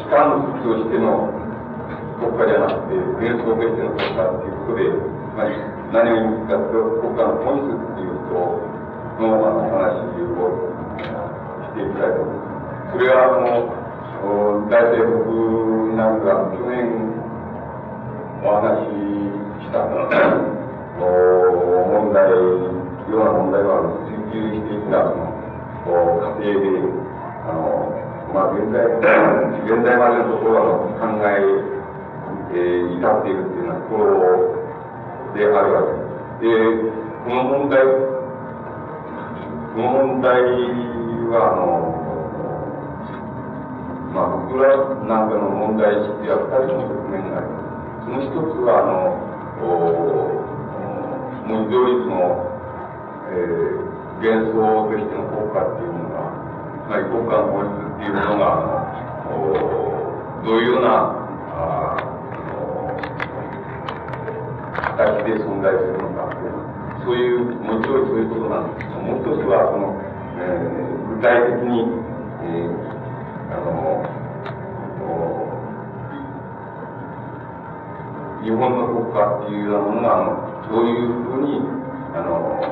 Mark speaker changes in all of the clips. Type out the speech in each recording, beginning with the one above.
Speaker 1: 機関としての国家じゃなくて原則としての国家っていうことで、まあ、何を意味かというと国家の本質っていうことのあの話をしていきたいと思います。それは、あの、大体僕なんか、去年お話ししたお問題、ような問題は追求していたその過程で、あの、まあ、現在、現在までのところは考え、えー、至っているっていうようなところであるわけです。で、この問題、この問題は、あの、まあ、僕らなんかの問題意識は二つの側面があります。その一つは、あの、文字通りその、えー、幻想としての国家っていうものが、つまり国家の本質っていうのが、どういうような、形で存在するのかっていうそういう、もちろんそういうことなんですけど、もう一つは、その、えー、具体的に、えーあの、日本の国家っていうようなものが、あの、どういうふうに、あの、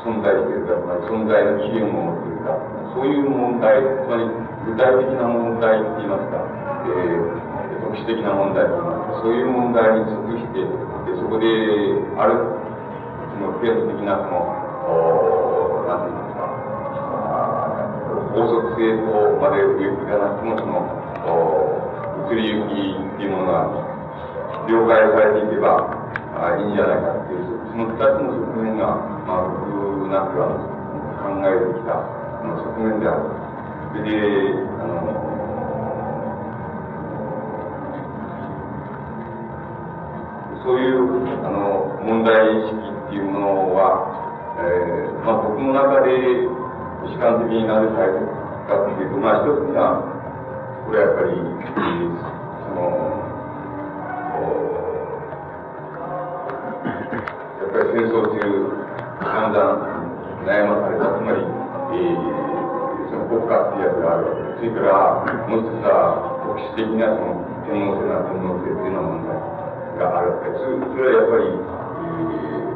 Speaker 1: 存在しているか、存在の起源を持っているか、そういう問題、つまり具体的な問題って言いますか、えー、特殊的な問題といますか、そういう問題に即して、でそこで、ある、その、ケース的な、その、おなんて言いますか法則性とまで言うじゃなくても、その、移り行きっていうものが了解されていけばあいいんじゃないかっていう、その二つの側面が、まあ、僕なんかは考えてきた側面である。それで、あの、そういうあの問題意識っていうものは、えーまあ、僕の中で主観的になぜ大切かっていうと、まあ一つには、これはやっぱり、その、やっぱり戦争中、だんだん悩まされた、つまり、えー、その国家っていうやつがあるわけです。それから、もう一つは、特殊的なその天皇制な天皇制っていうような問題があるわけです。それはやっぱり、えー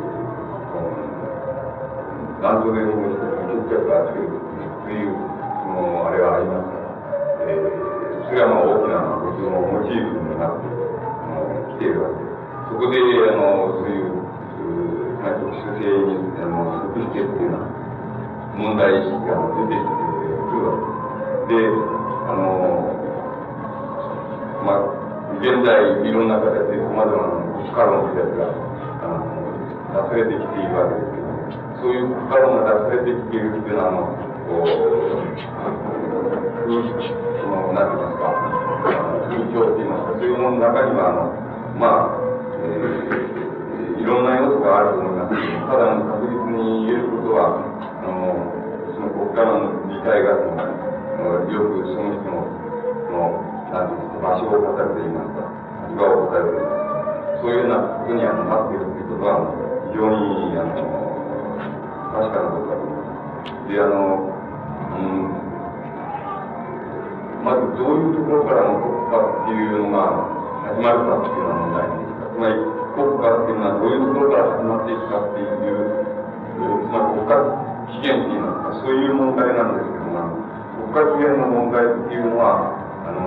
Speaker 1: 何とでも決着がつけるという、その、あれはありますから、えー、それはまあ大きな別のモチーフになって、あの、来ているわけです。そこで、あの、そういう、特殊性に、あの、即してっていうような問題意識が出てきてくるわけです。で、あの、まあ、現在、いろんな形で様々な不可能なやつが、あの、出されてきているわけですけど、そういう力が出されてきているっていうのは、あの、こう、その、なんて言いますか、緊張って言いますか、そういうものの中には、あの、まあ、えー、いろんな要素があると思いますただ、確実に言えることは、の、その国家の理解が、その、よくその人の、の、なんて言いますか、場所を語ると言いますか、立場を語ると言いますか、そういうようなことにあのなっているということは、非常に、あの、確かなことだと思います。で、あの、うん、まずどういうところからの国家っていうのが始まるかっていうような問題です。つまり、起源っていうのは、そういう問題なんですけども、国家起源の問題っていうのは、あの、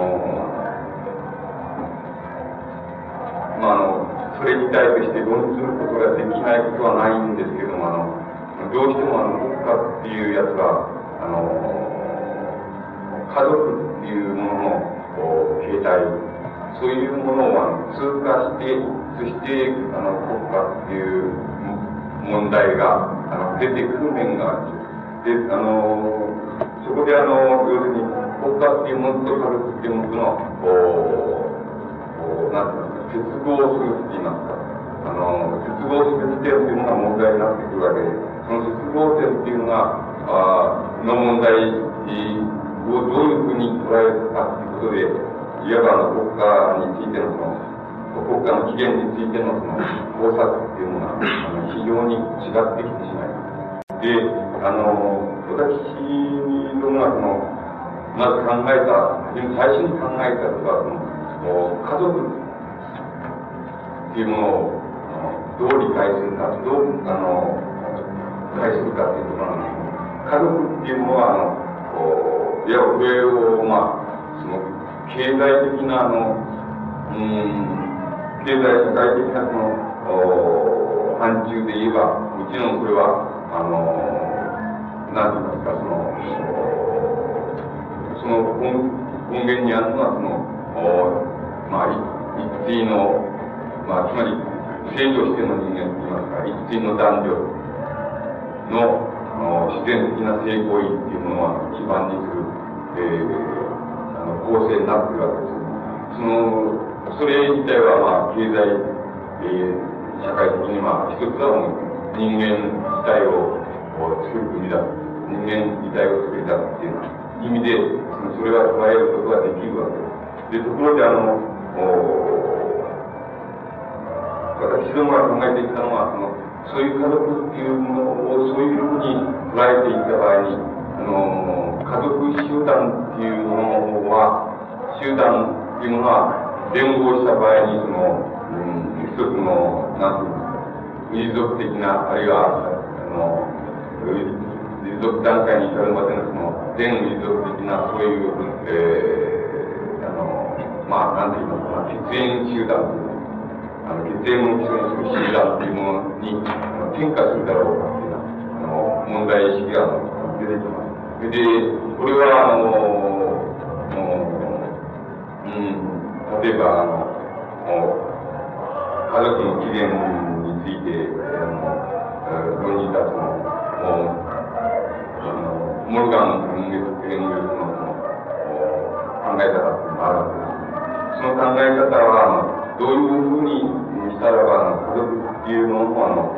Speaker 1: まあ、あの、それに対して論ずることができないことはないんですけども、あの、どうしてもあの国家っていうやつは、あの、家族っていうものの形態、そういうものを通過して、そしてあの国家っていう問題が出てくる面がある。で、あの、そこであの、要するに国家っていうものと家族っていうものとの、こう、なんていう、結合するって言いますか。あの、結合する点っていうのが問題になってくるわけで。その接合点っていうのが、あの問題をどういうふうに捉えるかということで、いわばの国家についてのその、国家の起源についてのその考察っていうのが、あの非常に違ってきてしまいます。で、あの、私どもがその、まず考えた、最初に考えたのは、その、家族っていうものを、どう理解するか、どう、あの、返するかっていうところなんです家族っていうのは、あの、こう、いや、これを、まあ、その、経済的な、あの、うん、経済社会的な、その、範疇で言えば、もちろんこれは、あの、なんて言いますか、その、その根根源にあるのは、その、おまあ、一定の、まあ、つまり、成長しての人間といいますか、一定の男女の自然的な性行為っていうものは基盤にする、えー、あの構成になっているわけです。その、それ自体はまあ経済、えー、社会的にまあ一つは人間自体を作る国だ。人間自体を作り出すっていう意味で、それは捉えることができるわけです。で、ところであの、私どもが考えてきたのは、その、そういう家族っていうものをそういうふうに捉えていった場合に、あの、家族集団っていうものは、集団っていうものは、連合した場合に、その、うん、一つの、なんていうか、民族的な、あるいは、あの、民族段階に至るまでのその、全民族的な、そういう、えー、あの、まあ、なんて言います。か、血縁集団というあの、血縁を基礎にす。る集団っていうものに転化す。るだろうかっていうような、あの、問題意識が出てきます。で、これは、あの、うん、例えば、あの、家族の起源について、あの、論じたその、もう、あの、モルガンの演劇演劇の考え方っていうのがあるわけです。その考え方は、あのどういうふうにしたらば、家族っていうものも、あの、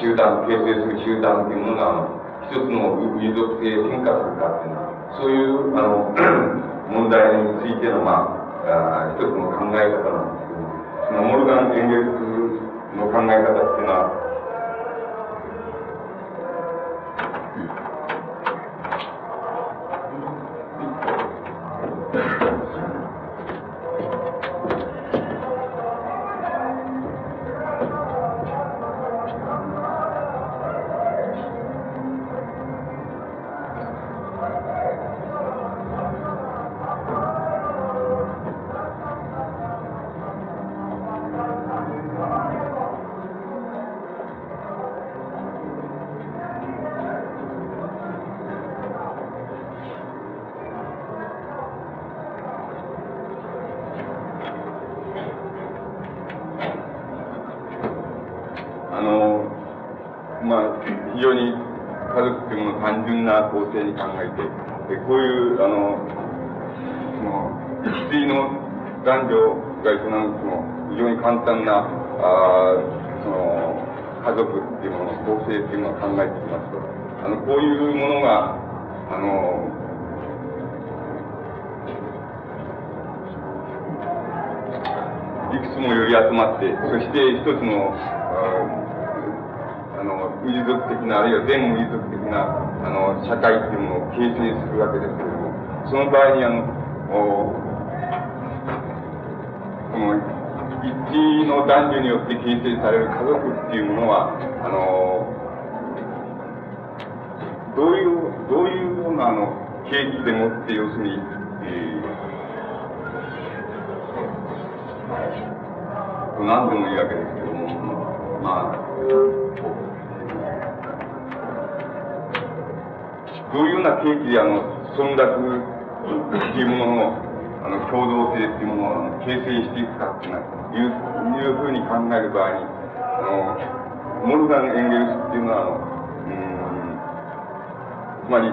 Speaker 1: 集団、形成する集団っていうものが、あの、一つの民族性変化するかっていうのは、そういう、あの、問題についての、まあ、あ一つの考え方そのモルガン演劇の考え方っていうのは、公正に考えて、えこういう、あの、その、一対の男女が営む、その、非常に簡単な、あその、家族っていうものの構成っていうのを考えてきますと、あの、こういうものが、あの、いくつも寄り集まって、そして一つの、あの、民族的な、あるいは全民族的なあの、社会っていうものを形成するわけですけれども、その場合に、あの、おこの、一致の男女によって形成される家族っていうものは、あの、どういう、どういうような、あの、景気でもって、要するに、えー、何でもいいわけですけども、まあ、な景気で、あの、存在っていうものの、あの、共同性っていうものを形成していくかっていういういうふうに考える場合に、あの、モルガン・エンゲルスっていうのは、あの、うん、つまり、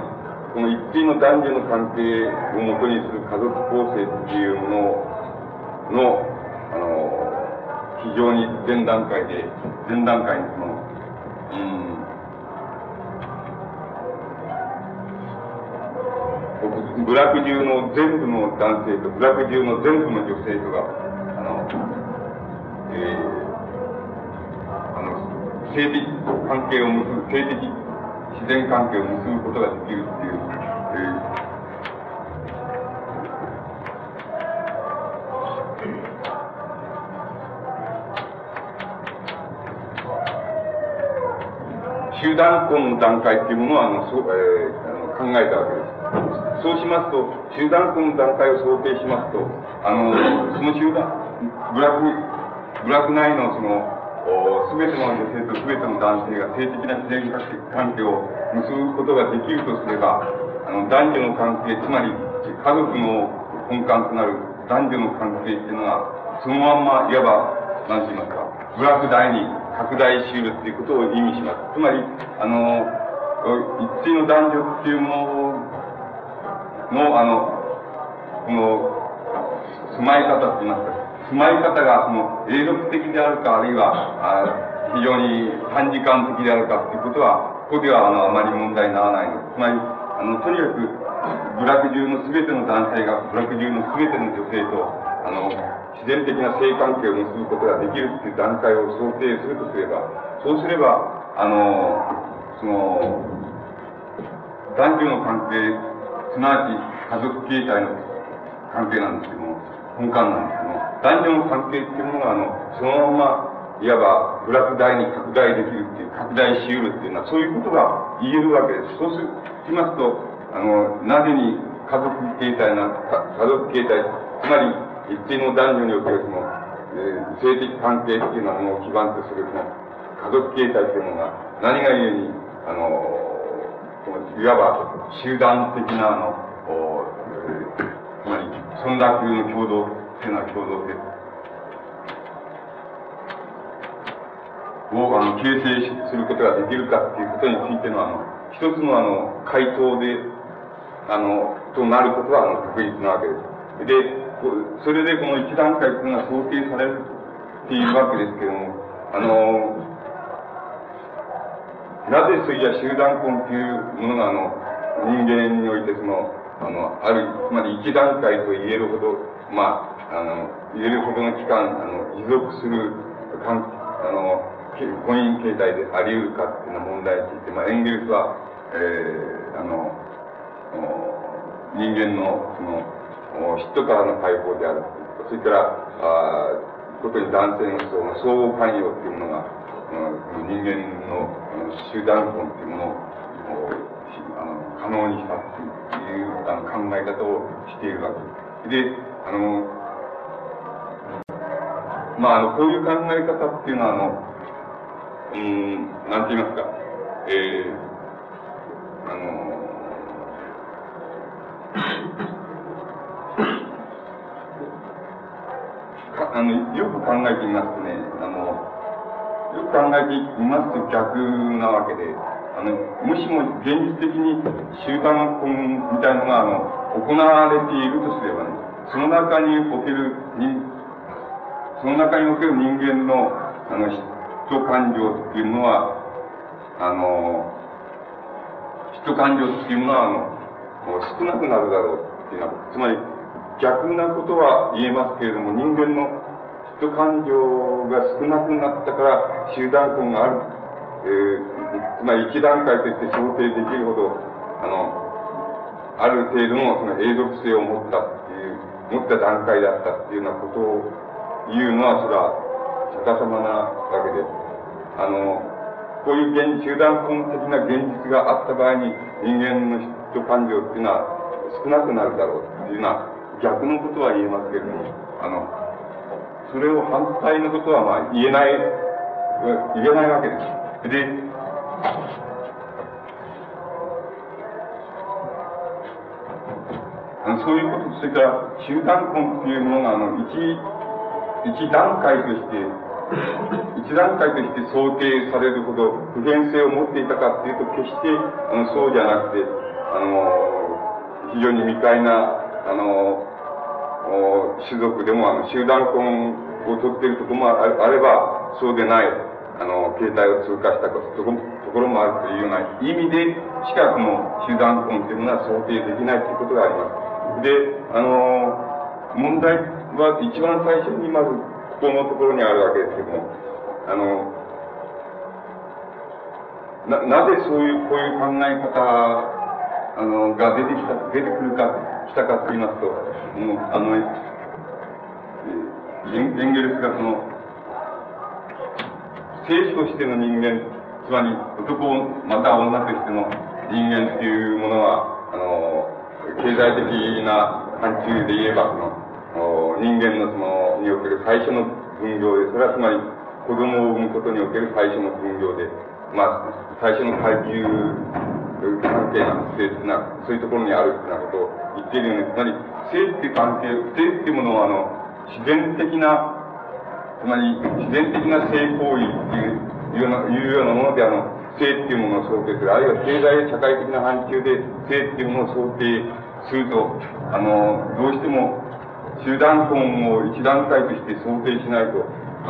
Speaker 1: この一定の男女の関係をもとにする家族構成っていうものの、あの、非常に前段階で、前段階にその、部落中の全部の男性と部落中の全部の女性とが、あの、えー、あの、性的関係を結ぶ、性的自然関係を結ぶことができるっていう、えー、集団婚の段階っていうものは、あの、そう、えー、考えたわけです。そうしますと、集団婚の段階を想定しますと、あの、その集団、部落、部落内のその、すべての女性とすべての男性が性的な自然関係を結ぶことができるとすれば、あの、男女の関係、つまり家族の根幹となる男女の関係っていうのが、そのまんま、いわば、なんて言いますか、ブラック大に拡大しうるっていうことを意味します。つまり、あの、一定の男女っていうものの、あの、この、住まい方って言いますか、住まい方がその永続的であるか、あるいはあ非常に短時間的であるかということは、ここではあのあまり問題にならない。つまり、あの、とにかく、部落中の全ての男性が部落中の全ての女性と、あの、自然的な性関係を結ぶことができるっていう段階を想定するとすれば、そうすれば、あの、その、男女の関係、すなわち家族形態の関係なんですけども、根幹なんですけども、男女の関係っていうものが、あの、そのまま、いわば、ブラック大に拡大できるっていう、拡大し得るっていうのは、そういうことが言えるわけです。そうすしますと、あの、なぜに家族形態な、家族形態、つまり、一定の男女におけるその、えー、性的関係っていうのを基盤とするその、家族形態っていうものが、何がゆえに、あの、いわば、集団的な、あの、つまり、存在の共同っていうのは共同性をあの形成することができるかっていうことについてのあの一つのあの回答であのとなることはあの確実なわけです。で、それでこの一段階というのが想定されるっていうわけですけども、あの、なぜそういや集団婚というものがあの人間においてその、あの、ある、つまり一段階と言えるほど、まあ、あの、入れるほどの期間、あの、持続する、あの、婚姻形態であり得るかっていうような問題について、まあ、エンゲルスは、えー、あの、人間の、その、嫉妬からの解放であるそれから、あ特に男性のその相互関与っていうものが、人間の集団婚っていうものを、あの可能にしたっていうあの考え方をしているわけで。で、あの、まあ、あの、こういう考え方っていうのは、あの、うん、なんて言いますか、えー、あの、あの、よく考えてみますとね、あの、よく考えてみますと逆なわけで、あの、もしも現実的に集団婚みたいなのが、あの、行われているとすればね、その中における人その中における人間の、あの、人感情っていうのは、あの、人感情っていうのは、あの、少なくなるだろうっていうのは、つまり、逆なことは言えますけれども、人間の人感情が少なくなったから、集団婚がある、えー、つまり一段階として想定できるほど、あの、ある程度のその永続性を持ったっていう、持った段階だったっていうようなことを言うのは、それは逆さまなわけで、あの、こういう現集団根的な現実があった場合に、人間の嫉妬感情っていうのは少なくなるだろうっていうような逆のことは言えますけれども、あの、それを反対のことはまあ言えない、言えないわけです。で、あのそういうこと、それから集団婚っていうものが、あの、一、一段階として、一段階として想定されるほど普遍性を持っていたかっていうと、決してあのそうじゃなくて、あの、非常に未開な、あの、種族でもあの集団婚を取っているところもあれば、そうでない、あの、形態を通過したところもあるというような意味でしかこの集団婚というのは想定できないということがあります。で、あの、問題は一番最初にまずここのところにあるわけですけども、あの、な、なぜそういう、こういう考え方あの、が出てきた、出てくるか、来たかと言いますと、もう、あの、エンゲルスがその、生死としての人間、つまり男、また女としての人間っていうものは、あの、経済的な範疇で言えば、その、人間のその、における最初の分業で、それはつまり子供を産むことにおける最初の分業で、まあ、最初の階級関係な性って、そういうところにあるってなことを言っているように、つまり、性っていう関係、性っていうものは、あの、自然的な、つまり、自然的な性行為っていうような、いうようなもので、あの、性っていうものを想定する、あるいは経済や社会的な範疇で性っていうものを想定すると、あの、どうしても、集団婚を一段階として想定しないと、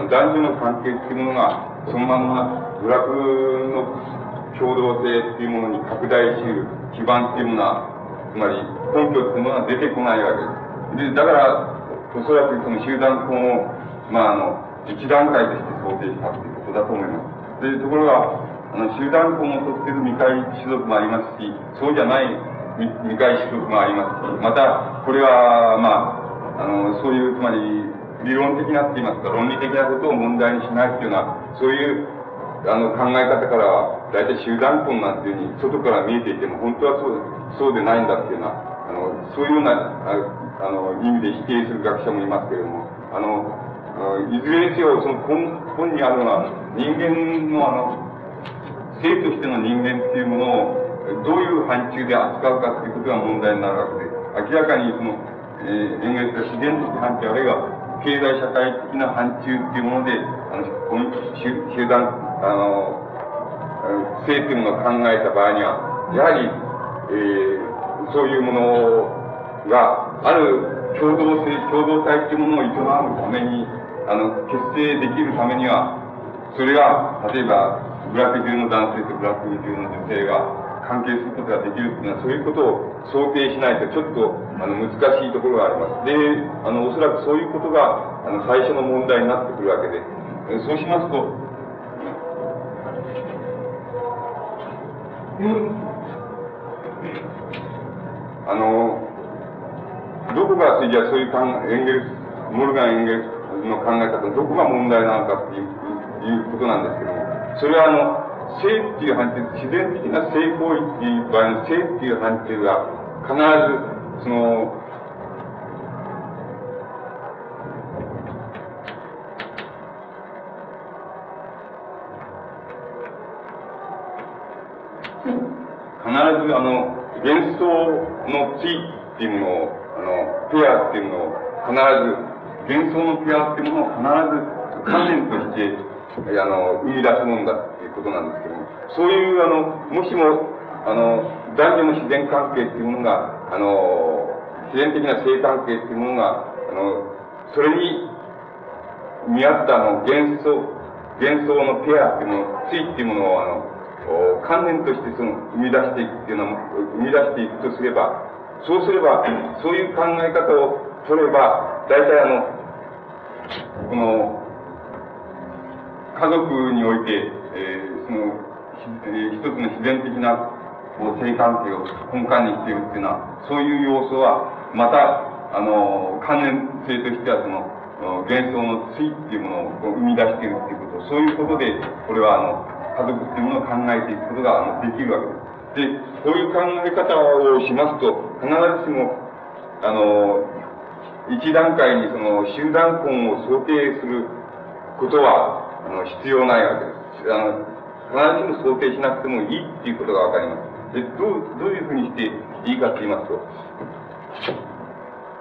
Speaker 1: 男女の関係っていうものが、そのまま部落の共同性っていうものに拡大しる基盤っていうものは、つまり根拠っていうものは出てこないわけです。で、だから、おそらくその集団婚を、まあ、あの、一段階として想定したということだと思います。で、ところが、あの、集団婚を取っている未開種族もありますし、そうじゃない未開種族もありますし、また、これは、まあ、あの、そういう、つまり、理論的なって言いますか、論理的なことを問題にしないっていうような、そういうあの考え方からは、大体集団婚なんていうふうに外から見えていても、本当はそうそうでないんだっていうような、あのそういうようなあの意味で否定する学者もいますけれども、あの、いずれにせよ、その根本にあるのは、人間のあの、性としての人間っていうものを、どういう範疇で扱うかっていうことが問題になるわけで、明らかにその、えー、演劇が自然的範疇、あるいは経済社会的な範疇っていうもので、あの、この集団、あの、性っていうものを考えた場合には、やはり、えー、そういうものがある共同性、共同体っていうものを営むために、あの、結成できるためには、それが、例えば、ブラック中の男性とブラック中の女性が関係することができるっていうのは、そういうことを想定しないと、ちょっと、あの、難しいところがあります。で、あの、おそらくそういうことが、あの、最初の問題になってくるわけで、そうしますと、あの、どこが、じゃあそういう、エンゲルス、モルガン・エンゲルスの考え方のどこが問題なのかっていういうことなんですけども、それはあの、性っていう判定、自然的な性行為っていう場合の性っていう判定が必ず、その、必ずあの、幻想の地っていうものを、あの、ペアっていうのを必ず、幻想のペアっていうものを必ず観念として、あの、生み出すもんだっていうことなんですけども、そういう、あの、もしも、あの、男女の自然関係っていうものが、あの、自然的な性関係っていうものが、あの、それに見合ったあの、幻想、幻想のペアっていうもの、ついっていうものを、あの、観念としてその生み出していくっていうのは、生み出していくとすれば、そうすれば、そういう考え方を取れば、大体あの、この、家族において、えー、その、えー、一つの自然的なこう性関係を根幹にしているっていうのは、そういう要素は、また、あの、関連性としてはその、幻想の対っていうものを生み出しているっていうこと、そういうことで、これはあの、家族っていうものを考えていくことができるわけです。で、こういう考え方をしますと、必ずしも、あの、一段階にその集団婚を想定することは、あの、必要ないわけです。あの、必ずしも想定しなくてもいいっていうことがわかります。で、どう、どういうふうにしていいかと言いますと、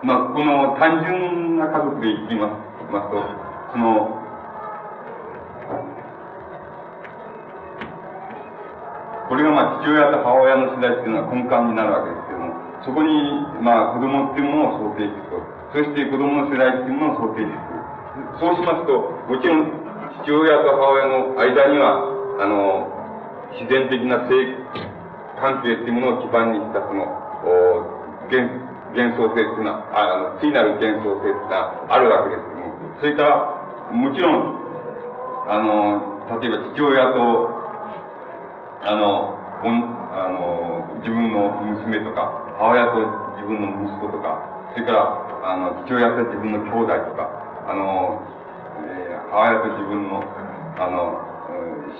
Speaker 1: まあ、この単純な家族で言ってみますと、その、これがまあ父親と母親の世代っていうのは根幹になるわけですけども、そこにまあ子供っていうものを想定していくと、そして子供の世代っていうものを想定していく。そうしますと、もちろん父親と母親の間には、あの、自然的な性関係っていうものを基盤にしたその、お現幻想性っていうのは、あの、次なる幻想性っていうのはあるわけですけども、それから、もちろん、あの、例えば父親と、あの、あの、自分の娘とか、母親と自分の息子とか、それから、あの、父親と自分の兄弟とか、あの、えー、母親と自分の、あの、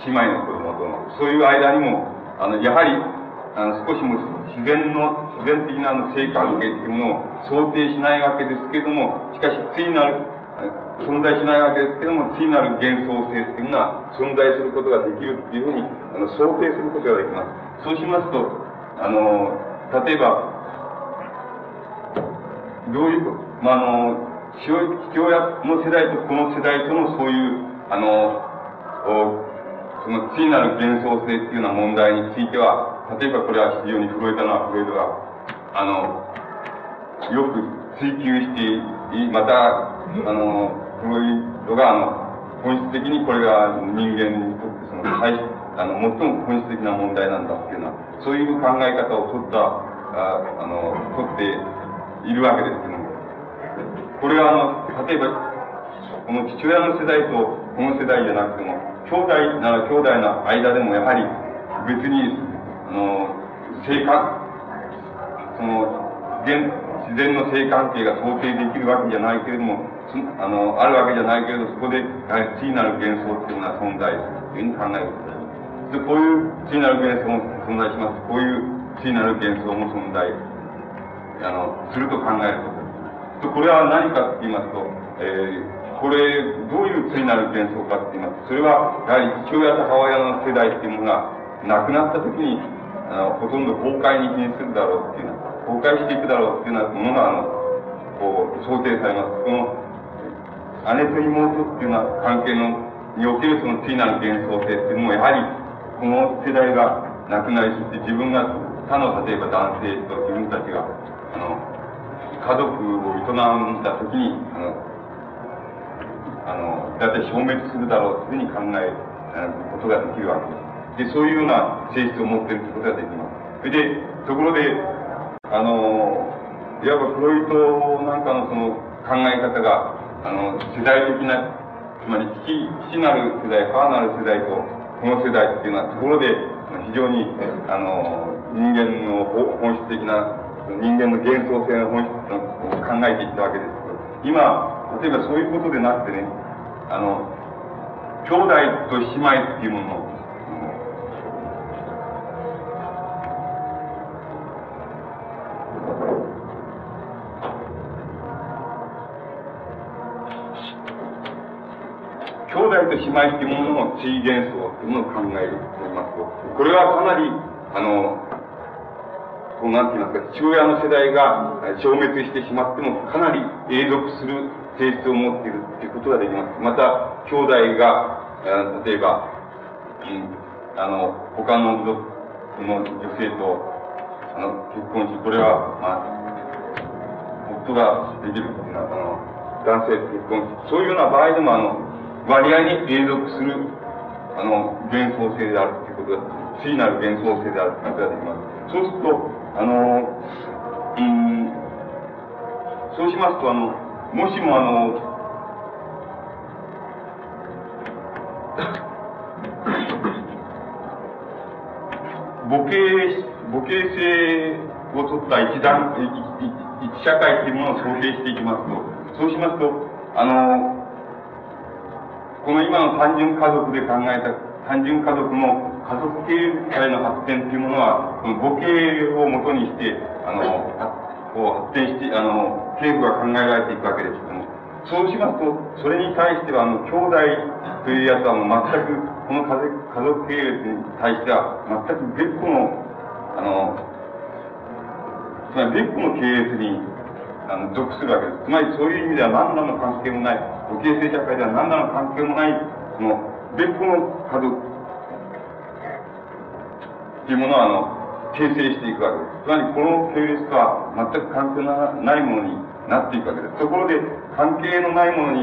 Speaker 1: 姉妹の子供との、そういう間にも、あの、やはり、あの、少しも自然の、自然的なあの性関係っていうものを想定しないわけですけれども、しかし、次なる、存在しないわけですけども、次なる幻想性っていうのは存在することができるっていうふうに、あの、想定することができます。そうしますと、あの、例えば、どういう、まあ、あの、父親の世代とこの世代とのそういう、あの、その次なる幻想性っていうような問題については、例えばこれは非常にフロイトなフロイトが、あの、よく追求してまた、あの、フロイトが、あの、本質的にこれが人間にとってその、最、あの、最も本質的な問題なんだっていうのは、そういう考え方を取った、ああの、取っているわけですけども、これはあの、例えば、この父親の世代とこの世代じゃなくても、兄弟なら兄弟の間でもやはり別にあの、性格、その、現、自然の性関係が想定できるわけじゃないけれども、あの、あるわけじゃないけれど、そこで、やはり次なる幻想っていうのは存在するというふうに考えることで。こういう次なる幻想も存在します。こういう次なる幻想も存在、あの、すると考えることで。これは何かって言いますと、えー、これ、どういう次なる幻想かって言いますと、それは、やはり父親と母親の世代っていうものが、亡くなった時に、あの、ほとんど崩壊に瀕するだろうっていうのは、崩壊していくだろうっていうようなものが、あの、こう、想定されます。この、姉と妹っていうような関係の、におけるその次なる幻想性っていうのも、やはり、この世代が亡くなり、そして自分が他の、例えば男性と自分たちが、あの、家族を営んだ時に、あの、あの、だいたい消滅するだろうというふうに考えることができるわけです。で、そういうような性質を持っているということができます。それで、ところで、あの、いわばフロイトなんかのその考え方が、あの、世代的な、つまり父、父なる世代、母なる世代と、この世代っていうのは、ところで、非常に、あの、人間の本質的な、人間の幻想性の本質を考えていったわけです、今、例えばそういうことでなくてね、あの、兄弟と姉妹っていうものを、兄弟と姉妹っていうものの地位幻想っていうものを考えると言いますと、これはかなり、あの、こうなんて言いますか、父親の世代が消滅してしまっても、かなり永続する性質を持っているっていうことができます。また、兄弟が、例えば、うん、あの、他の族の女性と、あの、結婚し、これは、まあ、夫ができるっていうのは、あの、男性と結婚し、そういうような場合でも、あの、割合に永続する、あの、幻想性であるということが、次なる幻想性であるということができます。そうすると、あの、うん、そうしますと、あの、もしもあの、母系母系性を取った一段、一社会っていうものを想定していきますと、そうしますと、あの、この今の単純家族で考えた単純家族の家族経済の発展というものは、この母系をもとにして、あの、こう発展して、あの、政府が考えられていくわけですけども、そうしますと、それに対しては、あの、兄弟というやつはもう全く、この家族系列に対しては、全く別個の、あの、つまり別個の系列に、あの、属するわけです。つまりそういう意味では何らの関係もない、母系性社会では何らの関係もない、その、別個の家族っていうものは、あの、形成していくわけです。つまりこの系列とは全く関係のないものになっていくわけです。ところで、関係のないものに、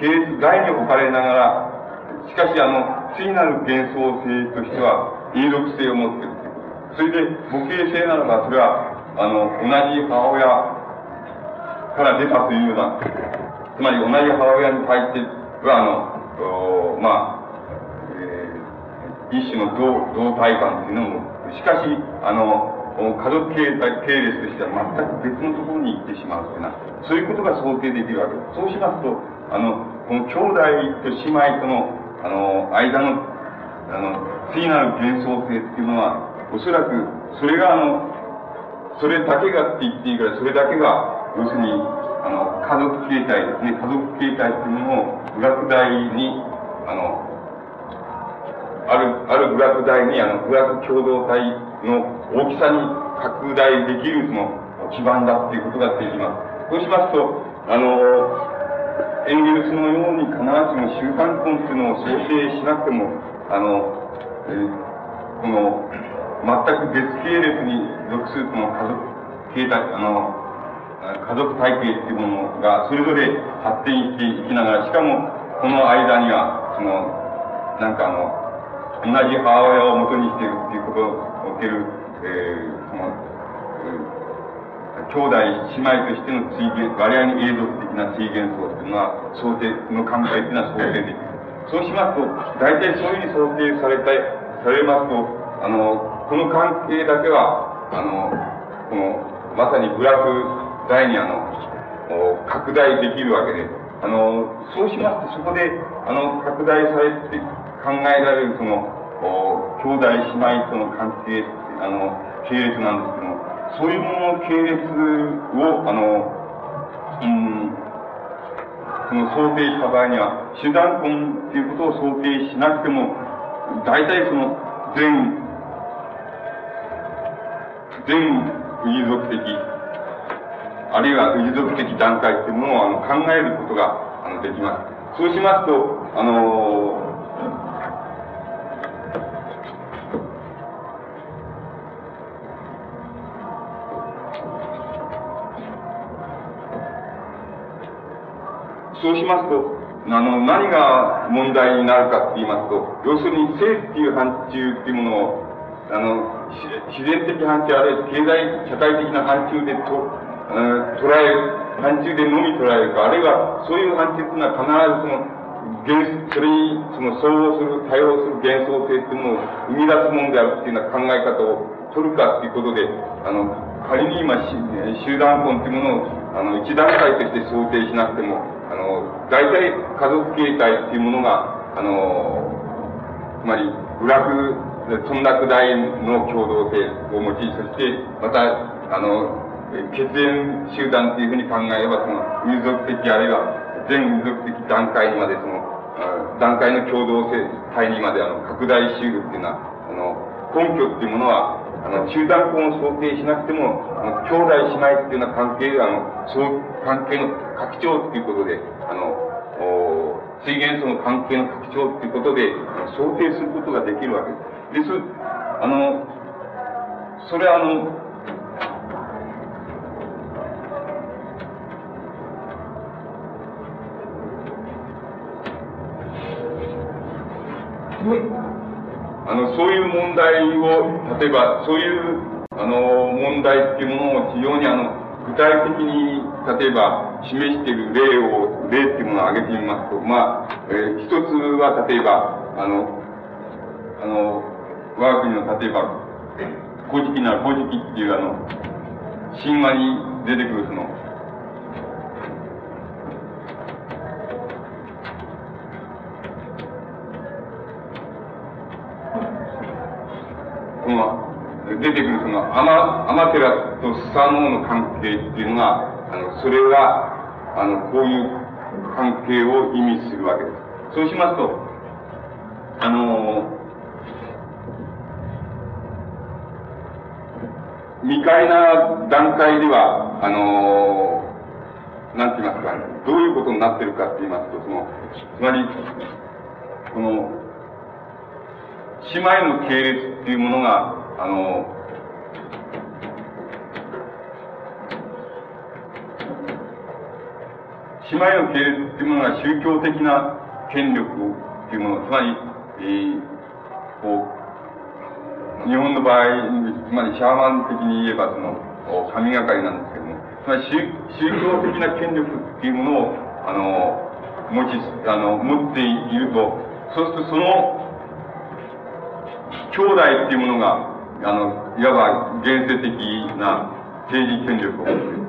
Speaker 1: 系列外に置かれながら、しかし、あの、次なる幻想性としては、永続性を持っているそれで、母系性ならば、それは、あの、同じ母親から出たというような、つまり同じ母親に対しては、あの、まあ、えー、一種の同同体感というのも、しかし、あの、家族系系列としては全く別のところに行ってしまうというな、そういうことが想定できるわけです。そうしますと、あの、この兄弟と姉妹との、あの、間の、あの、次なる幻想性っていうのは、おそらく、それがあの、それだけがって言っていいから、それだけが、要するに、あの、家族形態ですね、家族形態っていうものを、部学大に、あの、ある、ある部学大に、あの、部学共同体の大きさに拡大できる、その、基盤だっていうことができます。そうしますと、あの、エンゲルスのように必ずしも習慣婚っていうのを想定しなくても、あの、え、この、全く別系列に属するその家族形態、あの、家族体系っていうものがそれぞれ発展していきながら、しかもこの間には、その、なんかあの、同じ母親を元にしているっていうことにおける、えー、その、兄弟、姉妹としての追現、我々に永続的な追現層っていうのは、想定の考えっていうのは想定できる。そうしますと、大体そういうふうに想定されたい、されますと、あの、この関係だけは、あの、この、まさに部落大にあの、拡大できるわけで、あの、そうしますと、そこで、あの、拡大されて、考えられるその、兄弟姉妹との関係、あの、系列なんですけども、そういうものの系列を、あの、うん、その想定した場合には、手段婚っていうことを想定しなくても、大体その、全、全遺族的、あるいは遺族的段階っていうものをあの考えることがあのできます。そうしますと、あのそうしますと、あの、何が問題になるかって言いますと、要するに性っていう範疇っていうものを、あの、自然的範疇、あるいは経済、社会的な範疇でと、捉える、範疇でのみ捉えるか、あるいはそういう範疇っていうのは必ずその、原それにその相応する、多様する幻想性っていうものを生み出すものであるっていうような考え方を取るかっていうことで、あの、仮に今、集団婚っていうものを、あの、一段階として想定しなくても、あの、大体家族形態っていうものが、あの、つまり、部落、村落大の共同性を持ち、そして、また、あの、血縁集団っていうふうに考えれば、その、民族的あるいは全民族的段階にまで、その、段階の共同性体にまで、あの、拡大しうるっていうのは、あの、根拠っていうものは、あの、集団婚を想定しなくても、あの、兄弟姉妹っていうような関係、あの、そう、関係の拡張っていうことで、あの、お水元素の関係の拡張っていうことで、想定することができるわけです。です。あの、それはあの、あの、そういう問題を、例えば、そういう、あの、問題っていうものを非常にあの、具体的に、例えば、示している例を、例っていうものを挙げてみますと、まあ、えー、一つは、例えば、あの、あの、我が国の、例えば、古事記なら古事記っていうあの、神話に出てくるその、この、出てくるその、アマ、アマテラとスサノオの関係っていうのが、あの、それが、あの、こういう関係を意味するわけです。そうしますと、あの、未開な段階では、あのなんて言いますか、どういうことになってるかって言いますと、その、つまり、この、姉妹の系列っていうものが、あの、姉妹の系列っていうものが宗教的な権力っていうもの、つまり、えー、こう、日本の場合、つまりシャーマン的に言えばその、神がかりなんですけども、つまり宗教的な権力っていうものを、あの、持ち、あの、持っていると、そうするとその、兄弟っていうものが、あの、いわば現世的な政治権力を持っている。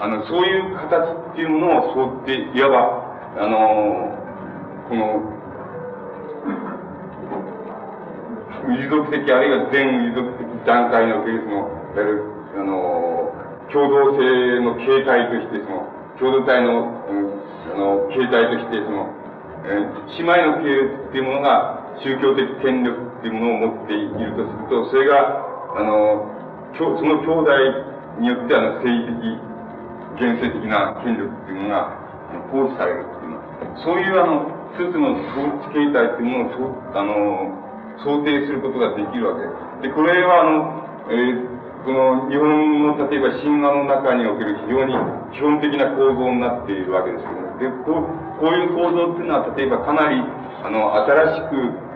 Speaker 1: あの、そういう形っていうものを想定、いわば、あの、この、遺族的あるいは全遺族的段階におけるその、いわゆる、あの、共同性の形態として、その、共同体の、うん、あの、形態として、その、え、姉妹の系列っていうものが宗教的権力っていうものを持っているとすると、それが、あの、その兄弟によってあの政治的現世的な権力っていうものが行使されるっていうのは、そういうあの、一つの統治形態っていうものを、あの、想定することができるわけです。で、これはあの、えーこの日本の例えば神話の中における非常に基本的な構造になっているわけですけども、で、こう、こういう構造っていうのは例えばかなり、あの、新しく、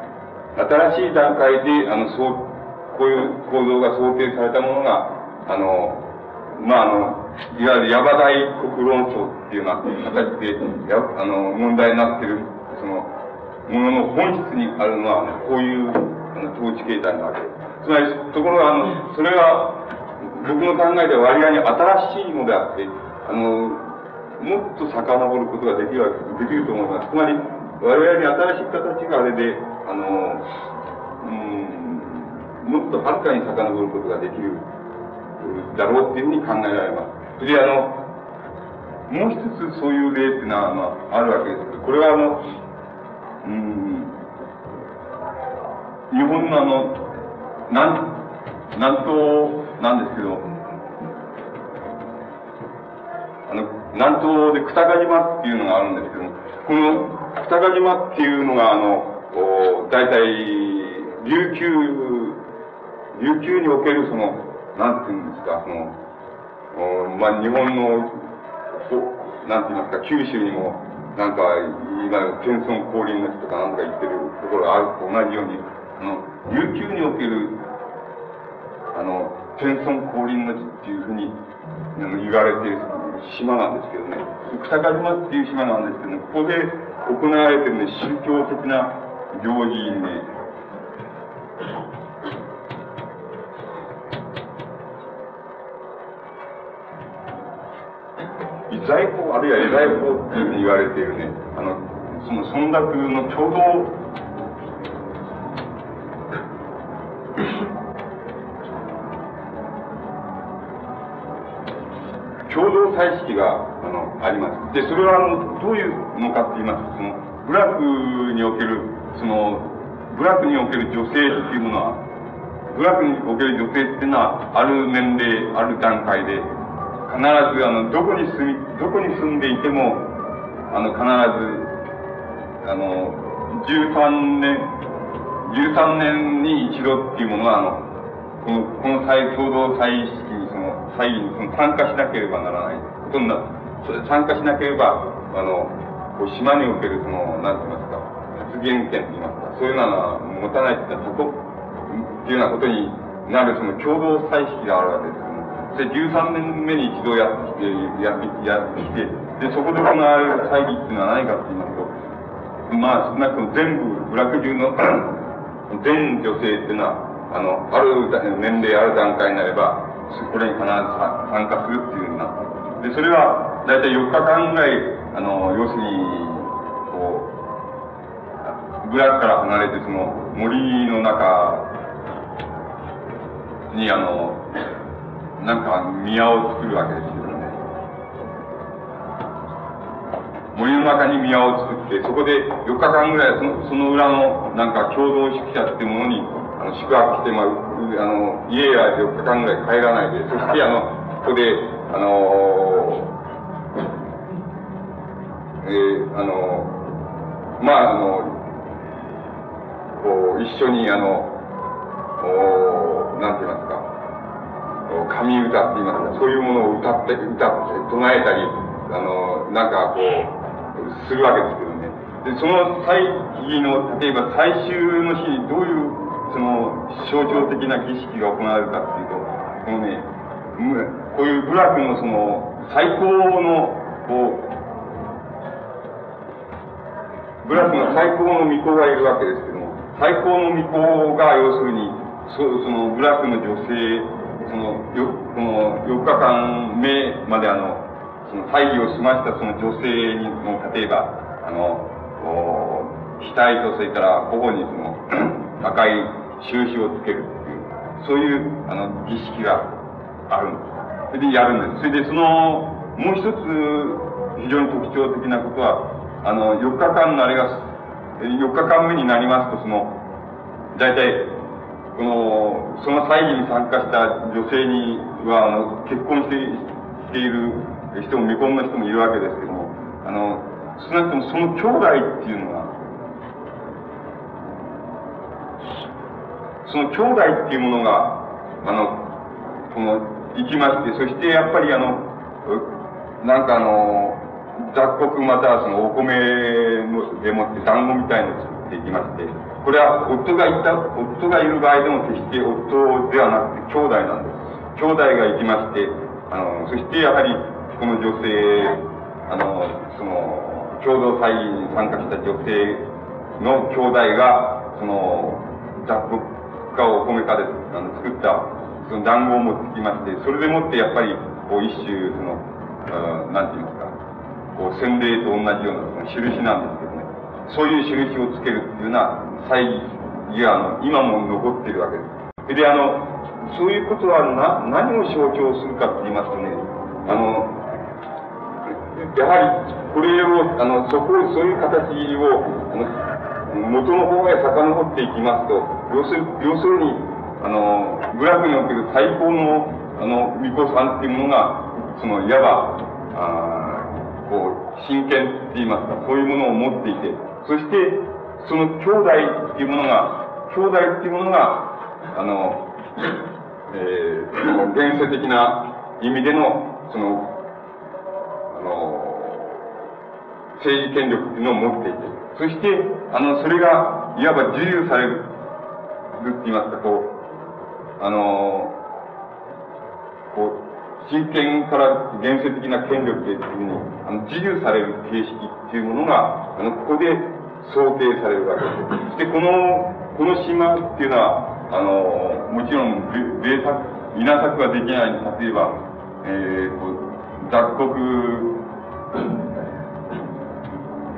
Speaker 1: 新しい段階で、あの、そう、こういう構造が想定されたものが、あの、まあ、あの、いわゆるヤバ大国論争っていうような形で、やあの、問題になってる、その、ものの本質にあるのは、こういう、あの、統治形態なわけ。つまり、ところが、あの、それは、僕の考えでは割合に新しいのであって、あの、もっと遡ることができるわけ、できると思います。つまり、我々に新しい形があれで、あの、うん、もっとはるかに遡ることができるだろうっていうふうに考えられます。で、あの、もう一つそういう例っていうのは、まあ、あるわけですけど、これはあの、うん、日本のあの、南、南東なんですけど、あの、南東で草賀島っていうのがあるんですけども、この草賀島っていうのが、あの、大体、琉球、琉球におけるその、なんていうんですか、その、まあ、日本の、なんて言いますか、九州にも、なんか、今、天孫降臨の地とかなんか言ってるところがあると同じように、あの、琉球における、あの、天孫降臨の地っていうふうに言われている島なんですけどね、草刈島っていう島なんですけどね、ここで行われてるね、宗教的な行事にね、在庫、あるいは絵在庫っていうふうに言われているね、あの、その村落のちょ共同祭式が、あの、あります。で、それは、あの、どういうのかって言いますと、その、部落における、その、部落における女性っていうものは、部落における女性っていうのは、ある年齢、ある段階で、必ずあのどこに住みどこに住んでいてもあの必ずあの13年13年に一度っていうものはあのこのこの再共同祭式にその祭に参加しなければならないことにな参加しなければあのこう島におけるその何て言いますか発言権と言いますかそういうのは持たないっていうのはそこっていうようなことになるその共同祭式があるわけです。で、13年目に一度やってきて、やって、やってきて、で、そこで行われる会議っていうのは何かって言いますと、まあ、少なくとも全部、部落中の全女性っていうのは、あの、ある年齢、ある段階になれば、これに必ず参加するっていうような。で、それは、だいたい4日間ぐらい、あの、要するに、こう、部落から離れて、その、森の中に、あの、なんか宮を作るわけですよね。森の中に宮を作って、そこで4日間ぐらいその、その裏の、なんか共同宿舎ってものに、あの、宿泊して、まあ、あの、家や4日間ぐらい帰らないで、そしてあの、ここで、あのえー、あのまあ、あの、こう、一緒に、あの、おなんて言いますか、神歌って言いますか、そういうものを歌って、歌って、唱えたり、あの、なんかこう、するわけですけどね。で、その祭儀の、例えば最終の日にどういう、その、象徴的な儀式が行われるかっていうと、このね、こういう部落のその、最高の、こう、部落の最高の巫女がいるわけですけども、最高の巫女が要するに、そその部落の女性その、よ、この4日間目まであの、その会議を済ましたその女性にも、例えば、あの、額とそれから頬にその 赤い印をつけるっていう、そういう、あの、儀式があるんです。それでやるんです。それでその、もう一つ、非常に特徴的なことは、あの、4日間のあれが、4日間目になりますと、その、大体、この、その会議に参加した女性には、あの、結婚してしている人も未婚の人もいるわけですけども、あの、少なくともその兄弟っていうのは、その兄弟っていうものが、あの、この、行きまして、そしてやっぱりあの、なんかあの、雑穀またはそのお米のでもって団子みたいのを作っていきまして、これは夫がいた、夫がいる場合でも決して夫ではなくて兄弟なんです。兄弟が行きまして、あの、そしてやはりこの女性、あの、その、共同会議に参加した女性の兄弟が、その、雑穀かお米かであの作ったその団子を持ってきまして、それでもってやっぱり、こう一種、その、なんて言いますか、こう洗礼と同じようなその印なんですけどね。そういう印をつけるっていうような祭儀が、あの、今も残っているわけです。で、あの、そういうことはな、何を象徴するかって言いますとね、あの、やはり、これを、あの、そこ、そういう形を、あの、元の方へ遡っていきますと、要する、要するに、あの、部落における最高の、あの、巫女さんっていうものが、その、いわば、あこう、真剣って言いますか、そういうものを持っていて、そして、その兄弟っていうものが、兄弟っていうものが、あの、えー、現世的な意味での、その、あの、政治権力っていうのを持っていて、そして、あの、それが、いわば自由されるって言いますか、こう、あの、こう、真剣から現世的な権力でっていうに、あの、自由される形式っていうものが、あの、ここで想定されるわけです。そしてこの、この島っていうのは、あの、もちろん、例作、稲作ができない例えば、えー、と、雑穀、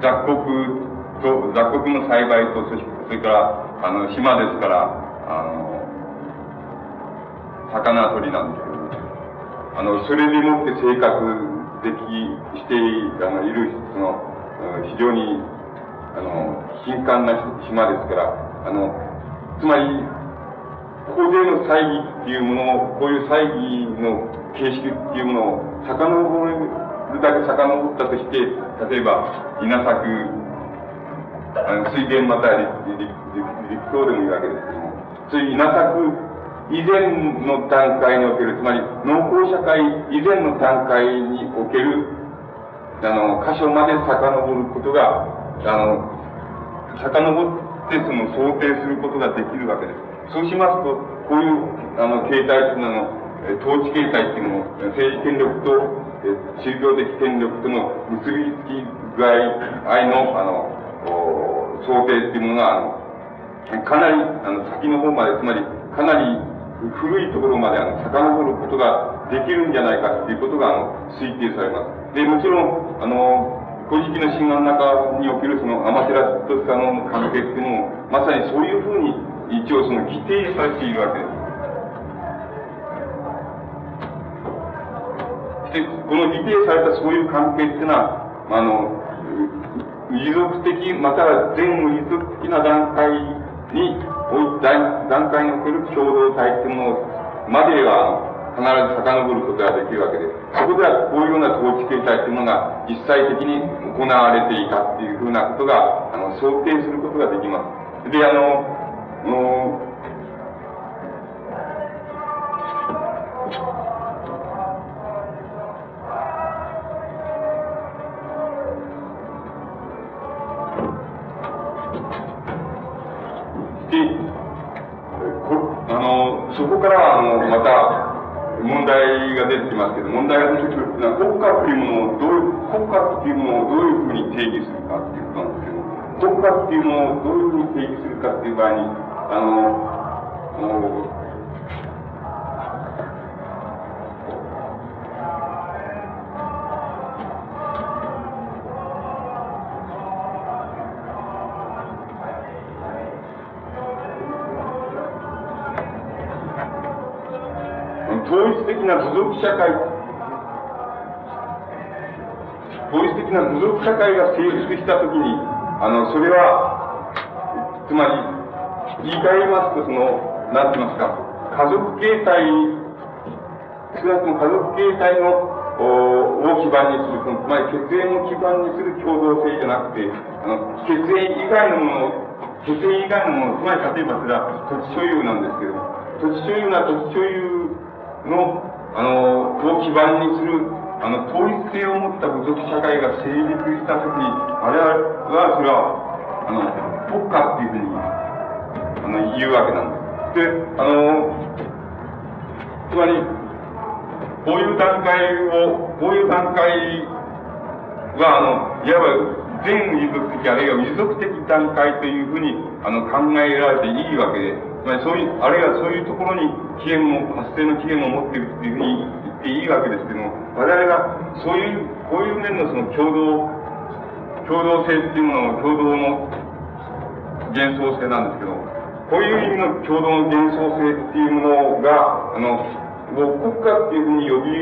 Speaker 1: 雑穀と、雑穀の栽培と、それから、あの、島ですから、あの、魚取りなんですけど、ね、あの、それでもって生活でき、してあのいる、その、非常にあの、頻繁な島ですから、あの、つまり、ここでの祭儀っていうものを、こういう祭儀の形式っていうものを遡るだけ遡ったとして、例えば、稲作、あの水源または陸陸島でもいいわけですけども、そういう稲作以前の段階における、つまり農耕社会以前の段階における、あの、箇所まで遡ることが、あの、遡ってその想定することができるわけです。そうしますと、こういう、あの、形態というのは、統治形態っていうのも、政治権力と、宗教的権力との結びつき具合の、あの、想定っていうものが、あの、かなり、あの、先の方まで、つまり、かなり古いところまで、あの、遡ることができるんじゃないかっていうことが、あの、推定されます。で、もちろん、あの、古事記の神話の中におけるそのアマテラスとかの関係っていうのも、まさにそういうふうに一応その規定されているわけです。で、この規定されたそういう関係っていうのは、あの、持続的、または全遺族的な段階に段階における共同体というものまでは必ず遡ることができるわけです、そこではこういうような統治形態というものが実際的に行われていたっていうふうなことが、あの、想定することができます。で、あの、のし、あのそこから、あの、また、問題が出てきますけど、問題が出てくるっていうのは、国家というものをどういう、国家っていうものをどういうふうに定義するかっていうことなんですけど、国家っていうものをどういうふうに定義するかっていう場合に、あの、統一的な部族社会、法律的な部族社会が成立したときに、あの、それは、つまり、言い換えますと、その、なんて言いますか、家族形態、少なくとも家族形態の、を基盤にする、つまり血縁を基盤にする共同性じゃなくて、あの、血縁以外のもの、血縁以外のもの、つまり例えばそれは土地所有なんですけど、土地所有な土地所有のあの、こう基盤にする、あの、統一性を持った部族社会が成立したときに、我々は、それは、あの、国家っていうふうに、あの、言うわけなんです。で、あの、つまり、こういう段階を、こういう段階は、あの、いわば、全遺族的、あるいは遺族的段階というふうに、あの、考えられていいわけで、つまりそういう、あるいはそういうところに起源も、発生の起源を持っているというふうに言っていいわけですけども、我々がそういう、こういう面のその共同、共同性っていうものを、共同の幻想性なんですけど、こういう意味の共同の幻想性っていうものが、あの、国家っていうふうに呼び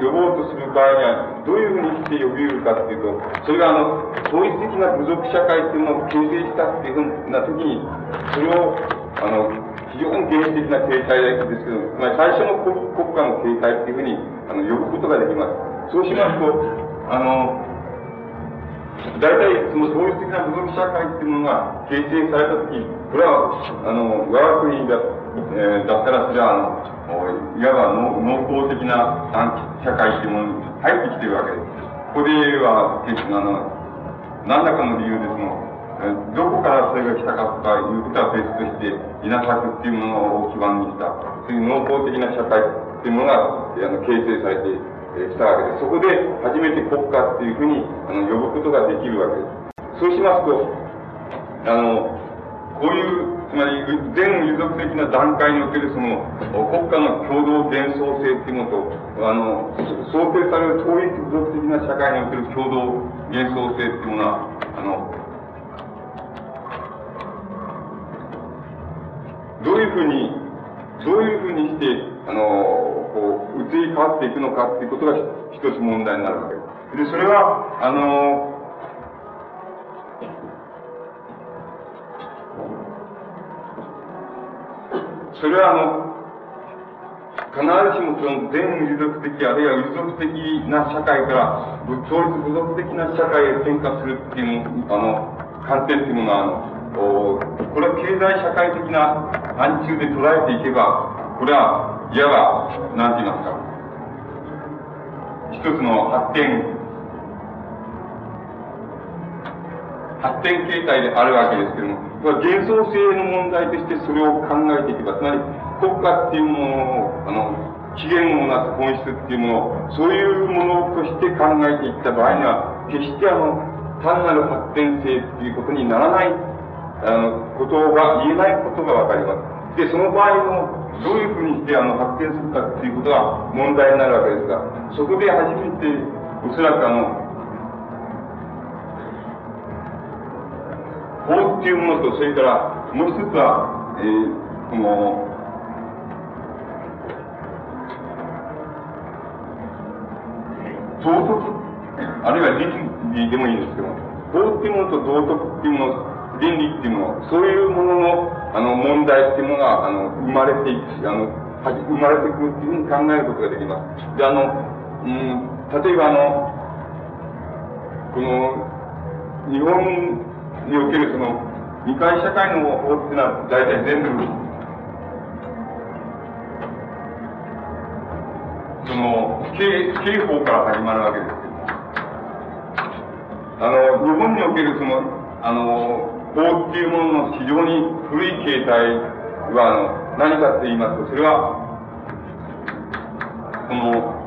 Speaker 1: 呼ぼうとする場合には、どういうふうにして呼び得るかっていうと、それがあの、統一的な部族社会っていうのを形成したっていうふうな時に、それをあの、非常に原始的な形態ですけど、まり最初の国国家の形態っていうふうに、あの、呼ぶことができます。そうしますと、あの、大体、その統一的な部族社会っていうものが形成されたとき、これは、あの、我が国だ,、えー、だったら、それは、あの、いわば農耕的な社会っていうものに入ってきてるわけです。ここでは、あの、何らかの理由でその、どこからそれが来たかとかいうことは別として、稲作っていうものを基盤にした、そういう農耕的な社会っていうものが、あの、形成されてきたわけです。そこで初めて国家っていうふうに、あの、呼ぶことができるわけです。そうしますと、あの、こういう、つまり、全遺族的な段階におけるその、国家の共同幻想性っていうものと、あの、想定される統一族的な社会における共同幻想性っていうものは、あの、どういうふうに、どういうふうにして、あの、こう、移り変わっていくのかっていうことが一つ問題になるわけです。で、それは、あの、それはあの、必ずしもその全遺族的あるいは遺族的な社会から統一部族的な社会へ転化するっていうあの観点っていうものはあのおこれは経済社会的な範疇で捉えていけば、これはいわば、なんて言いますか、一つの発展、発展形態であるわけですけども、これは幻想性の問題としてそれを考えていけば、つまり国家っていうものを、あの、起源をなす本質っていうものを、そういうものとして考えていった場合には、決してあの、単なる発展性っていうことにならない、あの、ことが、言えないことがわかります。で、その場合の、どういうふうにしてあの発展するかっていうことが問題になるわけですが、そこで初めて、おそらくあの、法っていうものと、それから、もう一つは、えー、この、道徳、あるいは倫理でもいいんですけども、法っていうものと道徳っていうもの、倫理っていうもの、そういうものの、あの、問題っていうものが、あの、生まれていくし、あの、生まれていくっていうふうに考えることができます。で、あの、うん、例えばあの、この、日本におけるその、二回社会の法っていうのは、大体全部、その、刑、刑法から始まるわけです。あの、日本におけるその、あの、法っていうものの非常に古い形態は、あの、何かって言いますと、それは、この、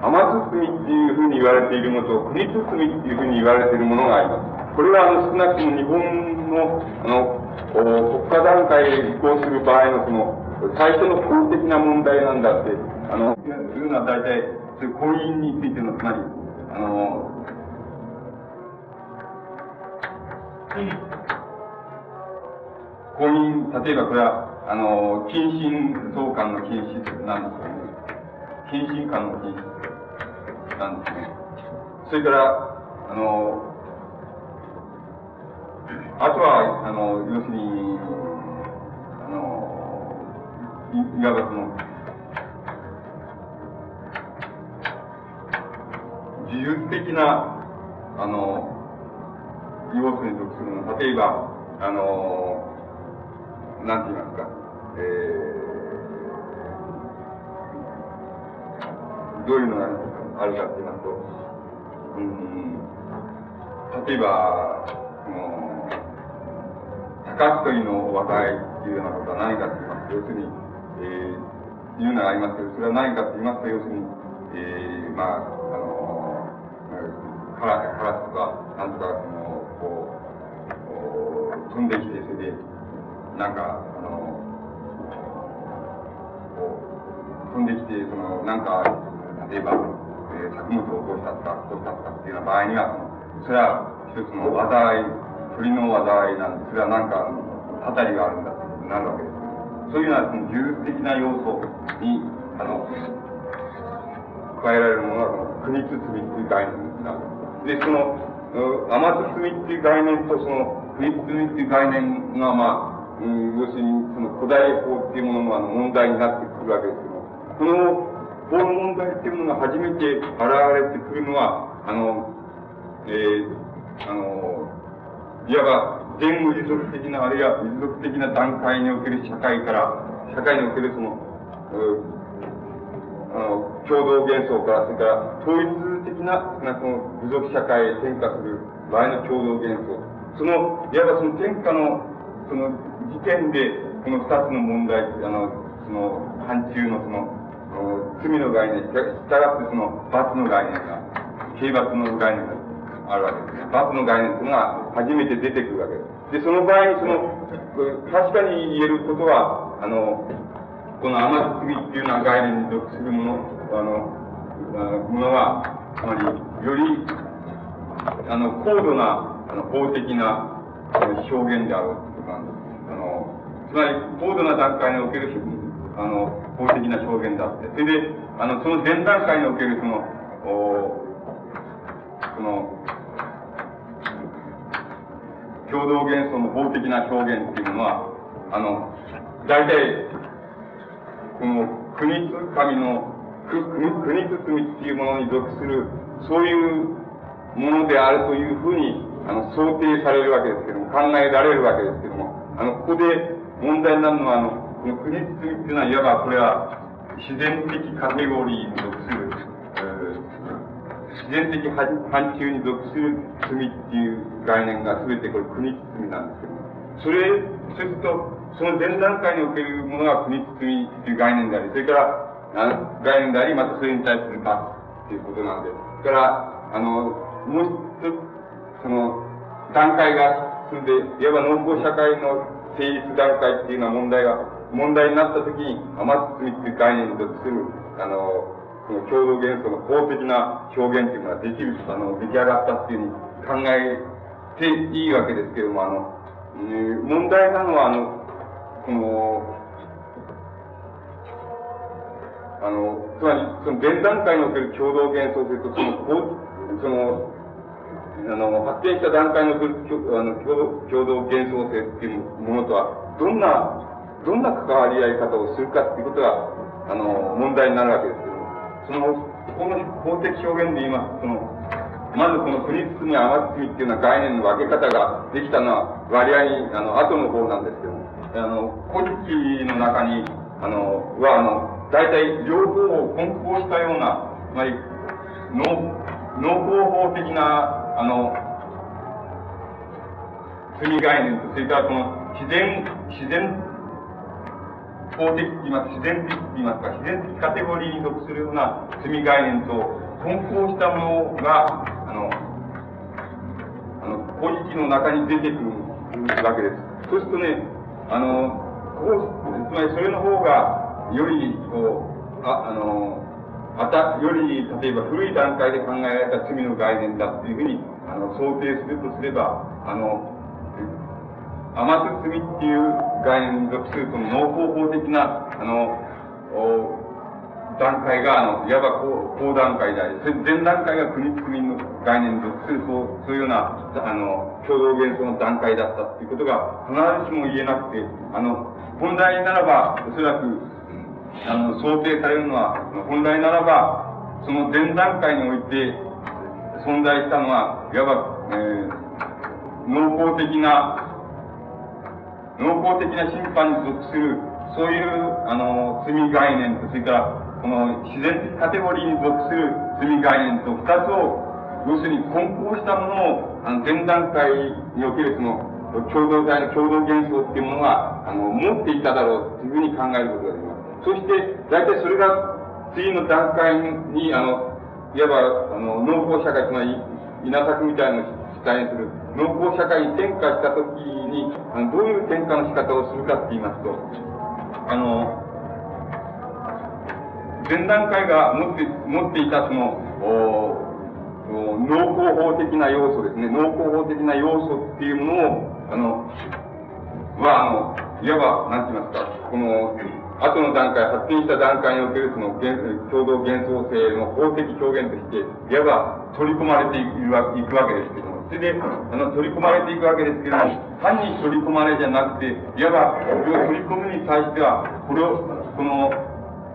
Speaker 1: 天包みっていうふうに言われているのと、国包みっていうふうに言われているものがあります。これは、あの、少なくとも日本の、あの、国家段階へ移行する場合のその、最初の法的な問題なんだって、あの、いうのは大体、そういう婚姻についての、つまり、あの、婚姻、例えばこれは、あの、近親相関の禁止なんですよね。近親間の禁止なんですね。それから、あの、あとは、あの、要するに、あの、いわばその、自由的な、あの、要素に属するの、例えば、あの、なんて言いますか、えー、どういうのがあるかって言いますと、うん、例えば、その、高一人の話題っていうようなことは何かと言います。と、要するに、えー、いうのがありますけど、それは何かと言いますと、要するに、えー、まあ、あの、カラカラスとか、なんとか、その、こう、飛んできて、それで、なんか、あの、こう、飛んできて、その、なんか、例えば、えー、作物を落としたとか、落としたとかっていうような場合には、それは一つの災い鳥の災いなんで、それはなんか、たたりがあるんだってなるわけです。そういうような、その技術的な要素に、あの、加えられるものは、国包みっていう概念なんです。で、その、天包みっていう概念と、その、国包みっていう概念が、まあ、うん、要するに、その古代法っていうもののあの問題になってくるわけですけど、この法の問題っていうものが初めて現れてくるのは、あの、えー、あの、いわば、前後持続的な、あるいは持続的な段階における社会から、社会におけるその、あの、共同幻想から、それから統一的な、なその部族社会へ転化する場合の共同幻想。その、いわばその転化の、その時点で、この二つの問題、あの、その、範疇のその、罪の概念、したがってその罰の概念が、刑罰の概念があるわけです。罰の概念というのが初めて出てくるわけです。で、その場合にその、確かに言えることは、あの、この甘すぎっていうような概念に属するもの、あの、ものは、つまり、より、あの、高度な、あの、法的な表現であるというとなんです。あの、つまり、高度な段階における、あの、法的な表現であって、それで、あの、その前段階における、その、おその、共同幻想の法的な表現っていうのは、あの、大体、この国神の、国国包みっていうものに属する、そういうものであるというふうに、あの、想定されるわけですけども、考えられるわけですけども、あの、ここで問題になるのは、あの、この国包みっていうのは、いわばこれは、自然的カテゴリーに属する、自然的範疇に属する罪っていう概念が全てこれ国包みなんですけども、それ、そうすると、その前段階におけるものが国包みという概念であり、それから、あ概念であり、またそれに対する罰っていうことなんで、それから、あの、もう一つ、その、段階が進んで、いわば農耕社会の成立段階っていうような問題が、問題になったときに、雨包みっていう概念に属する、あの、その共同元素の法的な表現っていうのができる、あの、出来上がったっていうふうに考えていいわけですけども、あの、えー、問題なのは、あの、この、あの、つまり、その前段階における共同幻想性と、その、その、あの、発展した段階におけるあの共同幻想性っていうものとは、どんな、どんな関わり合い方をするかっていうことが、あの、問題になるわけです、その、この法的表現で言いますと、その、まずこの国包み、余包みっていうような概念の分け方ができたのは割合に、あの、後の方なんですけども、あの、古事記の中に、あの、は、あの、大体両方を混交したような、つまり、農、農工法的な、あの、罪概念と、それからこの自然、自然法的と言います、自然的と言いますか、自然的カテゴリーに属するような罪概念と混交したものが、あの、あの、古事記の中に出てくるわけです。そうするとね、あの、こう、つまりそれの方が、より、こう、あ、あの、また、より、例えば古い段階で考えられた罪の概念だっていうふうに、あの、想定するとすれば、あの、甘す罪っていう概念に属するその農工法的な、あの、段階が、あの、いわば高段階であり、それ前段階が国国民の概念に属する、そう、そういうような、あの、共同幻想の段階だったっていうことが必ずしも言えなくて、あの、本来ならば、おそらく、あの、想定されるのは、本来ならば、その前段階において存在したのは、いわば、えー、濃厚的な、濃厚的な審判に属する、そういう、あの、罪概念と、それから、この自然的カテゴリーに属する罪概念と二つを、要するに混交したものを、あの、前段階におけるその、共同体の共同幻想っていうものが、あの、持っていただろうというふうに考えることができます。そして、大体それが次の段階に、あの、いわば、あの、農耕社会、つまり、稲作みたいなのを主体にする、農耕社会に転化したときに、あの、どういう転化の仕方をするかって言いますと、あの、前段階が持って、持っていたその、農耕法的な要素ですね。農耕法的な要素っていうものを、あの、は、あの、いわば、なんて言いますか、この、後の段階、発展した段階におけるその共同幻想性の法的表現として、いわば取り込まれていくわいくわけですけども、それで、あの、取り込まれていくわけですけども、単に取り込まれじゃなくて、いわば、これを取り込むに対しては、これを、この、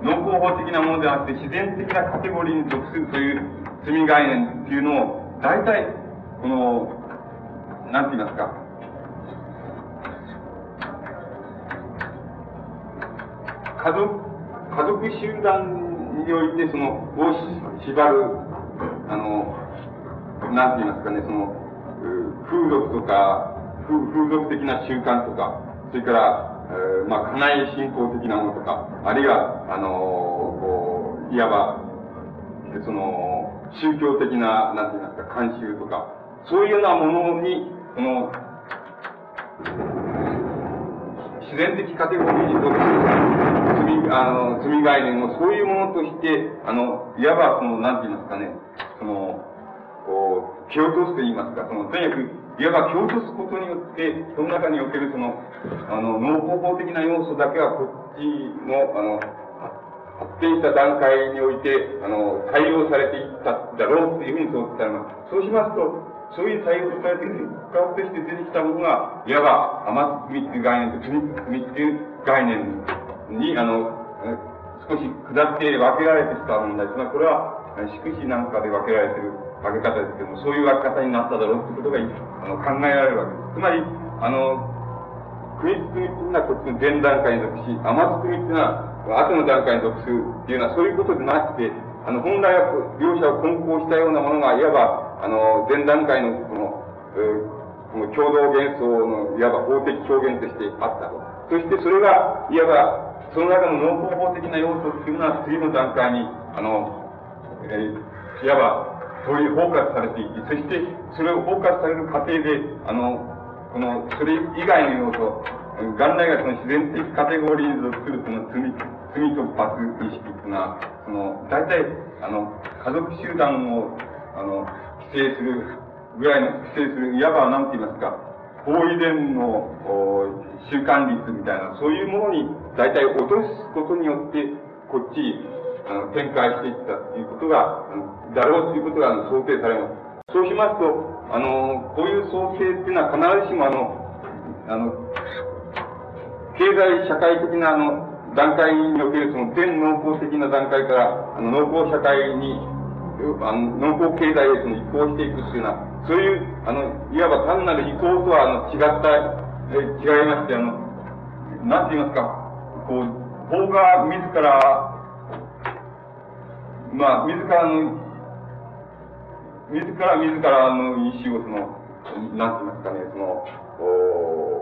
Speaker 1: 農工法的なものではなくて、自然的なカテゴリーに属するという罪概念っていうのを、大体、この、なんて言います。か、家族、家族集団において、その、を縛る、あの、なんて言いますかね、その、風俗とか、風俗的な習慣とか、それから、えー、まあ、家内信仰的なものとか、あるいは、あの、こう、いわば、その、宗教的な、なんて言いますか、慣習とか、そういうようなものに、この、自然的カテゴリーに属する罪、あの、罪概念をそういうものとして、あの、いわばその、なんて言いますかね、その、こう、蹴落とすと言いますか、その、とにかく、いわば蹴落とすことによって、その中におけるその、あの、農工法的な要素だけはこっちの、あの、発展した段階において、あの、採用されていっただろうというふうに想定されます。そうしますと、そういう採用されている結果として出てきたものが、いわば、甘みっていう概念と罪みっていう概念に、あの、少し下って分けられてきた問題ですが、これは、宿死なんかで分けられてる分け方ですけども、そういう分け方になっただろうということがあの考えられるわけです。つまり、あの、国包みっていうのはこっちの前段階に属し、甘包みっていうのは後の段階に属するっていうのはそういうことでなくて、あの、本来は両者を混交したようなものが、いわば、あの、前段階のこの、えー、共同幻想の、いわば法的表現としてあったと。そしてそれが、いわば、その中の農工法的な要素っていうのは次の段階に、あの、えー、いわば、そういう包括されていき、そしてそれを包括される過程で、あの、この、それ以外の要素、元来がその自然的カテゴリーに属するその罪、罪と罰意識っていうのは、その、大体、あの、家族集団を、あの、規制するぐらいの、規制する、いわば何て言いますか、法遺伝の習慣率みたいな、そういうものに大体落とすことによって、こっち、あの、展開していったということが、だろうということが想定されます。そうしますと、あの、こういう想定っていうのは必ずしもあの、あの、経済社会的なあの、段階におけるその全農耕的な段階から、あの、農耕社会に、あの、農耕経済へその移行していくっていうのは、そういう、あの、いわば単なる移行とは、あの、違った、え、違いまして、あの、なんて言いますか、こう、法が自ら、まあ、自らの、自ら自らの意思をその、なんて言いますかね、その、お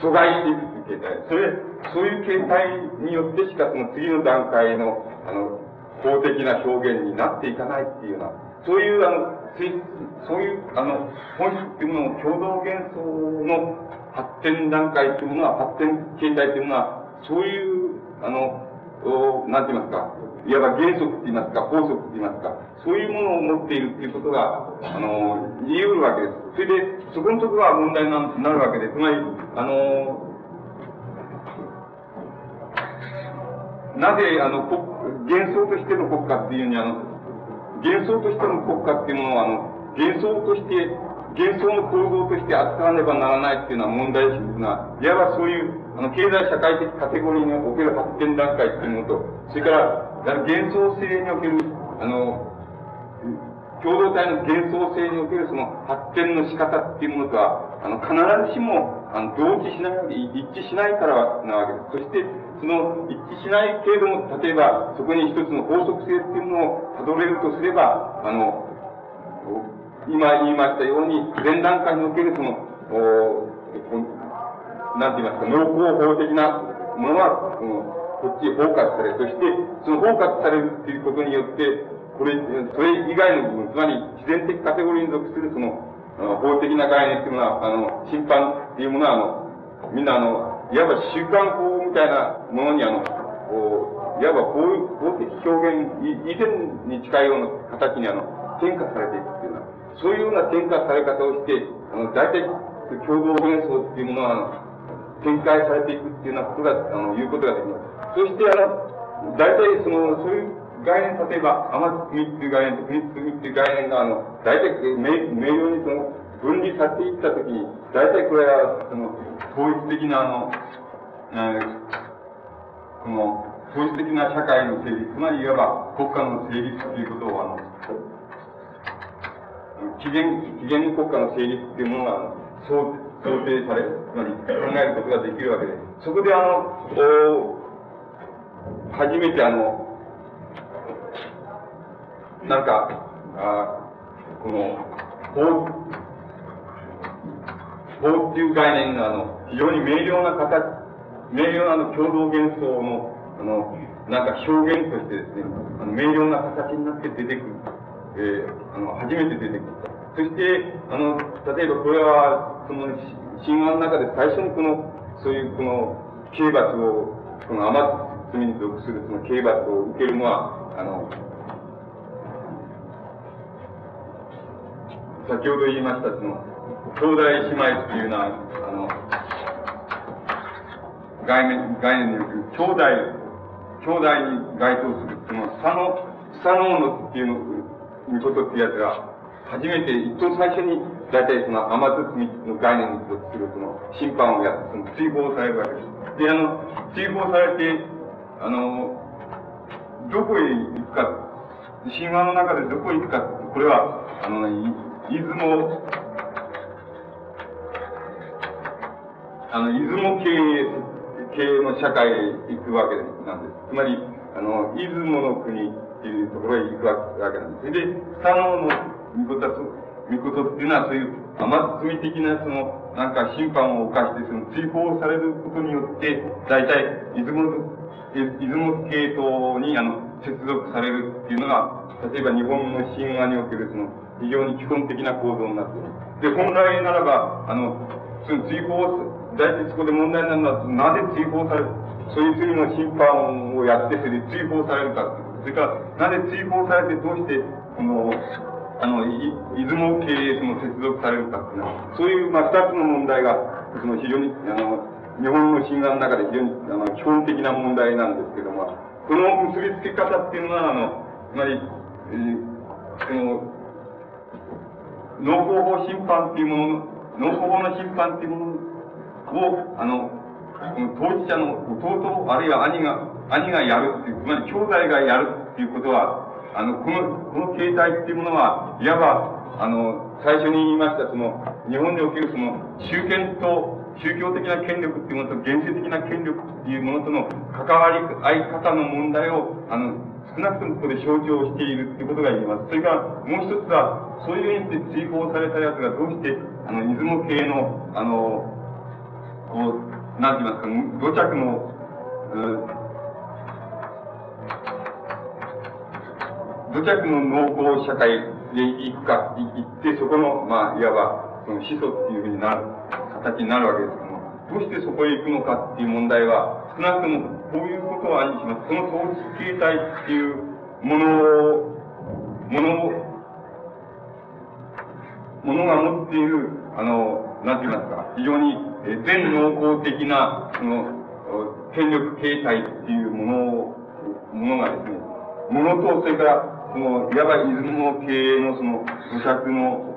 Speaker 1: 阻害していくい形態。それ、そういう形態によってしかその次の段階の、あの、法的な表現になっていかないっていうような、そういう、あの、そういう、あの、本質っていうものを共同幻想の発展段階っていうものは、発展形態っていうものは、そういう、あの、おなんて言いますか、いわば原則って言いますか、法則って言いますか、そういうものを持っているっていうことが、あの、言い得るわけです。それで、そこのところは問題になるわけで、つまり、あの、なぜ、あの、幻想としての国家っていうに、あの、幻想としての国家っていうものは、あの、幻想として、幻想の構造として扱わねばならないっていうのは問題意識が、いわばそういうあの、経済社会的カテゴリーにおける発展段階っていうものと、それから、幻想性における、あの、共同体の幻想性におけるその発展の仕方っていうものとは、あの、必ずしも、あの、同一しない、一致しないからなわけです。そして、その一致しないけれども、例えば、そこに一つの法則性っていうものを辿れるとすれば、あの、今言いましたように、前段階におけるその、なんて言いますか、濃厚法的なものは、この、こっちへ包括され、そして、その包括されるっていうことによって、これ、それ以外の部分、つまり自然的カテゴリーに属するその、法的な概念っていうものは、あの、審判っていうものは、あの、みんなあの、いわば習慣法みたいなものに、あの、こういわば法法的表現以前に近いような形に、あの、転化されていくっていうような、そういうような転化され方をして、あの、大体、共同幻想っていうものは、あの、展開されていくっていうようなことが、あの、言うことができます。そして、あの、大体、その、そういう概念、例えば、天津っていう概念と国津っていう概念が、あの、大体、明明瞭にその、分離されていったときに、大体これは、その、統一的な、あの、えー、この、統一的な社会の成立、つまりいわば国家の成立ということを、あの、紀元、紀元国家の成立っていうものが、そう、想定され、つまり考えることができるわけで、そこであの、初めてあの、なんか、あこの、法、法っていう概念があの、非常に明瞭な形、明瞭なあの共同幻想の、あの、なんか表現としてですね、あの明瞭な形になって出てくる。えー、あの、初めて出てくる。そして、あの、例えばこれは、その、神話の中で最初にこの、そういうこの、刑罰を、この天罪に属するその刑罰を受けるのは、あの、先ほど言いました、その、兄弟姉妹っていうのは、あの、概念、概念によく、兄弟、兄弟に該当する、その、佐野、佐野のっていうの、いうことってやつが、初めて、一等最初に、大体その甘包みの概念に属するその審判をやって、その追放されるわけです。で、あの、追放されて、あの、どこへ行くか、神話の中でどこへ行くか、これは、あの、出雲、あの、出雲系、系の社会へ行くわけなんです。つまり、あの、出雲の国っていうところへ行くわけなんです。で、佐野の見事は、いうことっていうのは、そういう、甘罪的な、その、なんか審判を犯して、その、追放されることによって、大体、出雲、出雲系統に、あの、接続されるっていうのが、例えば日本の神話における、その、非常に基本的な構造になっている。で、本来ならば、あの、その追放、大体そこで問題になるのは、なぜ追放される、そういう罪の審判をやって、それで追放されるか。それから、なぜ追放されて、どうして、この、あの、出雲系へその接続されるかっていうのは、そういう、まあ、二つの問題が、その非常に、あの、日本の神話の中で非常に、あの、基本的な問題なんですけども、この結びつけ方っていうのは、あの、つまり、えー、その、農耕法審判っていうもの、農耕法の審判っていうものを、あの、当事者の弟、あるいは兄が、兄がやるっていう、つまり兄弟がやるっていうことは、あの、この、この形態っていうものは、いわば、あの、最初に言いました、その、日本におけるその、宗権と、宗教的な権力っていうものと、現世的な権力っていうものとの関わり合い方の問題を、あの、少なくともここで象徴しているっていうことが言えます。それから、もう一つは、そういう意味で追放されたやつがどうして、あの、出雲系の、あの、こう、なんて言いますか、土着の、う土着の農耕社会で行くか、行って、そこの、まあ、いわば、その始祖っていうふうになる、形になるわけですけども、どうしてそこへ行くのかっていう問題は、少なくとも、こういうことを暗示します。その統治形態っていうものを、ものを、ものが持っている、あの、なんて言いますか、非常にえ全農耕的な、その、権力形態っていうものを、ものがですね、ものと、それから、その、いわば出雲系のその、土着の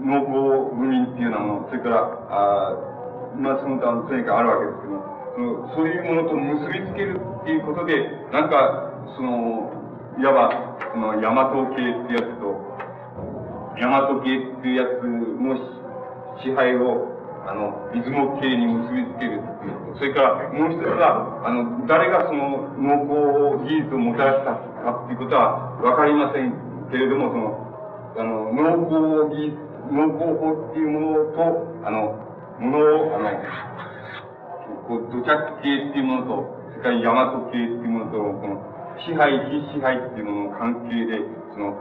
Speaker 1: 農耕部民っていうようなもの、それから、あまあ、その他のとにかあるわけですけどその、そういうものと結びつけるっていうことで、なんか、その、いわば、その、大和系ってやつと、大和系っていうやつの支配を、あの、出雲系に結びつけるっていう。それから、もう一つは、あの、誰がその農耕技術をもたらしたかっていうことはわかりませんけれども、その、あの、農耕技、農耕法っていうものと、あの、ものを、あの、こう、土着系っていうものと、それから大和系っていうものと、この、支配、非支配っていうものの関係で、その、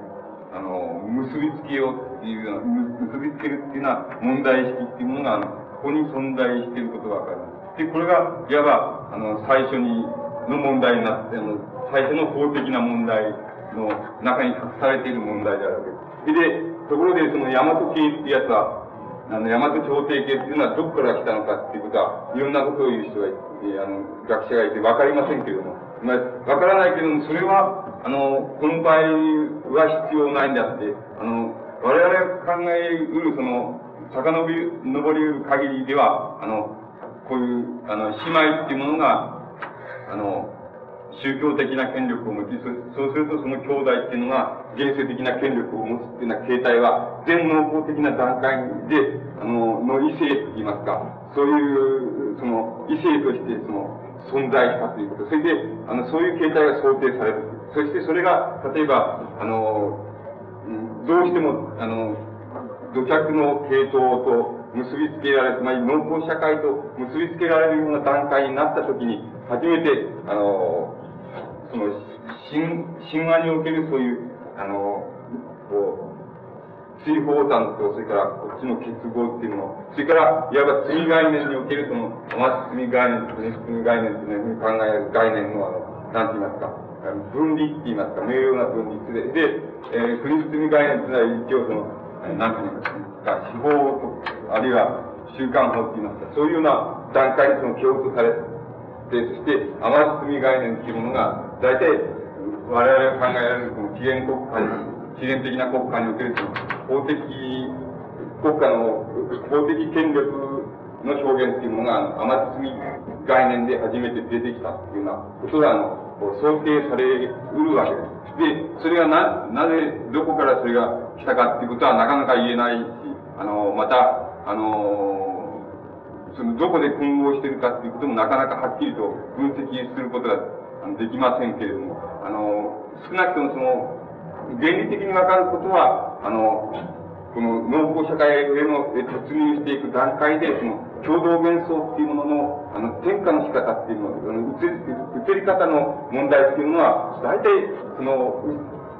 Speaker 1: あの、結びつけようっていうような、結びつけるっていうような問題意識っていうものが、あの、ここに存在していることがわかります。で、これが、いわば、あの、最初に、の問題になって、あの、最初の法的な問題の中に隠されている問題であるわけです。で、ところで、その、大和系ってやつは、あの、大和朝廷系っていうのはどこから来たのかっていうことは、いろんなことを言う人が、あの、学者がいて、わかりませんけれども、まあ、わからないけれども、それは、あの、この場合は必要ないんであって、あの、我々が考えうる、その、遡り、登りうる限りでは、あの、こういう、あの、姉妹っていうものが、あの、宗教的な権力を持ち、そうするとその兄弟っていうのが、現世的な権力を持つっていうような形態は、全農耕的な段階で、あの、の異性と言いますか、そういう、その、異性として、その、存在したということ。それで、あの、そういう形態が想定される。そしてそれが、例えば、あの、どうしても、あの、土着の系統と、結びつけられる、つまり農耕社会と結びつけられるような段階になったときに、初めて、あの、その、神、神話におけるそういう、あの、こう、追放談と、それからこっちの結合っていうのを、それから、いわば罪概念におけるその、ま罪概念、罪概念っていうのに考える概念の、あの、なんて言いますか、分離って言いますか、明瞭な分離で、で、えー、国罪概念っていうのは一応その、なんて言いますか、司法とあるいは習慣法って言いますか、そういうような段階にその共通されて、そして、甘罪概念っていうものが、大体、我々が考えられるこの紀元国家に、紀元的な国家における法的国家の法的権力の表現っていうものが、甘罪概念で初めて出てきたっていうようなことが、あの、想定されうるわけです。で、それがな、なぜ、どこからそれが来たかっていうことはなかなか言えないし、あの、また、あのそのどこで混合してるかっていうこともなかなかはっきりと分析することができませんけれども、あの少なくともその、原理的にわかることは、あの、この農耕社会への突入していく段階で、その、共同幻想っていうものの、あの、転化の仕方っていうの、あの移移り方の問題っていうのは、大体、その、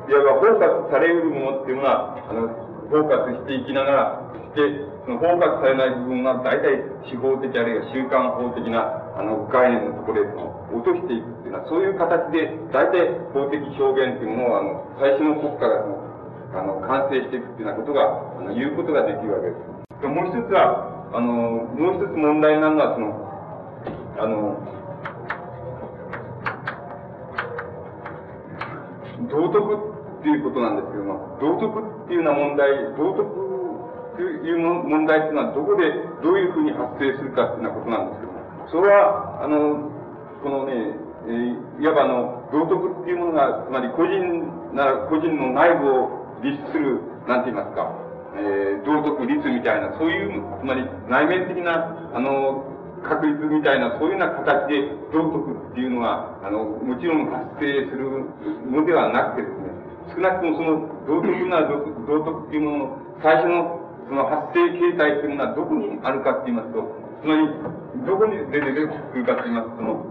Speaker 1: いわば包括されうるものっていうのは、あの、包括していきながら、して、その包括されない部分は大体司法的あるいは習慣法的な、あの、概念のところで、その、落としていくっていうのは、そういう形で、大体法的表現っていうものを、あの、最初の国家がの、あの、完成していくっていうようなことが、あの、言うことができるわけです。でもう一つは、あの、もう一つ問題なのは、その、あの、道徳っていうことなんですけども、道徳っていうような問題、道徳という問題っていうのはどこで、どういうふうに発生するかっていうようなことなんですけども、それは、あの、このね、えー、いわばあの、道徳っていうものが、つまり個人なら個人の内部を律する、なんて言いますか、えー、道徳律みたいな、そういう、つまり内面的な、あの、確立みたいな、そういうような形で道徳っていうのが、あの、もちろん発生するのではなくてですね、少なくともその道徳な道徳っていうものの最初のその発生形態っていうのはどこにあるかって言いますと、つまり、どこに出てくるかって言いますと、その、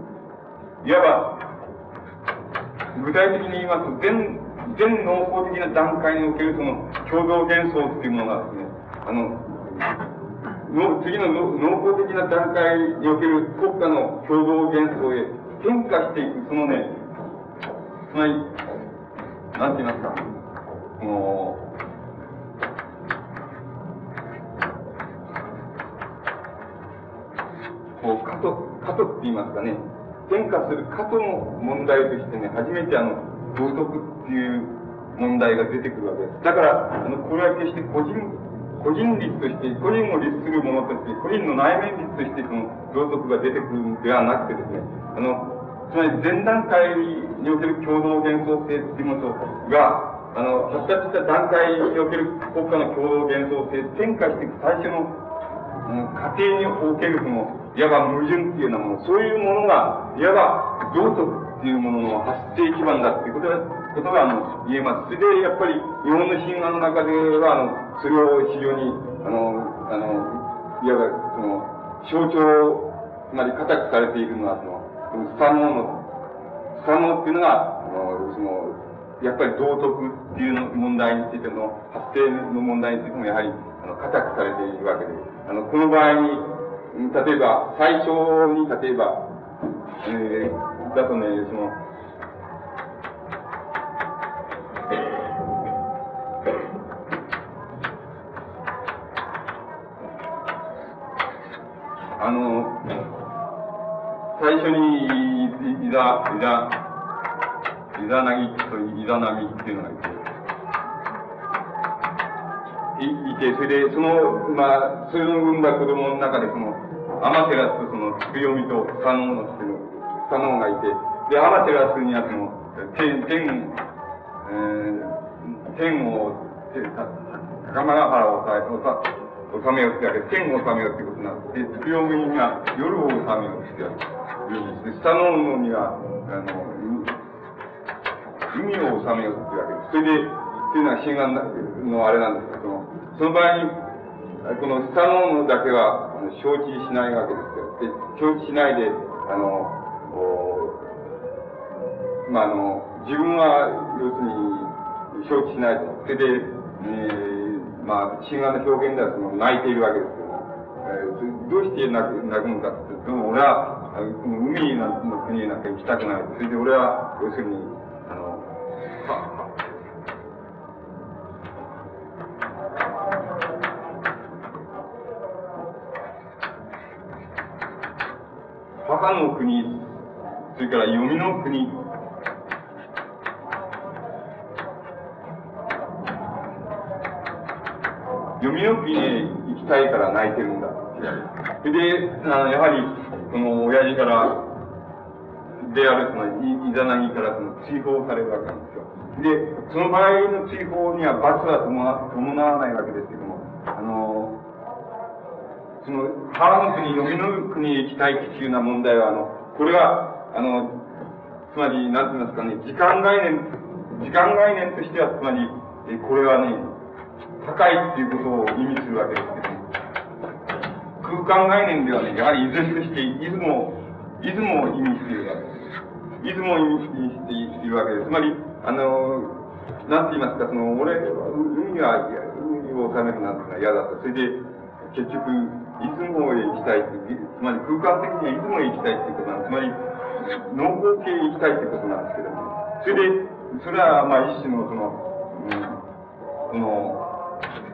Speaker 1: いわば、具体的に言いますと、全、全農耕的な段階におけるその共同幻想っていうものがですね、あの、の次の農耕的な段階における国家の共同幻想へ変化していく、そのね、つまり、なんて言いますか、この、こう、過渡、過渡って言いますかね、変化する過渡の問題としてね、初めてあの、道徳っていう問題が出てくるわけです。だから、あの、これは決して個人、個人律として、個人を律するものとして、個人の内面律としてその道徳が出てくるんではなくてですね、あの、つまり前段階における共同幻想性っていうものが、あの、発達した段階における国家の共同幻想性、転化していく最初の、うん、過程におけるその、いわば矛盾っていうようなもの、そういうものが、いわば道徳っていうものの発生基盤だっていうことが、ことが、あの、言えます。それで、やっぱり、日本の神話の中では、あの、それを非常に、あの、あの、いわば、その、象徴、つまり固くされているのは、その、スタノの、スタノっていうのが、あの、その、やっぱり道徳っていうの問題についての、発生の問題についてもやはり、あの、固くされているわけで、あの、この場合に、例えば、最初に、例えば、えー、だとね、その、あの、最初に、いざ、いざ、いざなぎといざなみっていうのがいて、いて、それで、その、まあ、それの産んだ子供の中で、その、アマテラスとその、強みとサノーのっていうの、サノーがいて、で、アマテラスにはその、天、天、えー、天を、高間原をさ、治めようってわけ、天を治めようってことなんです。で、強みには夜を治めようってわけ。下の海は、あの、海を治めようってわけです。それで、っていうのは神話のあれなんですけども、その場合に、この下の海だけは承知しないわけですよ。で、承知しないで、あの、まあ、あの、自分は、要するに、承知しないと。それで、えー、まあ、神話の表現ではその泣いているわけですけども、えー、どうして泣く泣くのかって言っても、俺は、海の国なんか行きたくない。それで俺は、要するに、あの、母の国、それから読みの国、読みの国に行きたいから泣いてるんだ。それで、あのやはり、その親父から、であるそのイザナギからその追放されるわけなんですよ。で、その場合の追放には罰は伴わないわけですけども、あの、その、ハーム国、読みの国へ行きたいっていうような問題は、あの、これは、あの、つまり、なんて言いますかね、時間概念、時間概念としては、つまり、えこれはね、高いっていうことを意味するわけですけど空間概念ではね、やはり依然として、いつも、いつも意味しているわけです。いつも意味しているわけです。つまり、あの、なんて言いますか、その、俺、海は、海を治めるなんてのは嫌だった。それで、結局、いつもへ行きたいって、つまり空間的にはいつもへ行きたいっていうことなんです。つまり、農耕系へ行きたいってことなんですけども、それで、それは、まあ、一種の、その、うん、その、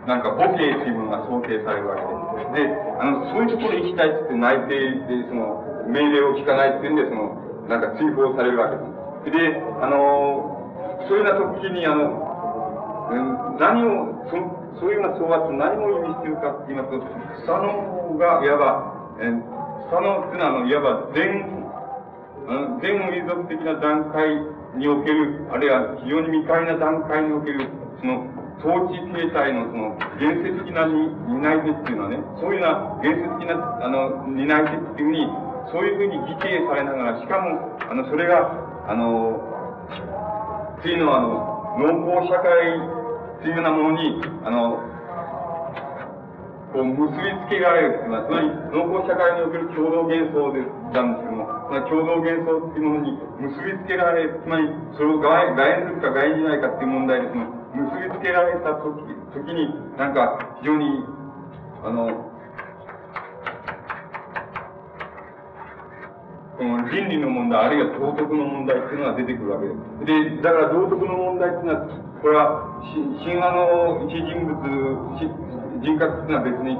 Speaker 1: なんか、母系っていうものが想定されるわけです。で、あの、そういうところに行きたいって言って内定で、その、命令を聞かないっていうんで、その、なんか追放されるわけです。で、あの、そういうような時に、あの、何を、そそういうような総圧何を意味しているかって言いますと、佐野が、いわば、え佐野っていうのは、あの、いわば全、全民族的な段階における、あるいは非常に未開な段階における、その、統治形態のその原説的な担い手っていうのはね、そういうような原説的なあの担い手っていうふうに、そういうふうに義兄されながら、しかも、あの、それが、あの、っていうのは、あの、農耕社会っていうようなものに、あの、こう結びつけられるっていうのは、つまり農耕社会における共同幻想でなんですけども、その共同幻想っていうものに結びつけられ、つまりそれを外外縁するか外縁じゃないかっていう問題ですね。結びつけられたとき、時に、なんか、非常に、あの、この倫理の問題、あるいは道徳の問題っていうのが出てくるわけです。で、だから道徳の問題っていうのは、これは、神話の一人物、人格っていうのは別に、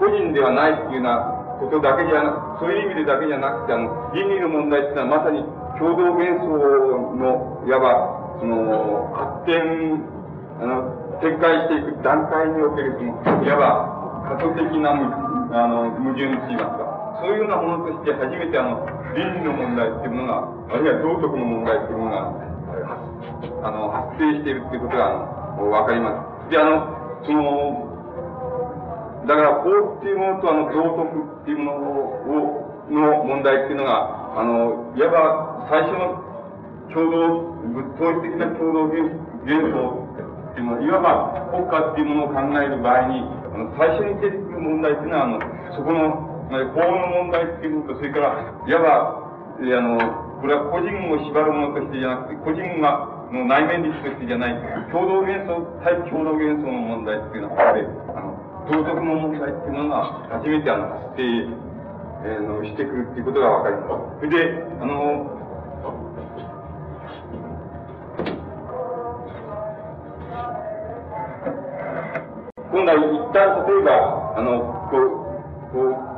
Speaker 1: 個人ではないっていうようなことだけじゃなく、そういう意味でだけじゃなくて、あの、倫理の問題っていうのはまさに共同幻想の、いわば、その、発展、あの、展開していく段階における、その、いわば、過疎的な、あの、矛盾といいますか、そういうようなものとして初めてあの、倫理の問題っていうものが、あるいは道徳の問題っていうものが、あの、発生しているっていうことが、あの、わかります。で、あの、その、だから、法っていうものと、あの、道徳っていうものを、の問題っていうのが、あの、いわば、最初の共同、統一的な共同元素っていうのは、いわば国家っていうものを考える場合に、あの最初に出てくる問題っていうのは、あの、そこの、法の問題っていうのと、それから、いわば、あの、これは個人を縛るものとしてじゃなくて、個人が、の内面率としてじゃない、共同元素、対共同元素の問題っていうのは、ここで、あの、道徳の問題っていうのが、初めてあの、発生、えー、のしてくるっていうことがわかります。それで、あの、今度は一旦例えば、あの、こう、こう、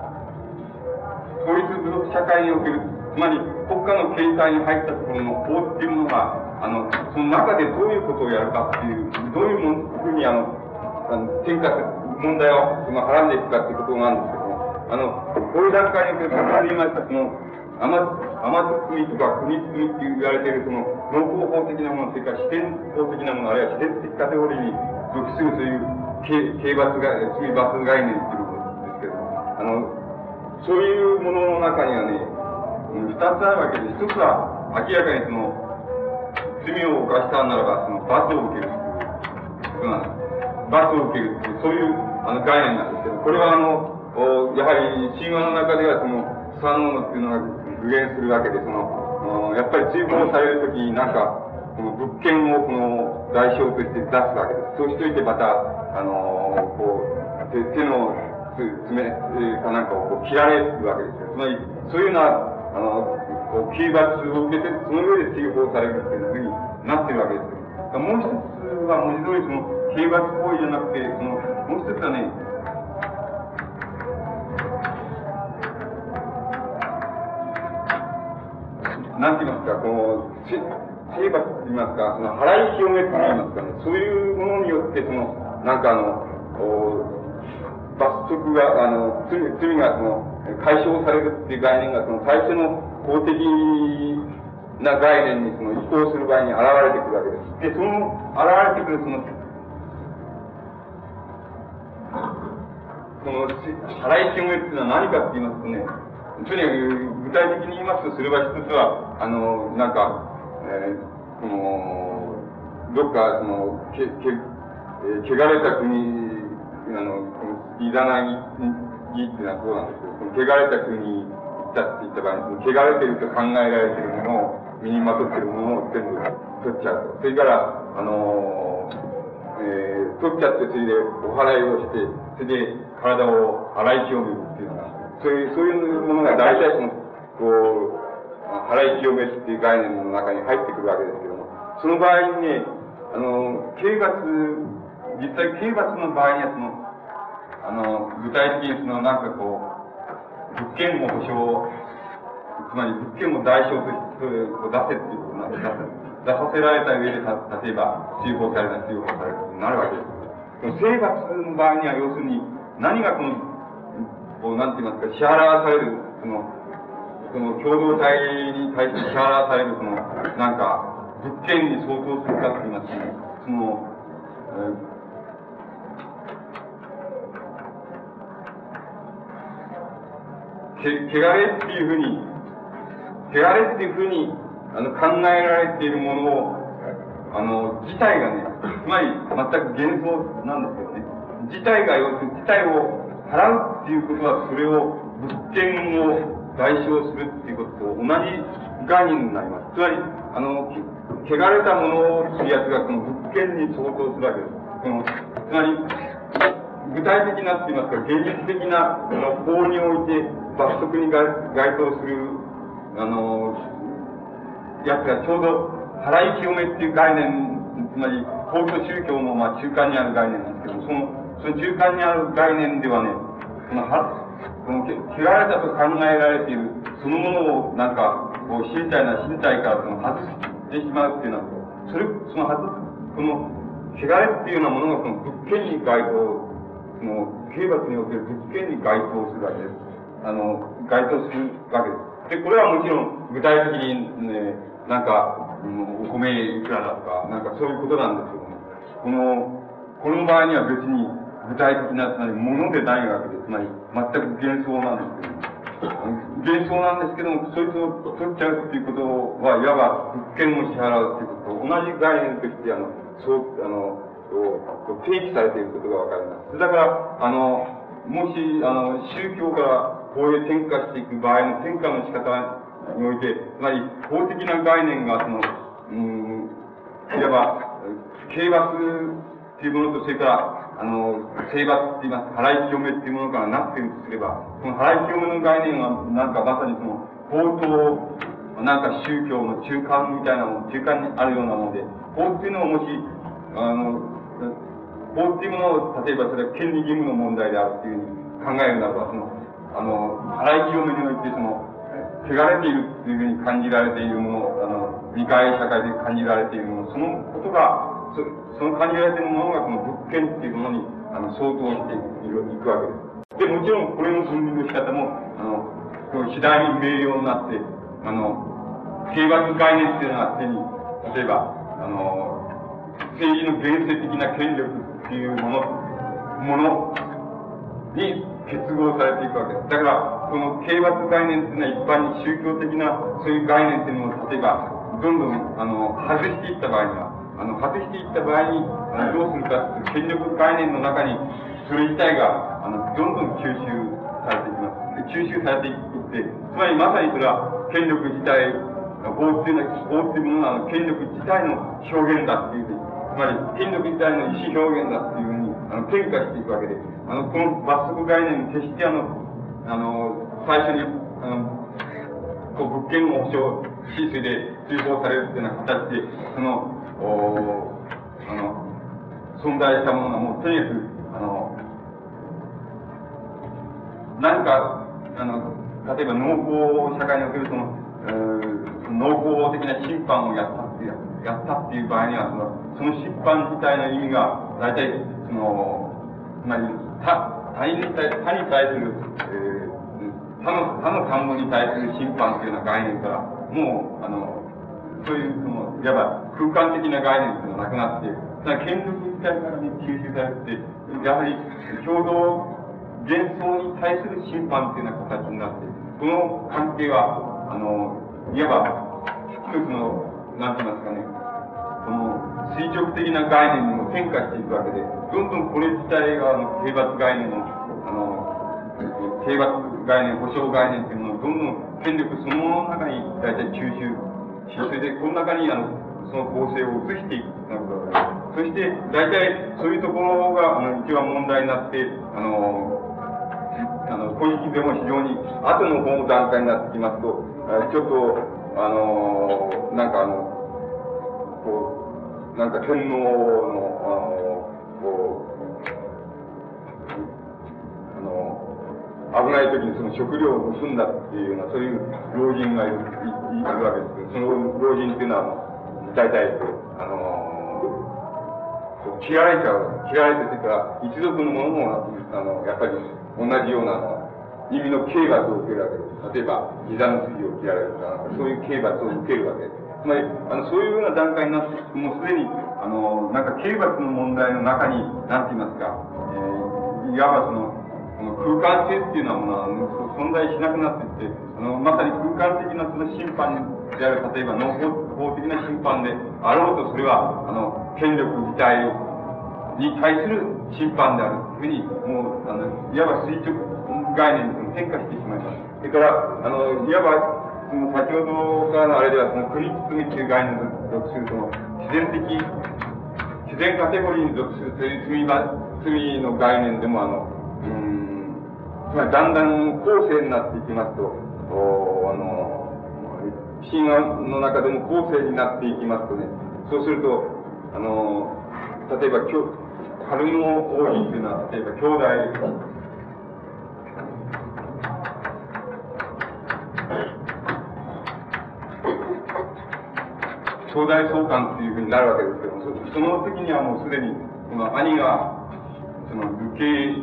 Speaker 1: 統一部族社会における、つまり国家の形態に入ったところの法っていうものが、あの、その中でどういうことをやるかっていう、どういうふうにあの、あの、転化問題を、まあ、絡んでいくかっていうことなんですけども、あの、こういう段階における、先ほど言いました、その、アマ、アマト組とか国組って言われているその農耕法的なもの、それから自然法的なもの、あるいは自然的カテゴリーに属するという刑刑罰が、罪罰概念っていうことですけど、あの、そういうものの中にはね、二つあるわけで、一つは明らかにその、罪を犯したならば、その罰を受けるっていうことなんです。罰を受けるっていう、そういうあの概念なんですけど、これはあの、おやはり神話の中ではその、三能っていうのが具現するわけで、その、やっぱり追放されるときになんか、この物件をこの代表として出すわけです。そうしといてまた、あのー、こう、手手の爪かなんかをこう切られるわけですよ。つまり、そういうような、あの、こう、刑罰を受けて、その上で追放されるっていうふうになってるわけですよ。もう一つは文字通りその、刑罰行為じゃなくて、その、もう一つはね、なんて言いますか、この、刑罰と言いますか、その払い清めと言いますかね、そういうものによって、その、なんかあの、罰則が、あの、罪罪がその、解消されるっていう概念が、その最初の法的な概念にその移行する場合に現れてくるわけです。で、その、現れてくるその、その、払い清めっていうのは何かって言いますとね、とにかく具体的に言いますとすれば一つは、あの、なんか、えー、その、どっか、その、け、け、えー、汚れた国、あの、いざないぎっていうのはそうなんですけど、その汚れた国に行ったって言った場合に、汚れてると考えられてるものを、身にまとってるものを全部取っちゃうと。それから、あのー、えー、取っちゃって、それでお祓いをして、それで体を洗い清めるっていうのが、そういう、そういうものが大体その、こう、払い清めっていう概念の中に入ってくるわけですけども、その場合にね、あの、刑罰、実際刑罰の場合にはその、あの、具体的にその、なんかこう、物件を保証、つまり物件を代償として出せっていうことなんです。出させられた上で、例えば、追放された、追放されるとなるわけです。刑罰の場合には、要するに、何がこの、こう、なんて言いますか、支払わされる、その、その共同体に対して支払わされる、その、なんか、物件に相当するかって言いますね、その、えー、け、汚れっていうふうに、汚れっていうふうに、あの、考えられているものを、あの、自体がね、つまり、全く幻想なんですよね。自体が、要するに、自体を払うっていうことは、それを、物件を代償するっていうことと同じ概念になります。つまり、あの、汚れたものをするやつがこの物件に相当するわけです。このつまり、具体的なって言いますか、現実的なその法において罰則に該当する、あの、やつがちょうど払い清めっていう概念、つまり、法と宗教のまあ中間にある概念なんですけど、その、その中間にある概念ではね、その、は、その、汚れたと考えられている、そのものを、なんか、こう、身体な身体からその外してしまうっていうのは、それ、その外す、その、汚れっていうようなものがその物件に該当、その、刑罰における物件に該当するわけです。あの、該当するわけです。で、これはもちろん、具体的にね、なんか、うん、お米いくらだとか、なんかそういうことなんですけども、この、この場合には別に具体的な、つまり物でないわけです、つまり全く幻想なんですけども、幻想なんですけども、そいつを取っちゃうっていうことは、いわば物件を支払うっていうことと同じ概念として、あの、そう、あの、定義されていることがわかります。だから、あの、もし、あの、宗教からこういう転化していく場合の転化の仕方において、つまり法的な概念が、その、うん、いわば、刑罰っていうものと、それから、あの、刑罰って言います、払い清めっていうものからなっているとすれば、その払い清めの概念は、なんかまさにその、法と、なんか宗教の中間みたいなもの、中間にあるようなもので、法っていうのをもし、あの、法っていうものを、例えばそれは権利義務の問題であるっていうふうに考えるならば、その、あの、払い清めにおいて、その、汚れているっていうふうに感じられているもの、あの、理解社会で感じられているもの、そのことが、そその感じられているものがこの物件っていうものに、あの、相当しているいくわけです。で、もちろんこれの分類の仕方も、あの、次第に明瞭になって、あの、刑罰概念っていうのが手に、例えば、あの、政治の原生的な権力っていうもの、ものに結合されていくわけです。だから、この刑罰概念っていうのは一般に宗教的なそういう概念っていうのを、例えば、どんどん、あの、外していった場合には、あの、外していった場合に、あのどうするかっていう権力概念の中に、それ自体が、あの、どんどん吸収されていきます。吸収されていって、つまりまさにそれは、権力自体、法っていうのは、法っていうものは、権力自体の表現だっていうふうに、つまり、権力自体の意思表現だっていうふうに、あの、転化していくわけです、あの、この罰則概念に決してあの、あの、最初に、あの、こう、物件を保証し、それで追放されるっていうような形で、その、おあの、存在したものがもう、とにかく、あの、何か、あの、例えば農耕社会におけるその、えー、農耕的な審判をやったっていう、やったっていう場合には、その、その審判自体の意味が、大体、その、つまり、他、他に対他に対する、えー、他の、他の官房に対する審判というような概念から、もう、あの、そういう、その、いわば空間的な概念というのがなくなって、その権力自体からに吸収されて、やはり、共同幻想に対する審判というような形になって、この関係は、あの、いわば、一つの、なんて言いますかね、この、垂直的な概念にも変化していくわけで、どんどんこれ自体が、あの、刑罰概念の、あの、刑罰概念、保障概念っていうものをどんどん権力そのものの中に大体吸収し、それでこの中に、あの、その構成を移していくということがそして、大体、そういうところが、あの、一番問題になって、あの、あの、古式でも非常に、後の方の段階になってきますと、ちょっと、あの、なんかあの、こう、なんか天皇の、あの、こう、あの、危ない時にその食料を盗んだっていうような、そういう老人がいるいいるわけですけど、その老人っていうのは、大体、あの、切られちゃう。切られて、それから一族のものも、あの、やっぱり同じような意味の刑罰を受けるわけです。例えば、膝の筋を切られるとか、そういう刑罰を受けるわけです。つまり、あの、そういうような段階になって、もうすでに、あの、なんか刑罰の問題の中に、なんて言いますか、えー、いわばその、その空間性っていうようなものは存在しなくなっていって、あの、まさに空間的なその審判である、例えば農法的な審判であろうと、それは、あの、権力自体に対する審判であるというふうに、もう、あの、いわば垂直概念に変化してしまいます。それから、あの、いわば、の先ほどからのあれでは、その国包みという概念に属するその自然的、自然カテゴリーに属するという罪罪の概念でも、あの、うん、つまりだんだん後世になっていきますと、おあの、神話の中でも後世になっていきますとね、そうすると、あの、例えば、春の王妃っていうのは、例えば兄弟、兄弟相関っていうふうになるわけですけども、その時にはもうすでに、この兄が、その、流刑、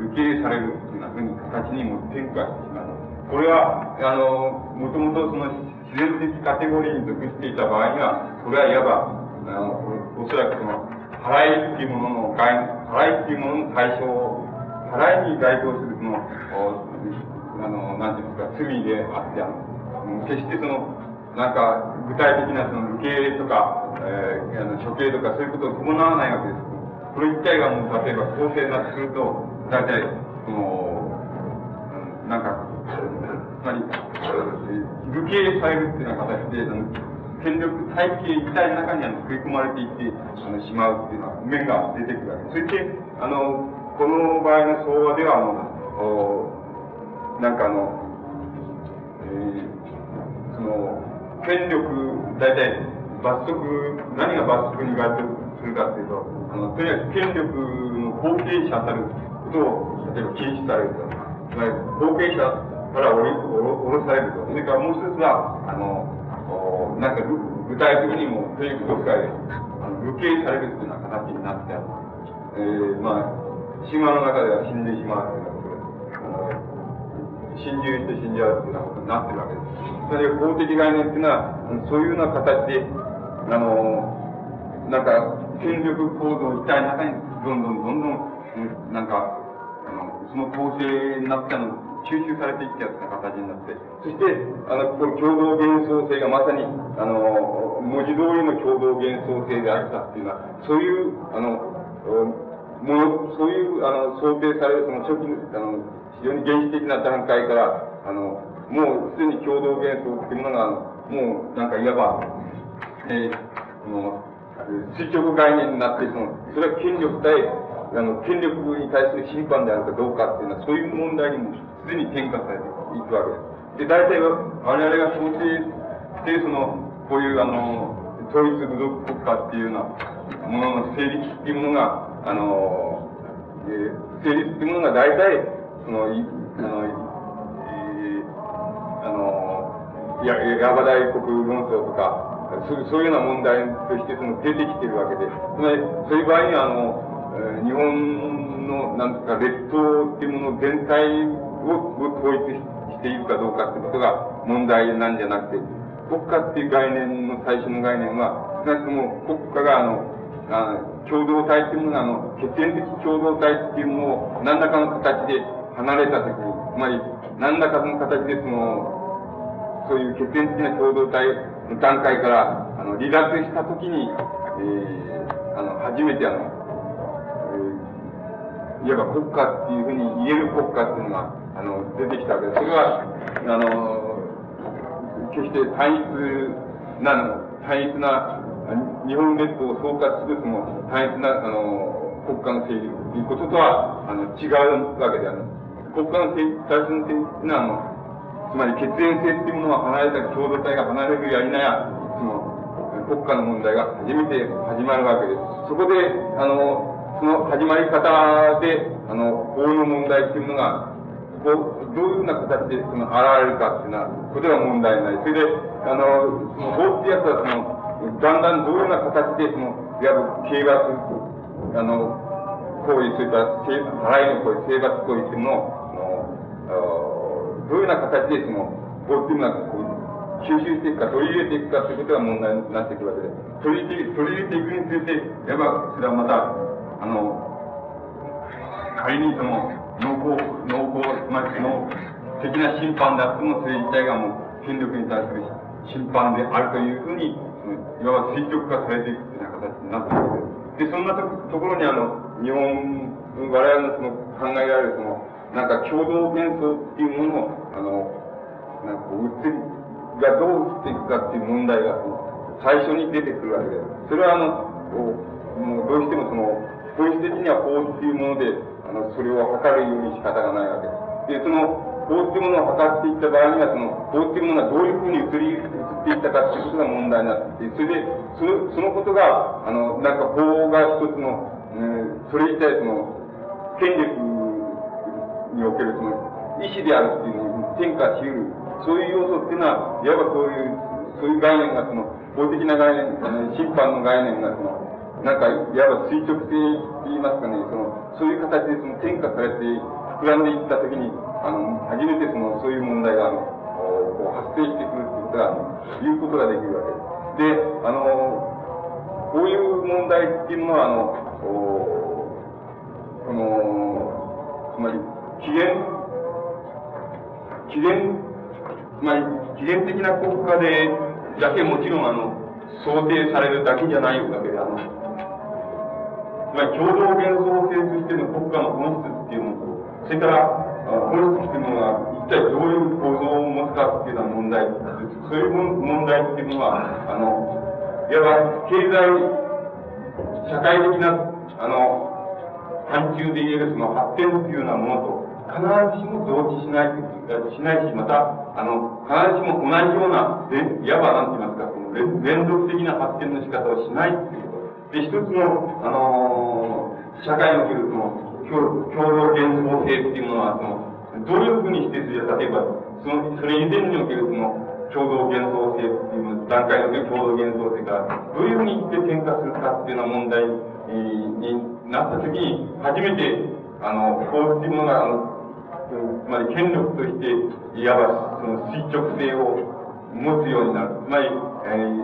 Speaker 1: 流刑されるっていうふうに形にも転化してしまう。これは、あの、もともとその自然的カテゴリーに属していた場合には、これはいわば、あの、おそらくその、払いっていうものの、払いっていうものの対象を、払いに該当するその、あの、なんていうんですか、罪であって、あの、決してその、なんか、具体的なその、受け入れとか、えー、あの処刑とかそういうことを伴わないわけです。これ一体がもう、例えば公正なすると、大体、その、なんか、つまり、受け入れされるっていうような形で、権力体系一体の中にあの食い込まれていってあのしまうっていうのは面が出てくるわけです。そして、あの、この場合の相和では、あの、おなんかあの、えー、その、権力、大体、罰則、何が罰則に該当するかっていうと、あの、とにかく権力の後継者たることを、例えば禁止されると。つまり、後継者から降り、降ろされると。それからもう一つは、あの、なんか具体的にもフェイク読解であの流刑されるっていうような形になってある。えー、まあ、神話の中では死んでしまうっていうようなことで、あの、心中して死んじゃうっていうようなことになってるわけです。それで法的概念っていうのは、そういうような形で、あの、なんか、権力構造一体の中にどんどんどんどん、なんか、あの、その構成になったの吸収されていったような形になって、そして、あの、この共同幻想性がまさに、あの、文字通りの共同幻想性であったっていうのは、そういう、あの、もの、そういう、あの、想定される、その初期の、あの、非常に原始的な段階から、あの、もうすでに共同幻想っていうものが、もう、なんかいわば、えー、もう、垂直概念になって、その、それは権力対、あの、権力に対する審判であるかどうかっていうのは、そういう問題にもすでに転化されていくわけです。で、大体、我々が想定して、その、こういうあの、統一部族国家っていうようなものの成立っていうものが、あの、えー、成立っていうものが大体、その、あの、えー、あの、や、ヤバ大国論争とか、そうそういうような問題としてその出てきてるわけで、つまり、そういう場合には、あの、日本の、なんですか、列島っていうもの全体を統一しているかどうかってことが問題なんじゃなくて、国家っていう概念の最初の概念は、少なくとも国家があの、あの共同体っていうものが、あの、血縁的共同体っていうものを何らかの形で離れたとき、つまり、何らかの形でその、そういう血縁的な共同体の段階から、あの、離脱したときに、えー、あの、初めてあの、えー、いわば国家っていうふうに言える国家っていうのが、あの、出てきたわけです。それは、あの、決して単一なの、単一な、日本列島を総括するその単一な、あの、国家の政治ということとは、あの、違うわけである。国家の政治、最初の政治っていうのは、つまり血縁性っていうものが離れた共同体が離れるやいなや、その、国家の問題が初めて始まるわけです。そこで、あの、その始まり方で、あの、法の問題っていうのが、どういうような形でその現れるかっていうのは、ことが問題ない。それで、あの、その法ってやつはその、だんだんどういうような形でその、いわば刑罰、あの、行為、そういった払いの行為、刑罰行為っていうのを、どういうような形でその、法っていうのは、吸収していくか、取り入れていくかということが問題になっていくわけで、取り入れて、取り入れていくについて、やっぱ、それはまた、あの、仮にその、濃厚、濃厚、つまりその、的な審判であっても、それ自体がもう、権力に対する審判であるというふうに、いわば垂直化されていくというような形になっているわけで。で、そんなとところにあの、日本、我々のその考えられるその、なんか共同幻想っていうものを、あの、なんかこう、移り、がどうしていくかっていう問題が、最初に出てくるわけです。それはあの、もうどうしてもその、本質的には法っていうもので、あの、それを測るように仕方がないわけです。で、その、法っていうものを測っていった場合には、その、法っていうものがどういうふうに移り、移っていったかっていうことが問題になっていて、それで、その、そのことが、あの、なんか法が一つの、うん、それ自体その、権力におけるその、意志であるっていうのに転化し得る、そういう要素っていうのは、いわばそういう、そういう概念がその、法的な概念、審判の概念がその、なんか、いわば垂直性って言いますかね、その、そういう形でその転化されて膨らんでいったときに、あの、初めてその、そういう問題が、あの、こう発生してくるっていうことが、いうことができるわけです。で、あの、こういう問題っていうのは、あの、この、つまり、起源、起源、つまり、起源的な国家で、だけもちろん、あの、想定されるだけじゃないわけで、あの、つまり共同幻想性としての国家の本質っていうものと、それから、本質っていうのが一体どういう構造を持つかっていうような問題、そういう問題っていうのは、あの、いわば経済、社会的な、あの、範疇で言えるその発展っていうようなものと、必ずしも同時しない、しないし、また、あの、必ずしも同じような、いわばなんて言いますか、その連続的な発展の仕方をしないっていうこと。で、一つの、あのー、社会におけるその、共同幻想性っていうものは、その、どういうふうにして、例えば、その、それ以前におけるその、共同幻想性っていう段階における共同幻想性が、どういうふうにして転化するかっていうような問題になったときに、初めて、あの、法っていうものが、あの、つまり権力として、いわば、その垂直性を持つようになる。つまり、えー、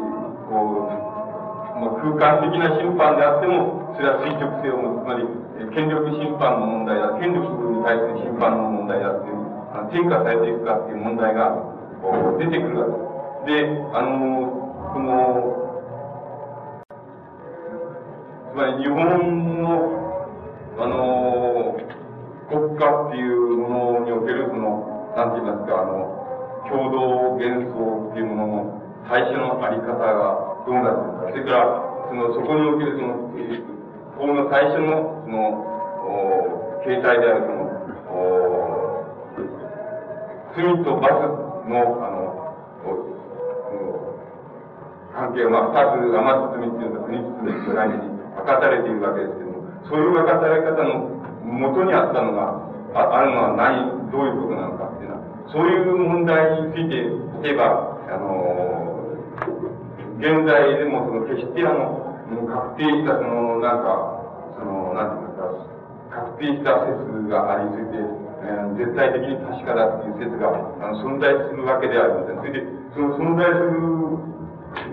Speaker 1: こう、まあ、空間的な審判であっても、それは垂直性を持つ、つまり、権力審判の問題だ、権力に対する審判の問題だっていう、あの転化されていくかっていう問題が、こう、出てくるわけで。で、あの、その、つまり日本の、あの、国家っていうものにおける、その、なんて言いますか、あの、共同幻想っていうものの最初のあり方が、どうなってるか。それから、その、そこにおけるその、法の最初の、その、お形態であるその、お罪と罰の、あの、関係は、まあ、二つ、余つ罪っていうのは国罪と大事に分かされているわけですけども、そういう分かされ方の元にあったのが、ああるのは何、どういうことなのかっていうのは、そういう問題について、例えば、あの現在でもその決してあの、確定したその、なんか、その、なんていうんですか、確定した説があり、それで、えー、絶対的に確かだっていう説があの存在するわけではありません。それで、その存在する、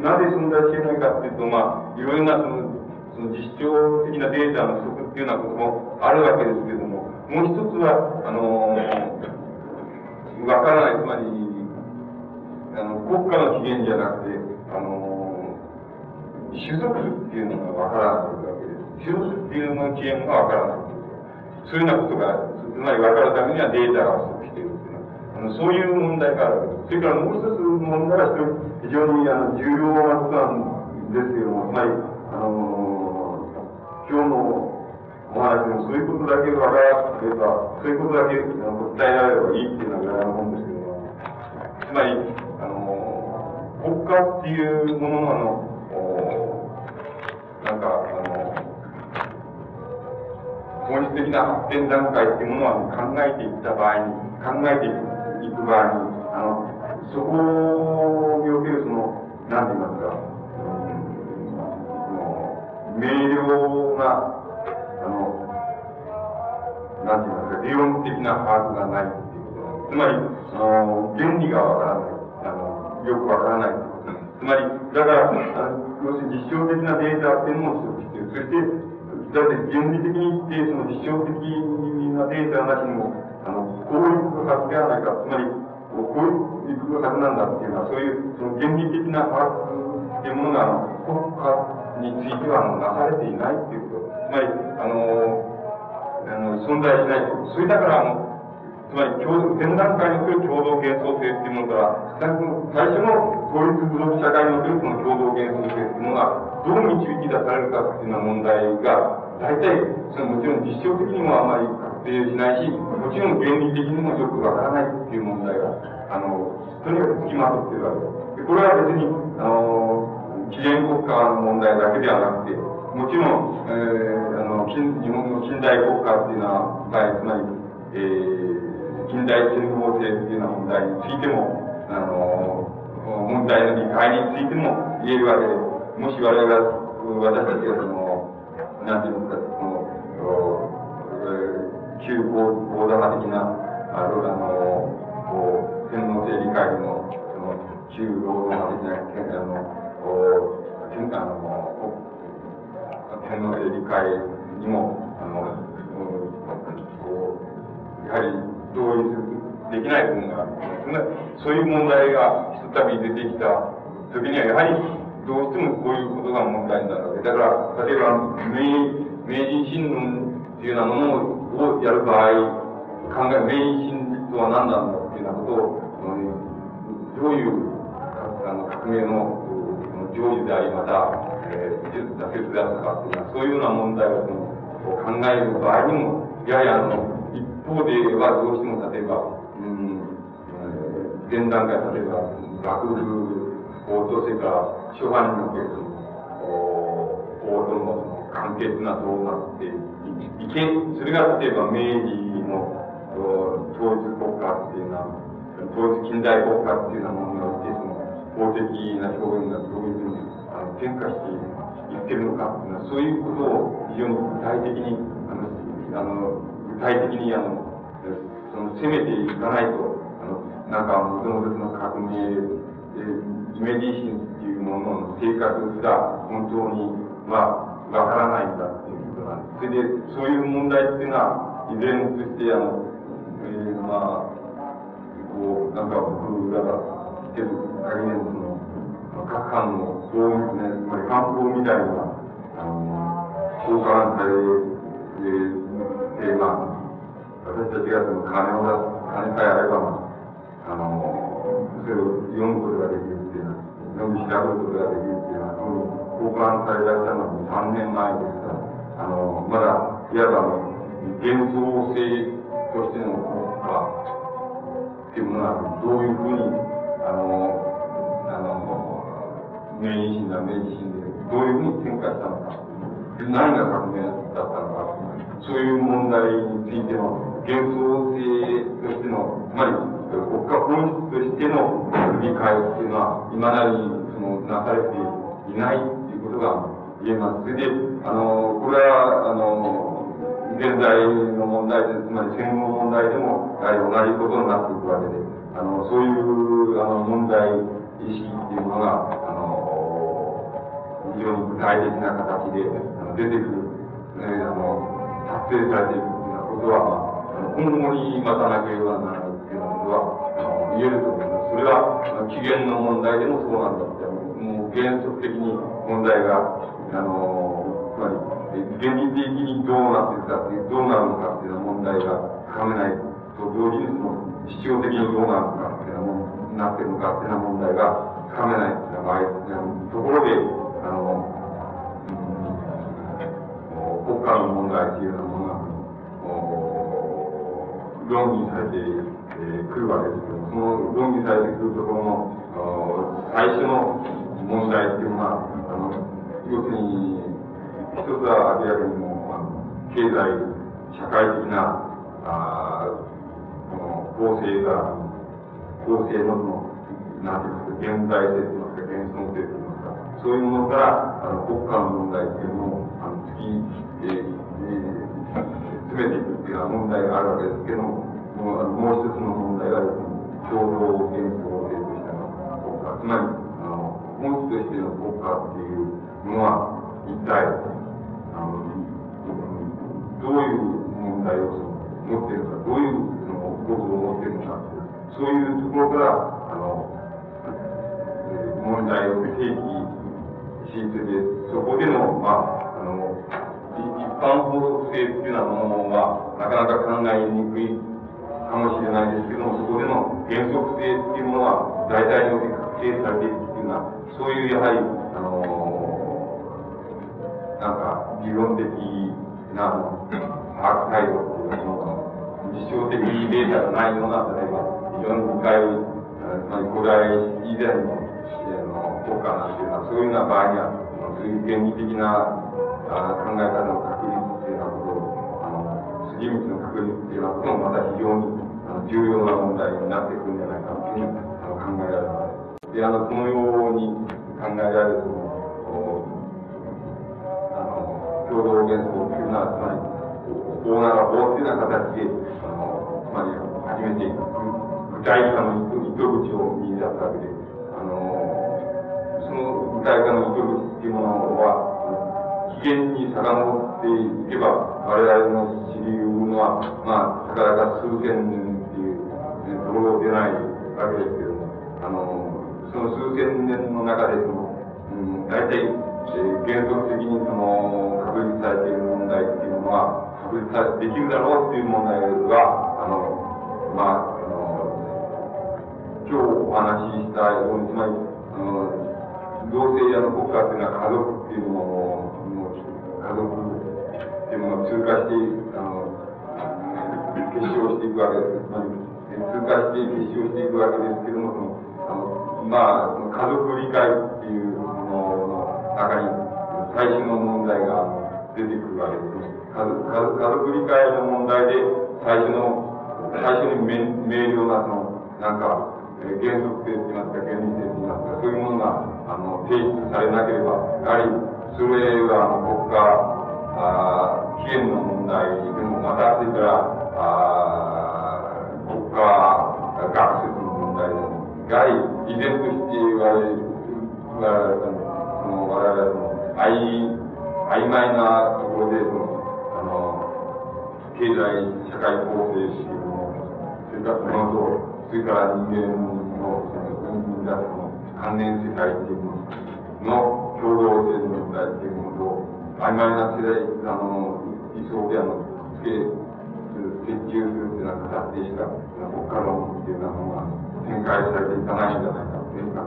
Speaker 1: なぜ存在していないかっていうと、まあ、いろいろなその、その実証的なデータのいうようなこともあるわけですけれども、もう一つは、あのわからない、つまり、あの、国家の起源じゃなくて、あの種族っていうのがわからないわけです。種族っていうのの起源がわからない。そういうようなことが、つまり分かるためにはデータが不足しているっていうの、あのそういう問題があるわけです。それからもう一つ問題は非常にあの重要なことなんですけども、つまり、あの今日のお話でもそういうことだけ分かられば、そういうことだけ答えられればいいっていうのはぐらいなもんですけども、つまり、あの国家っていうもののあの、なんか、あの、本質的な発展段階っていうものは考えていった場合に、考えていく場合に、あの、そこにおけるその、なんて言いますか、うん、明瞭な、なんて言いますか、理論的な把握がないっていうことつまり、あの、原理がわからない。あの、よくわからないつまり、だから、あの要するに実証的なデータっていうのも必要。そして、だって原理的に言って、その実証的なデータなしにも、あの、こういうことがではないか。つまり、こういうはずなんだっていうのは、そういう、その原理的な把握っていうものが、国家についてはなされていないっていうこと。つまり、あの、あの存在しない。それだから、あの、つまり、共前段階における共同幻想性っていうものから、最初の法律部族社会におけるその共同幻想性っていうものが、どう導き出されるかっていうような問題が、大体、そのもちろん実証的にもあまり確定しないし、もちろん原理的にもよくわからないっていう問題が、あの、とにかく付きまとってるわけです。これは別に、あの、紀元国家の問題だけではなくて、もちろん、えー、の、近日本の近代国家っていうのは、つまり、えー、近代人口制っていうような問題についても、あの、問題の理解についても言えるわけで、もし我々が、私たちがその、なんていうんですか、その、旧講座派的な、あの、あの、こう、天皇制理解の、その、旧労働派的な、あの、こう、天下の、天皇制理解にも、あの、こう、やはり同意できない部分がある。そういう問題がひとたび出てきた時には、やはりどうしてもこういうことが問題になるわけ。だから、例えば、明明治新聞っていうようなものをやる場合、考え、明治新聞とは何なんだっていうようなことを、どういうあの革命の成就であり、また、えー、挫折であったかっていうのは、そういうような問題を考える場合にも、ややあの、一方ではどうしても例えば、うん、前段階、例えば、学部、高等生から初版における、高等の関係というのはどうなっていけ、それが例えば明治の統一国家っていうのは、統一近代国家っていうようなものにおいて、その法的な表現がどういうふうにあの転化しているってるのかっていうのは、そういうことを非常に具体的に、あの、あの具体的にあの、その攻めていかないと、あの、なんか、もともとの革命、えイメージ心っていうものの生活が本当に、まあ、わからないんだっていうことなんです。それで、そういう問題っていうのは、いずれもとして、あの、えー、まあ、こう、なんか僕らが言ってる限りの、各藩の法ね、つまり官法みたいな、あの、交換されて、えー、まあ、私たちがその金を出す、金さえあれば、あの、それを読むことができるっていうのは、読み調べることができるっていうのは、その交換され出したのは3年前ですから、あの、まだ、いわばあの、幻想性としての国家っていうものは、どういうふうに、あの、あの、明治維新だ、明治維新で、どういうふうに展開したのか、何が革命だったのか、そういう問題についての幻想性としての、つまり、国家本質としての理解っていうのは、いまだにそのなされていないっていうことが言えます。それで、あの、これは、あの、現在の問題で、つまり戦後の問題でも、やはり同じことになっていくわけで、あの、そういう、あの、問題意識っていうのが、非常に具体的な形で出てくる、ね、あの、達成されていくというようなことは、今後に待たなければならないと。いうのは、言えると思います。それは、起源の問題でもそうなんだって、もう原則的に問題が、あの、つまり、現実的にどうなっていくかって、どうなるのかっていう問題が深めないと同時に、その、必要的にどうなるのかっていうなってるのかっていうような問題が深めないっていう場合、ところで、あの、うん、国家の問題っていうようなものが、論議されてくるわけですけど、その論議されてくるところの、最初の問題っていうのは、あの、要するに、一つは明らかにも、あの経済、社会的な、あこの構成が、構成のその、なんていうんですか、現代性といいますか、現存性といいますか、そういうものから、あの、国家の問題っていうのを、あの、突き、えー、えー詰めていくっていうような問題があるわけですけども、もうもう一つの問題が、共同原則を提供したの国家、つまり、理論的な、把握態度っていうもの実証的データがないような、例えば、非常に深い、まり古代以前の、の国家なんていうのは、そういうような場合には、そういう原理的なあ考え方の確人物の確率っていうのは、もまた非常にあの重要な問題になってくるんじゃないかというふうにあの考えられます。で、あの、このように考えられる共同原則っていうのは、つまり、法なら法っていうような形で、あの、つまり、初めて具体化の糸口を見出すわけで、あの、その具体化の糸口っていうものは、起源に遡っていけば、我々の知りうのは、まあ、たかだか数千年っていうところでないわけですけども、あの、その数千年の中で、その、うん、大体、えー、原則的にその、確立されている問題っていうのは、確立されできるだろうっていう問題が、あの、まあ、あの、今日お話ししたように、つまり、あの、同性やの国家っていうのは家族っていうものを、家族っていうものを通過して、あの、結晶していくわけです。つまり、通過して結晶していくわけですけども、その、あの、まあ、家族理解っていうものの中に、最新の問題が出てくるわけです。家族家族理解の問題で、最初の、最初に明瞭な、その、なんか、原則性といいますか、原理性といいますか、そういうものが、あの、提出されなければ、やはり、それは国家、あ起源の問題でも、また、それから、あ国家学説の問題でも、やはり、依然として言われる、言われる、の、我々の、曖曖昧なところで、その、あの、経済、社会構成式の、それからそのと、それから人間の、その、生み出すの関連世界っていうものの、共同性の問題っていうものと、曖昧な世代、あの、理想であの、つけ、折衷するっていうような形でしか、国家論っていうようなものが展開されていかないんじゃないかというか、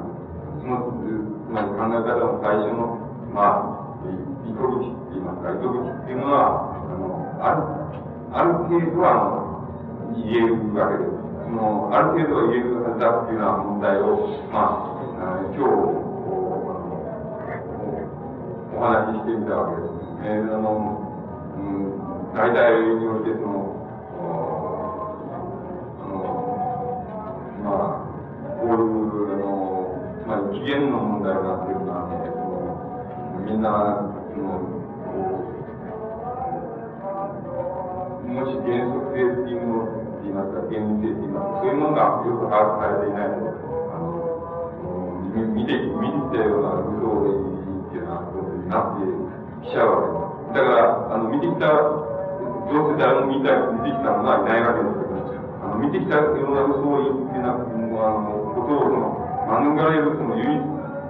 Speaker 1: その、つまり考え方の最初の、まあ、糸口って言いますか、糸口っていうのは、あの、ある、ある程度は、あの、言えるわけです。その、ある程度は言えるはずだっていうような問題を、まあ、あ今日、お話ししてみたわけです。えー、あの、うん、大体においてその、あの、まあ、こういう、あの、まり起源の問題があっていうのは、ね、その、みんな、その、もし原則性っていうものって言いますか、原理性って言いますか、そういうものがよく把握されていないと、あの、見て、見てたような嘘でなことになってきちゃうわけです。だから、あの、見てきた、どうせ誰も見た、見てきたのはいないわけですけど、あの、見てきたような嘘を言っていうような、あの、ことを、その、免れる、その、唯一、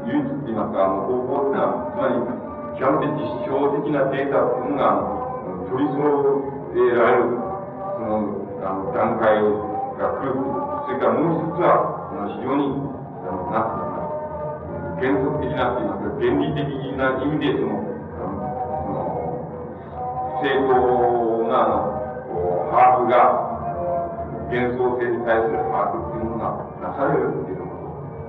Speaker 1: 唯唯一って言いますか、あの、方法っていうのは、つまり、極めて実証的なデータっていうのが、取り揃えられる、その、あの、段階が来る。それからもう一つは、非常に、あの、なんていうか、原則的なって言いますか、原理的な意味で、その、あの、正当な、あの、把握が、幻想性に対する把握っていうのがなされるっていう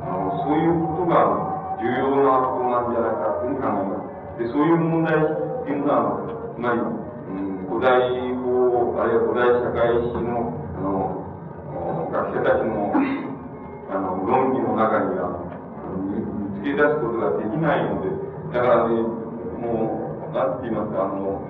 Speaker 1: あの、そういうことが重要なことなんじゃないかというふうに考えます。で、そういう問題っていうのは、つまり、うん、古代法、あるいは古代社会史の、あの、学者たちの、あの、論議の中には、見つけ出すことができないので、だからね、もう、なんて言いますか、あの、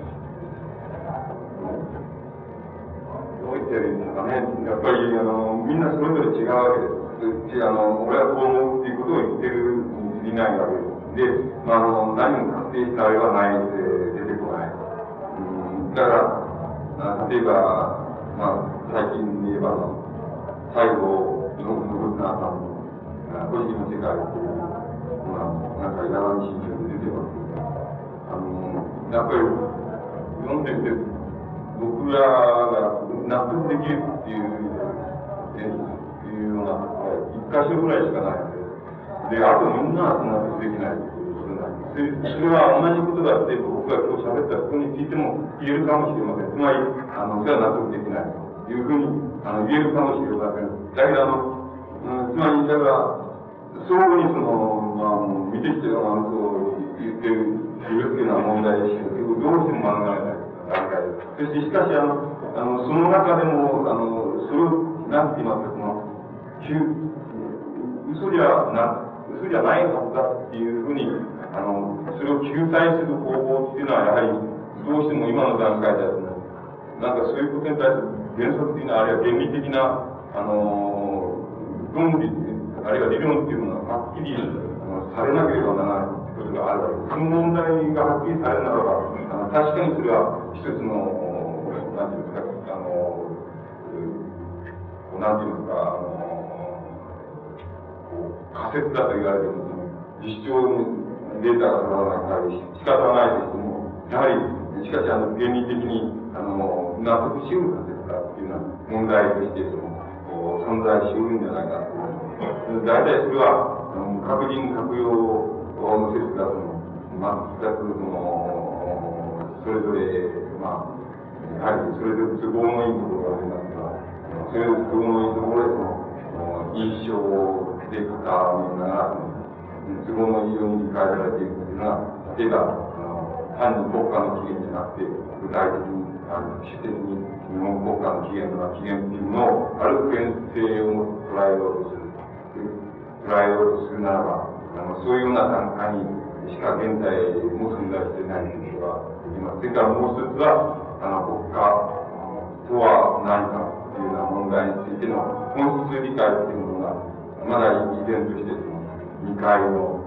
Speaker 1: どう言ったらいいんですかね。やっぱり、あの、みんなそれぞれ違うわけです。あの、俺はこう思うっていうことを言ってるに過ぎないわけです。で、まあ、あの、何も確定したあれはないので、出てこない。うん、だから、例えば、まあ、最近で言えば、最後、の、のぶなさんの、個人の世界っていう、まあ、なんか、柳新書に出てますけど、あの、やっぱり、読んでて、僕らが納得できるっていう、えい。うような、一箇所ぐらい。しかない。で、で、あとみんなは納得できない。ってい。うことなで。それは同じことだって僕が今日喋ったことについ。ても言えるかもしれません。つまり、あの、それは納得できない。とい。うふうにあの言えるかもしれません。だけど、あの、うん、つまり、だから、相互にその、まあ、見てきてるあの、そう言ってる、言うってい。うのは問題ですけど、どうしても免れない。そして、しかし、あの、あの、その中でも、あの、それを、なんて言い。ます、嘘じゃな、嘘じゃないはずだっていうふうに、あの、それを救済する方法っていうのは、やはり、どうしても今の段階では、なん。かそういうことに対する原則的な、あるいは原理的な、あの、論理、あるいは理論っていうものがはっきり、あのされなければならないことがあるわけ。その問題がはっきりされるならば、あの確かにそれは一つのなん。ていうん。ですか、あの、なん。ていうん。ですか、仮説だと言われても、実証のデータが取らない限り仕方ないですけども、やはり、しかし、あの、原理的に、あの、納得しうる仮説だっていうのは問題として、その、存在しうるんじゃないかと思います。大体それは、あの確人確用の説だと、全く、その、それぞれ、まあ、やはい、それで都合のいいところがありますが、それを都合のいいところでその、印象をで語りながら、都合のいいように理解されていくというのは、例えば、単に国家の起源じゃなくて、具体的に、あの、主的に日本国家の起源とか起源っていうのを、ある普遍性を捉えようとする。捉えようとするならば、あのそういうような段階にしか現在も存在していないということができます。それからもう一つは、あの、国家とは何かというような問題についての本質理解というものが、まだ依然としてその2回の、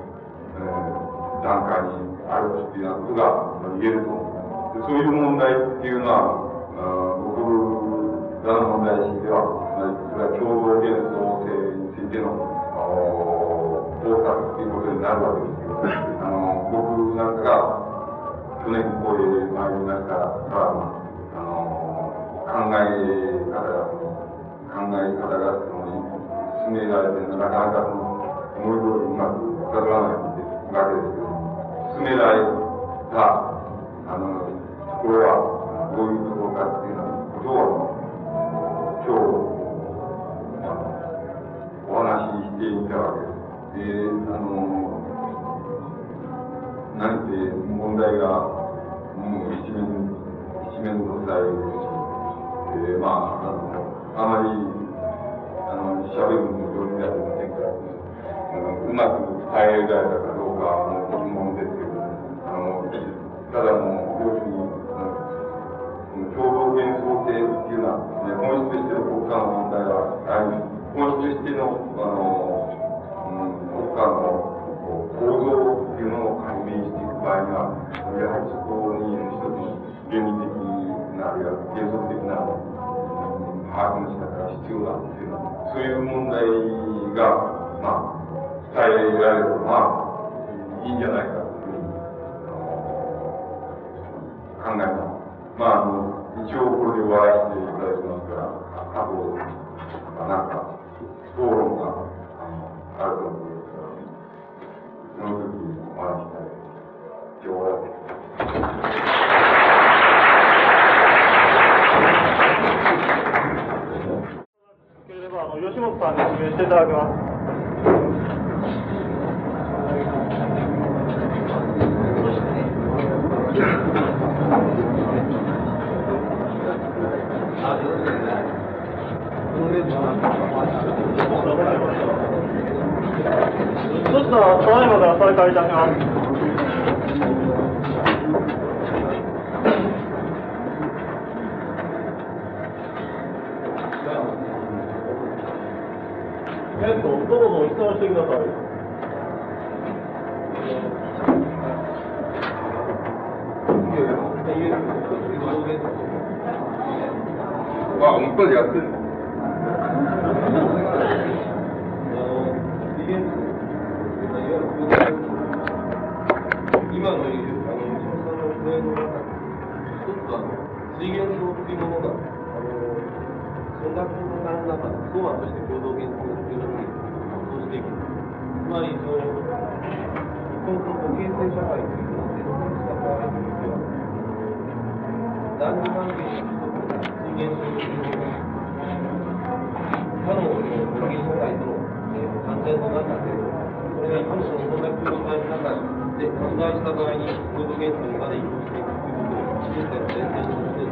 Speaker 1: えー、段階にあるというようなことが言えると思います。そういう問題っていうのは、僕らの問題意識では、それは共同幻想性についての考察ということになるわけですけど、あの、僕なんかが去年ここへ参りましたら、あの、考え方が、考え方が、その、進められて、なかなかその、思い通りうまく浮かばないわけですけど、進められた、あの、ところは、どういうところかっていうのことを、今日、あの、お話ししていたわけです。で、あの、何せ問題が、もう一面、一面の際ですし、えー、まあ、あの、あまり、あの、喋るのも上手ではありませんから、あのうまく伝えられたかどうかはもう疑問ですけど、あの、ただもう、要するに、共同幻想性っていうのは、ね、本質としての国家の問題は、あ本質としての、あの、うん、国家の構造っていうのを解明していく場合には、やはりそこに一つ原理的な、あるいは原則的な、把握の仕方が必要だっていう、そういう問題が、まあ、伝えられると、まあ、いいんじゃないかというふうに、考えた。まあ、あの、一応これで終わらせていただきますから、過去、なんか、討論が、あると思うんですから、その時にお話したい。今日終わらせて。
Speaker 2: 吉本さんに指名していただきます。そしたら、ただいまから再開いたします。どうぞ質問してください。
Speaker 1: あ、本当にやってる
Speaker 3: 水源層っていうものが、他の人間社会との、えー、関連の中で、これが今のその空間の中、で存在した場合に高度原数にまで移動していくということを人生の前提として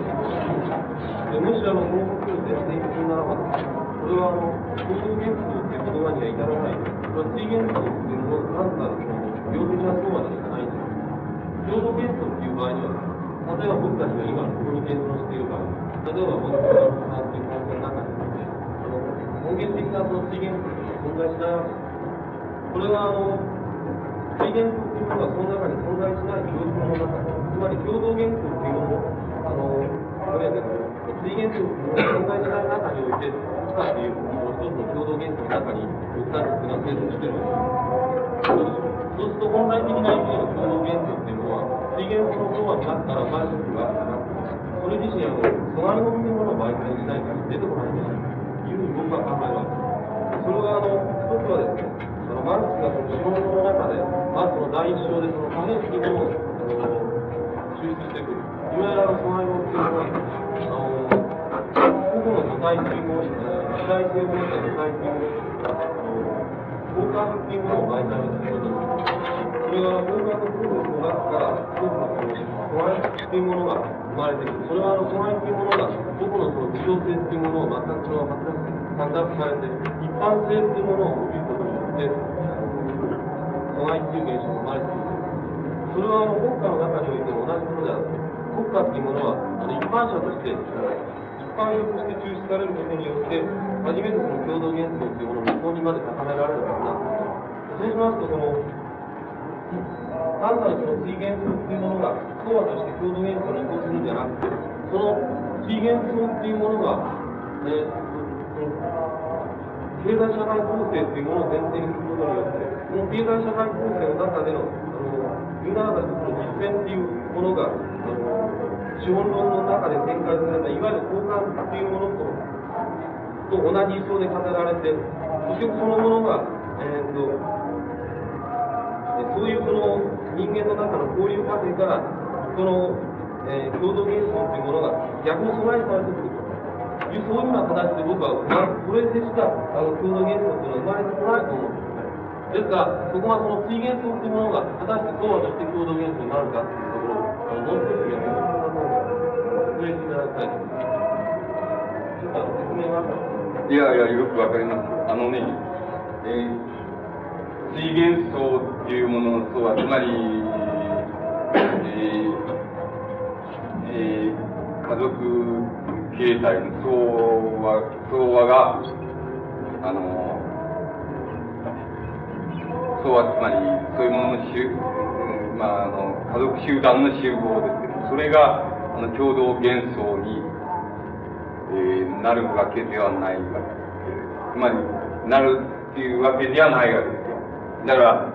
Speaker 3: でもしあのこの国を前提にするならばこれはあの高度原数という言葉には至らないこれは水元素っていうのを単なるその平等な相和でしかないんです平等元素っていう場合には例えば僕たちが今ここに現存している場合例えば僕がこのっていう環境の中にいてあの根源的なその水元素が存在しないわけですこれはあの水元素というものがその中に存在しない共通の中つまり共同元素っていうものを、あの、これで水元素っていうものが存在しない中において、地下っていうものを一つの共同元素の中に、僕たちっていうのは生存してるんです。そうすると本来的な意味での共同元素っていうのは、水元の相和になったら倍速がなくそれ自身あの、隣のっていうものを媒介しないから出てこないんだというふうに僕は考えます。それがあの、一つはですね、そのマルクスがその資本の中で、まずその第一章でその可変式をあの抽出してくる。いわゆるあの、そのっていうのは、あの、個々の個体っていうもの、主体性を持った個体っていうもの、あの、交換っていうものを媒体にすることそれは交換のプロセスの中から一つのその、阻害っていうものが生まれてくる。それはあの、阻害っていうものが、個々のその自動性っていうものを全くその発達されて、一般性っていうものを生みることによって、って阻害っていう現象が生まれているそれはあの国家の中においても同じものである国家っていうものはあの一般者として一般用として抽出されることによって初めてその共同幻想というものを向こうにまで高められるからなそうしますとその単なるその水元素っていうものが相和として共同幻想に移行するんじゃなくてその水元素っていうものが、えー、経済社会構成っていうものを前提にすることによって、この経済社会構成の中での、あの、言うならその実践っていうものが、資本論の中で展開された、いわゆる交換っていうものと、と同じ位相で語られて、結局そのものが、えー、っと、そういうその人間の中の交流過程から、その、えー、共同幻想っていうものが逆に備えされてくると。いうそういうような形で僕は、これでしかあの共同幻想っていうのは生まれてこないと思うんです。ですから、そこはその水元素っていうものが果たして相和として共同幻想になるかっていうところを、あのもう少しやって説明していただきたいと思います。ちょっと説明があった
Speaker 1: いやいや、よくわかります。あのね、えー、水元素っていうものの層は、つまり、えーえー、家族経済の相和、相和が、あの、相和つまり、そういうものの集、まあ、あの、家族集団の集合ですけど、それが、あの、共同幻想に、えー、なるわけではないわけです。つまり、なるっていうわけではないわけです。だから、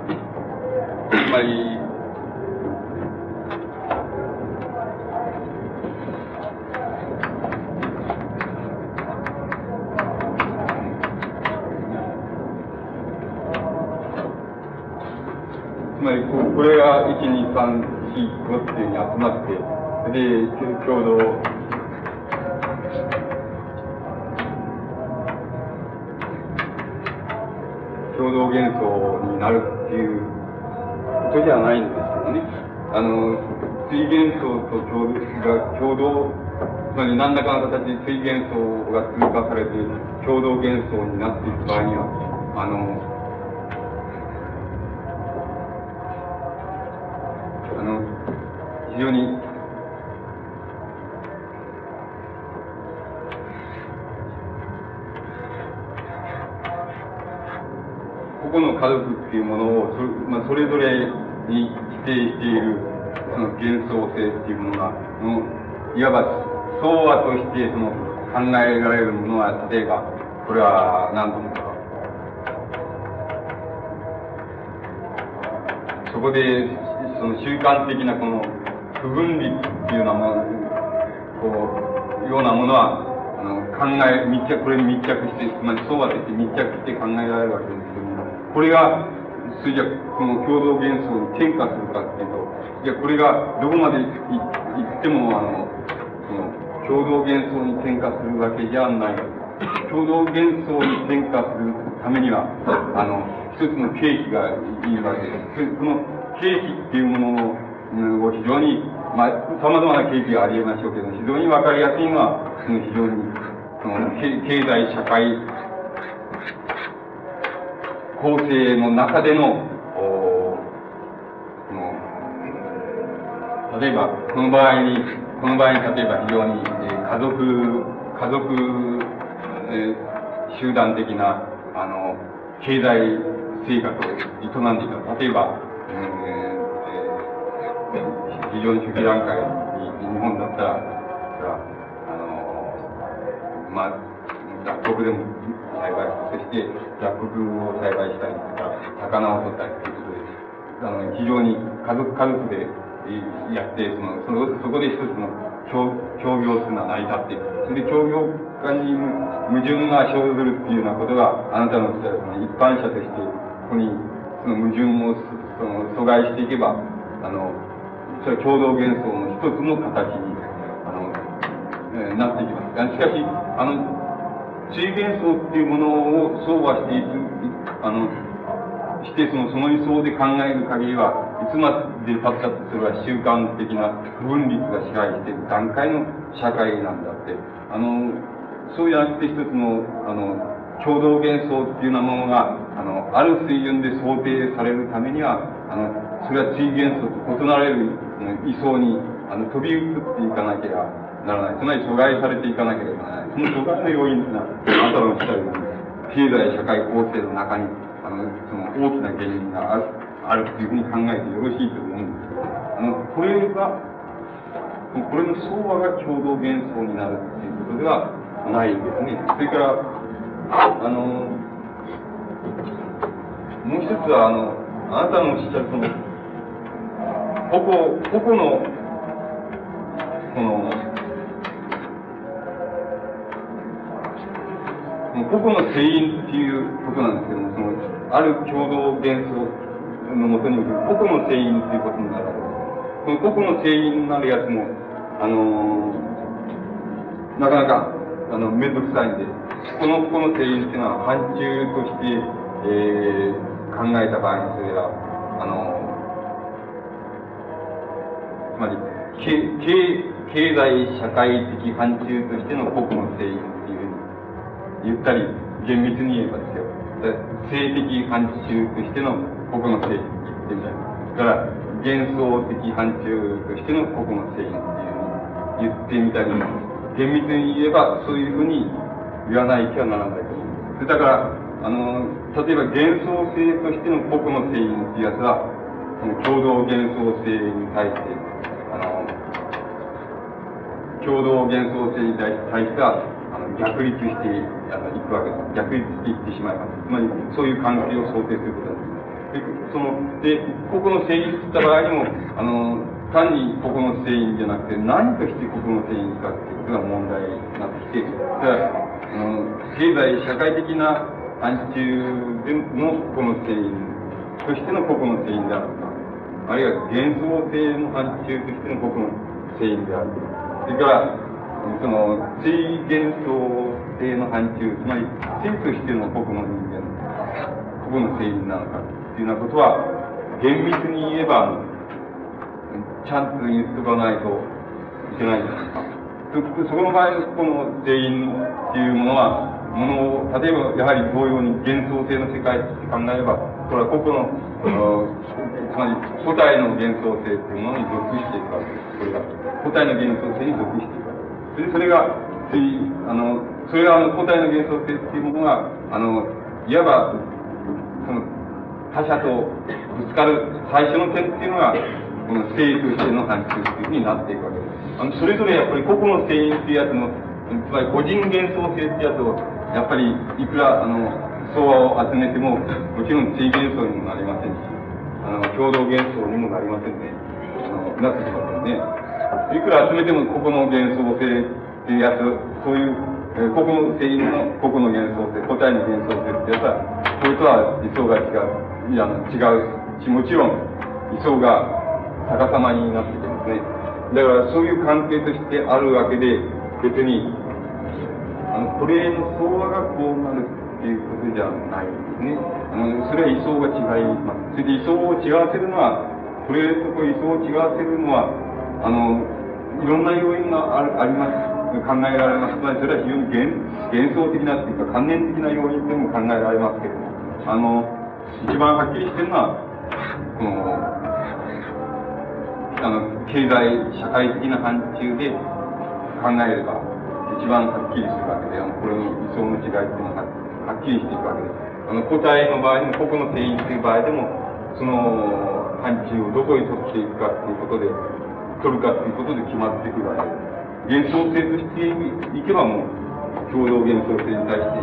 Speaker 1: つまり、つまりこ、これが1、2、3、4、5っていうふうに集まって、で、共同、共同幻想になるっていうことじゃないんですよね。あの、水幻想と共同が共同、つまり何らかの形で水幻想が通過されて共同幻想になっていく場合には、あの、あの、非常に個の家族っていうものをそ,、まあ、それぞれに否定しているその幻想性っていうものが、う、いわば相和としてその考えられるものは例えばこれは何ともか。そこでその習慣的なこの不分離っていうようなものこうようなものはあの考え密着これに密着してつまり相和として密着して考えられるわけですこれが、それじゃ、この共同幻想に転化するかっていうと、いや、これがどこまでい行っても、あの、その、共同幻想に転化するわけじゃない。共同幻想に転化するためには、あの、一つの契機がいるわけです。この契機っていうものを非常に、まあ、様々な契機があり得ましょうけど、非常にわかりやすいのは、その非常に、その、経済、社会、構成の中での、の例えば、この場合に、この場合に例えば非常に、え、家族、家族、え、集団的な、あの、経済生活を営んでいた。例えば、えー、非常に初期段階に日本だったら、あの、まあ、雑穀でも栽培、そして雑穀を栽培したりとか、魚を取ったりということで、あの、非常に家族、家族でやって、その、その、そこで一つの協協業というのは成り立って、それで協業間に矛盾が生ずるっていうようなことが、あなたのその一般者として、ここにその矛盾をその阻害していけば、あの、それは共同幻想の一つの形に、あの、えー、なっていきます。しかし、あの、水元層っていうものを相和していく、あの、してその、その理想で考える限りは、いつまで経ったってそれは習慣的な分率が支配している段階の社会なんだって。あの、そうじゃなくて一つの、あの、共同幻想っていうようなものが、あの、ある水準で想定されるためには、あの、それは水元素と異なれる位相に、あの、飛び移っていかなければならない。つまり阻害されていかなければならない。その阻害の要因というのは、あなたのおっしゃるように、経済社会構成の中に、あの、その大きな原因がある、あるというふうに考えてよろしいと思うんですけど、あの、これが、これの相和が共同幻想になるということではないですね。それから、あの、もう一つは、あの、あなたのおっしゃるその、個々、個々の、この、個々の成因っていうことなんですけども、その、ある共同幻想のもとに個々の成因っていうことになるわけです。この個々の成因になるやつも、あのー、なかなか、あの、めんどくさいんで、この個々の成因っていうのは、範疇として、えー、考えた場合にそれは、あのー、つまり、経、経済社会的範疇としての個々の成因言ったり、厳密に言えばですよ。性的範疇としての個々の性って言ってみたい。だから、幻想的範疇としての個々の性っていうふうに言ってみたり、厳密に言えばそういうふうに言わないきゃならないと思う。だから、あの、例えば幻想性としての個々の性っていうやつは、その共同幻想性に対して、あの、共同幻想性に対しては、逆立してあの行くわけです。逆立していってしまいます。つまり、そういう関係を想定することです。で、その、で、個々の性質った場合にも、あの、単に個々の性因じゃなくて、何として個々の性因かっていうのが問題になってきて、だから、あの、経済、社会的な範疇での個々の性因としての個々の性因であるとか、あるいは幻想性の範疇としての個々の性因であるとか、それから、その、水幻想性の範疇、つまり、性としての個々の人間、個々の性因なのかっていうようなことは、厳密に言えば、ちゃんと言っとかないといけないんですか。そそこの場合、この全員っていうものは、ものを、例えば、やはり同様に幻想性の世界って考えれば、これは個々の、つまり、個体の幻想性っていうものに属していくわけです。これが。個体の幻想性に属していく。それそれが、あの、それがあの個体の幻想性っていうものが、あの、いわば、その、他者とぶつかる最初の点っていうのが、この性としての範疇っていうふうになっていくわけです。あの、それぞれやっぱり個々の性因っていうやつの、つまり個人幻想性ってやつを、やっぱり、いくら、あの、相和を集めても、もちろん地位幻想にもなりませんし、あの、共同幻想にもなりませんね。あの、なってきますね。いくら集めても個々の幻想性っていうやつ、そういう、えー、個々の性の個々の幻想性、個体の幻想性ってやつは、こいつは理想が違う、いや、違うし、もちろん、理想が逆さまになってきますね。だからそういう関係としてあるわけで、別に、あの、これの相和がこうなるっていうことじゃないですね。あの、それは位相が違います。それで位相を違わせるのは、これとこ位相を違わせるのは、あの、いろんな要因がああります、考えられます。つまりそれは非常に幻想的なっていうか、関連的な要因でも考えられますけど、あの、一番はっきりしてるのは、この、あの、経済、社会的な範疇で考えれば、一番はっきりするわけで、あの、これの理想の違いっていうのははっきりしていくわけです。あの、個体の場合でも、個々の定員という場合でも、その範疇をどこに取っていくかっていうことで、取るかということで決まってくるわけです。幻想性としていけばもう、共同幻想性に対して、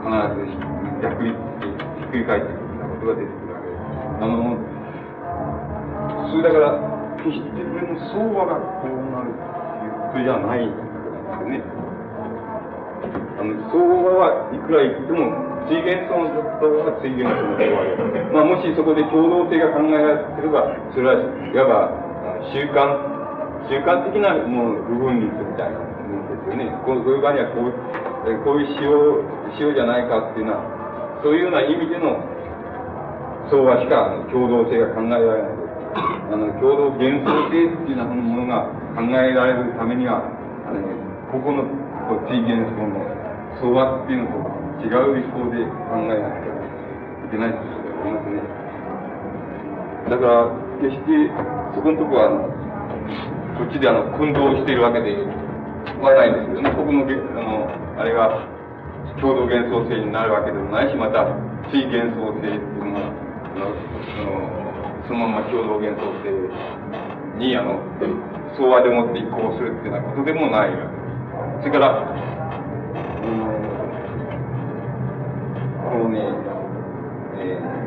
Speaker 1: 必ず逆立してひっくり返ってくるようなことが出てくるわけです。あの、それだから、決してこれの相和がこうなるっていうことじゃないんですよね。あの、相和はいくら言っても、水元素の特徴は水元素の相和で。まあ、もしそこで共同性が考えられてれば、それはいわば、習慣、習慣的なもう部分率みたいなもんですよね。こういう場合にはこうこういう仕様、仕様じゃないかっていうのは、そういうような意味での相和しか共同性が考えられない。あの、共同幻想性っていうようなものが考えられるためには、あの、ここの、こっち幻想の相和っていうのと違う理想で考えなきゃいけないと思いますね。だから、決してそこのとこは、こっちであの、混同しているわけではないんですけどね、ここの、あの、あれが、共同幻想性になるわけでもないし、また、非幻想性っていうのが、あの、そのまま共同幻想性に、あの、相和でもって移行するっていうようなことでもないわけです。それから、うん、このね、えー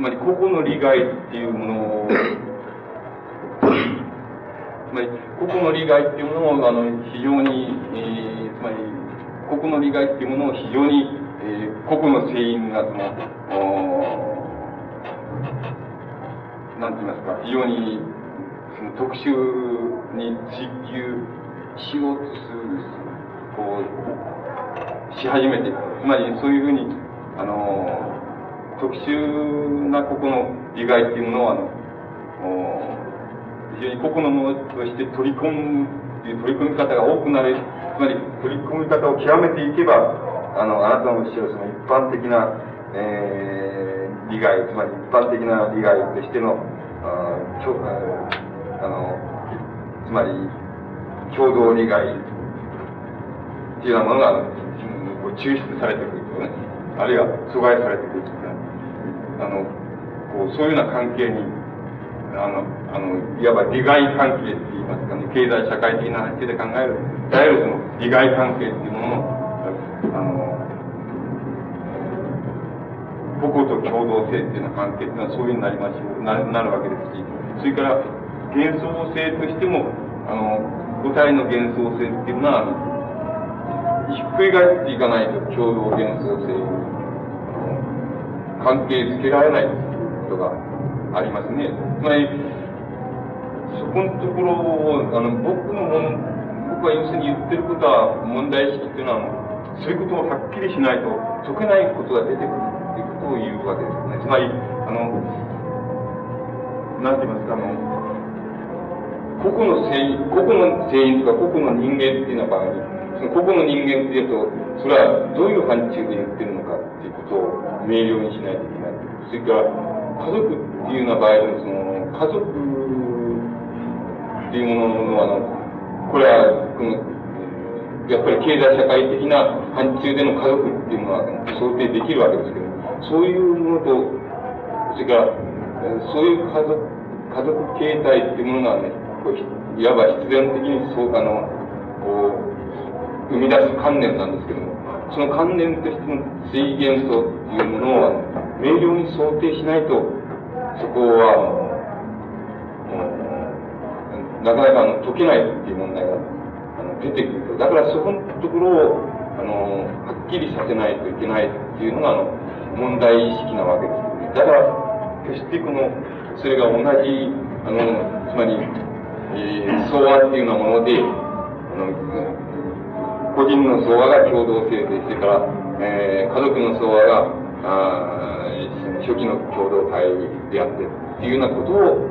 Speaker 1: つまり個々の利害っていうものを、つまり個々の利害っていうものをあの非常に、えー、つまり個々の利害っていうものを非常に、えー、個々の性因がその、なんて言いますか、非常にその特殊に追求しようとする、こう、し始めて。つまりそういうふうに、あの特殊なここの利害っていうものは、あの、非常に個々のものとして取り込むという取り組み方が多くなる、つまり取り組み方を極めていけば、あの、あなたのおっしゃるその一般的な、えー、利害、つまり一般的な利害としての、ああの、つまり、共同利害っていうようなものが、抽出されてくるとね、あるいは阻害されてくる。あの、こう、そういうような関係に、あの、あの、いわば利害関係って言いますかね、経済社会的な話で考える、いわゆるその利害関係っていうもののあの、個々と共同性っていうの関係っていうのはそういうふうになりますななるわけですし、それから幻想性としても、あの、五体の幻想性っていうのは、ひっくり返っていかないと共同幻想性。関係づけられないことがありますね。つまり、そこのところを、あの、僕のもの、僕は要するに言ってることは問題意識っていうのは、そういうことをはっきりしないと解けないことが出てくるっていうことを言うわけですね。つまり、あの、なんて言いますか、あの、個々の性、個々の性員とか個々の人間っていうような場合に、その個々の人間っていうと、それはどういう範疇で言ってるのかっていうことを明瞭にしないといけない。それから、家族っていうような場合でも、その、家族っていうものの、あの、これは、この、やっぱり経済社会的な範疇での家族っていうのは想定できるわけですけど、そういうものと、それから、そういう家族、家族形態っていうものがね、こういわば必然的にそう、あの、こう、生み出す観念なんですけども、その観念としての水元素っていうものを明瞭に想定しないと、そこは、なかなかあの解けないっていう問題が出てくると。だからそこのところを、あの、はっきりさせないといけないっていうのが、あの、問題意識なわけですだから、決してこの、それが同じ、あの、つまり、えー、相和っていうようなもので、あの、個人の相和が共同性で、それから、えー、家族の相和が、あ初期の共同体であって、っていうようなことを、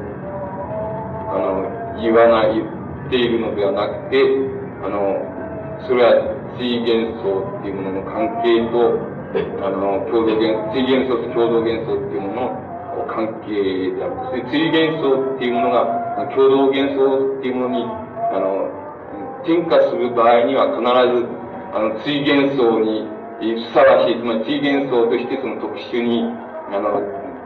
Speaker 1: あの、言わない、言っているのではなくて、あの、それは水元素っていうものの関係と、あの、共同元、水元素と共同元素っていうものの関係である。水元素っていうものが、共同元素っていうものに、あの、転化する場合には必ず、あの、水元素にふさわしい、つまり水元素としてその特殊に、あの、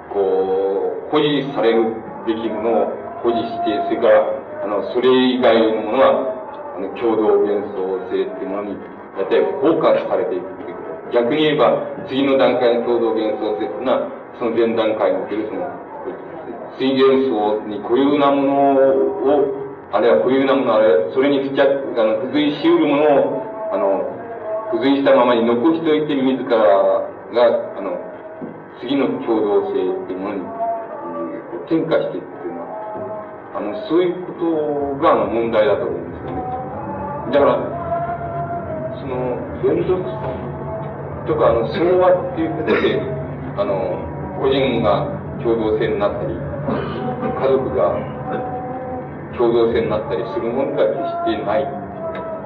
Speaker 1: こう、保持されるべきものを保持して、それから、あの、それ以外のものは、あの、共同幻想性っていうものに、大体フォーカスされていくっていうこと。逆に言えば、次の段階の共同幻想性っていうのは、その前段階におけるその、水元素に固有なものを、あるいは固有なもの、あるいはそれに付着、あの、付随しうるものを、あの、付随したままに残しておいて自らが、あの、次の共同性っていうものに、転化していくっていうのは。あの、そういうことが、あの、問題だと思うんですよね。だから、その、連続とか、あの、相和っていうことで、あの、個人が共同性になったり、家族が共同性になったりするものが決してない。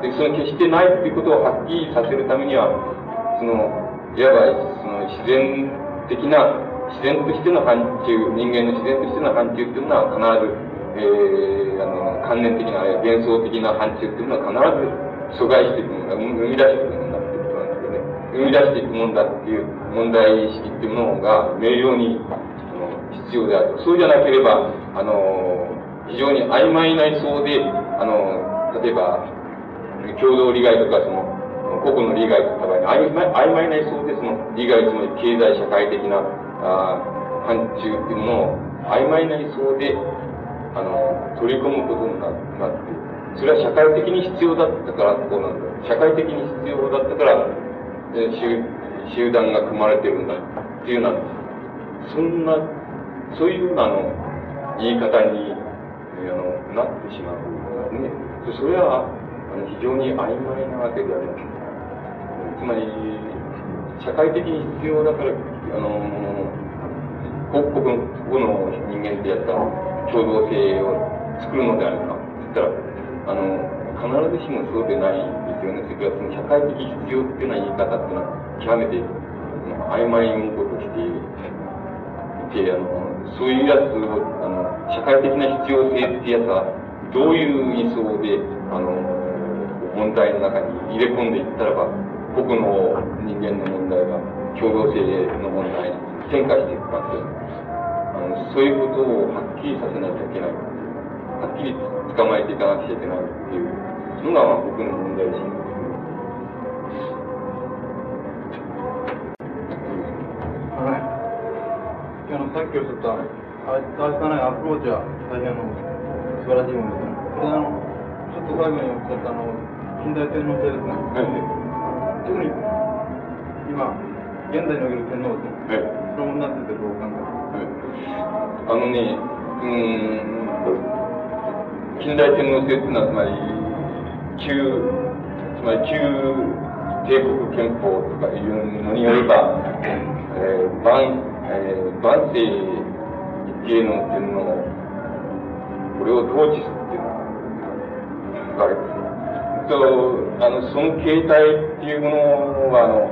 Speaker 1: で、その決してないっていうことをはっきりさせるためには、その、いわば、その自然的な、自然としての範疇、人間の自然としての範疇っていうのは必ずえー、あの、観念的な、幻想的な範疇っていうのは必ず阻害していくものだ、生み出していくものだっていうことなんですよね。生み出していくものだっていう問題意識っていうものが明瞭に必要である。そうじゃなければ、あの、非常に曖昧な思想で、あの、例えば、共同利害とか、その、個々の利害とか曖昧曖昧な思想で、その利害、つまり経済社会的な、あ範疇っていうものを曖昧な思想であの、取り込むことになって、それは社会的に必要だったからこうなんだ。社会的に必要だったから、え集集団が組まれてるんだっていうような、そんな、そういうようなあの、言い方に、なってしまうね。それは、あの、非常に曖昧なわけであります。つまり、社会的に必要だから、あの、国国の人間ってやった、共同性を作るのであるかっったら、あの、必ずしもそうでないですよね。それからその社会的必要っていうような言い方っていうのは、極めて曖昧に動こうとしていて、あの、そういうやつを、あの、社会的な必要性ってやつは、どういう理想で、あの、問題の中に入れ込んでいったらば、僕の人間の問題が共同性の問題に転化していくかという、あのそういうことをはっきりさせないといけない。はっきり捕まえていかなくちゃいけないっていうのが、僕の問題意識
Speaker 2: さっきおっしゃった確かないアプローチは大変あの素晴らしいものですね。これあのちょっと最後におっしゃったあの近代天皇制ですね。はい特に今現代における天皇ですね。その問題についてどうお考え
Speaker 1: あのね、うん、近代天皇制っていうのはつまり旧つまり旧帝国憲法とかいうのによれば、えー、万、えー、万世一系の天皇これを統治するっていうのがわけです。とあのその形態っていうものはあの、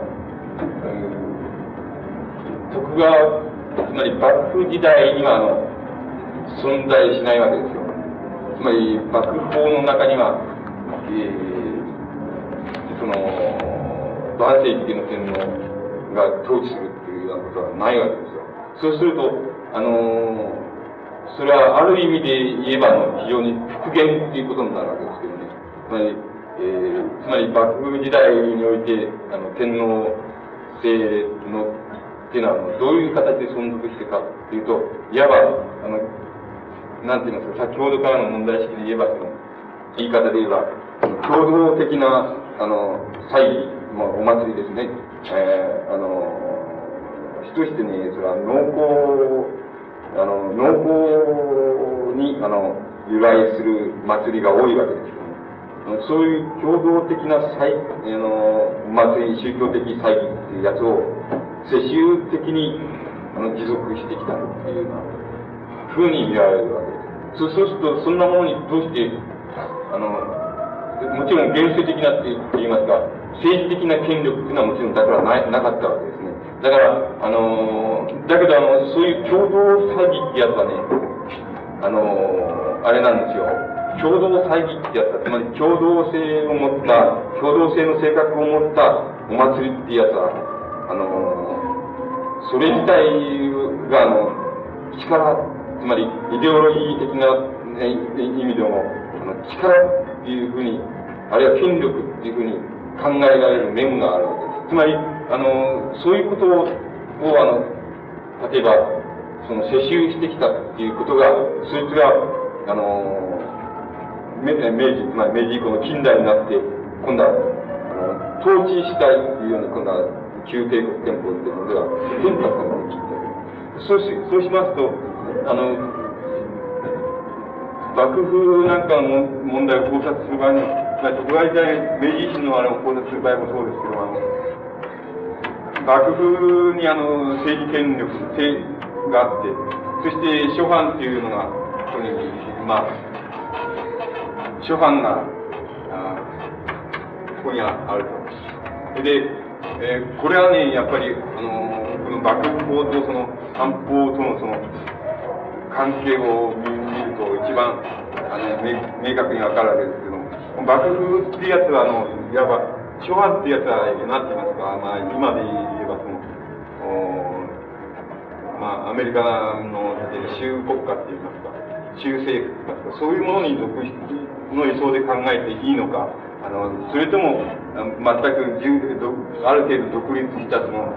Speaker 1: 徳川つまり幕府時代にはあの存在しないわけですよ。つまり幕法の中には、えー、その万世紀の天皇が統治するっていうようなことはないわけですよ。そうすると、あの、それはある意味で言えば非常に復元っていうことになるわけですけどね。つまり、えー、つまり幕府時代において、あの、天皇制のっていうのは、どういう形で存続してかっていうと、いわば、あの、なんて言いますか、先ほどからの問題意識で言えば、その、言い方で言えば、共同的な、あの、祭儀、まあ、お祭りですね。えー、あの、主としてね、それは農耕、あの、農耕に、あの、由来する祭りが多いわけですよね。そういう共同的な祭、あの、祭り、宗教的祭儀っていうやつを、世襲的に、あの、持続してきたっていうような、ふうに見られるわけです。そうすると、そんなものにどうして、あの、もちろん原生的なって言いますか、政治的な権力っていうのはもちろんだからななかったわけですね。だから、あのだけどあの、そういう共同祭儀ってやつはね、あのあれなんですよ。共同祭儀ってやつは、つまり共同性を持った、共同性の性格を持ったお祭りってやつは、あのそれ自体が、あの、力つまりイデオロギー的な、ね、意味でも、あの力っていうふうに、あるいは権力っていうふうに考えられる面があるわけです。つまり、あの、そういうことを、あの、例えば、その世襲してきたっていうことが、そいつが、あの、明治、つまり明治以降の近代になって、今度は、あの、統治したいっていうように、今度は、旧帝国憲法っていうのでは、天下ができてそうし、そうしますと、あの、幕府なんかの問題を考察する場合には、徳川時代、明治維新のあれを考察する場合もそうですけど、あの、幕府にあの、政治権力政があって、そして諸藩っていうのが、ここに、まあ、諸藩が、あここにあると。で、えー、これはね、やっぱり、あの、この幕府法とその、官法とのその、関係を見ると一番あの明確にわかるわけですけど、幕府っていうやつは、あの、いわば、諸藩っていうやつは、なんて言いますか、まあ、今で言えばその、おまあ、アメリカの、州国家って言いますか、州政府って言いますか、そういうものに属し、の理想で考えていいのか、あの、それとも、全く、ある程度独立したその、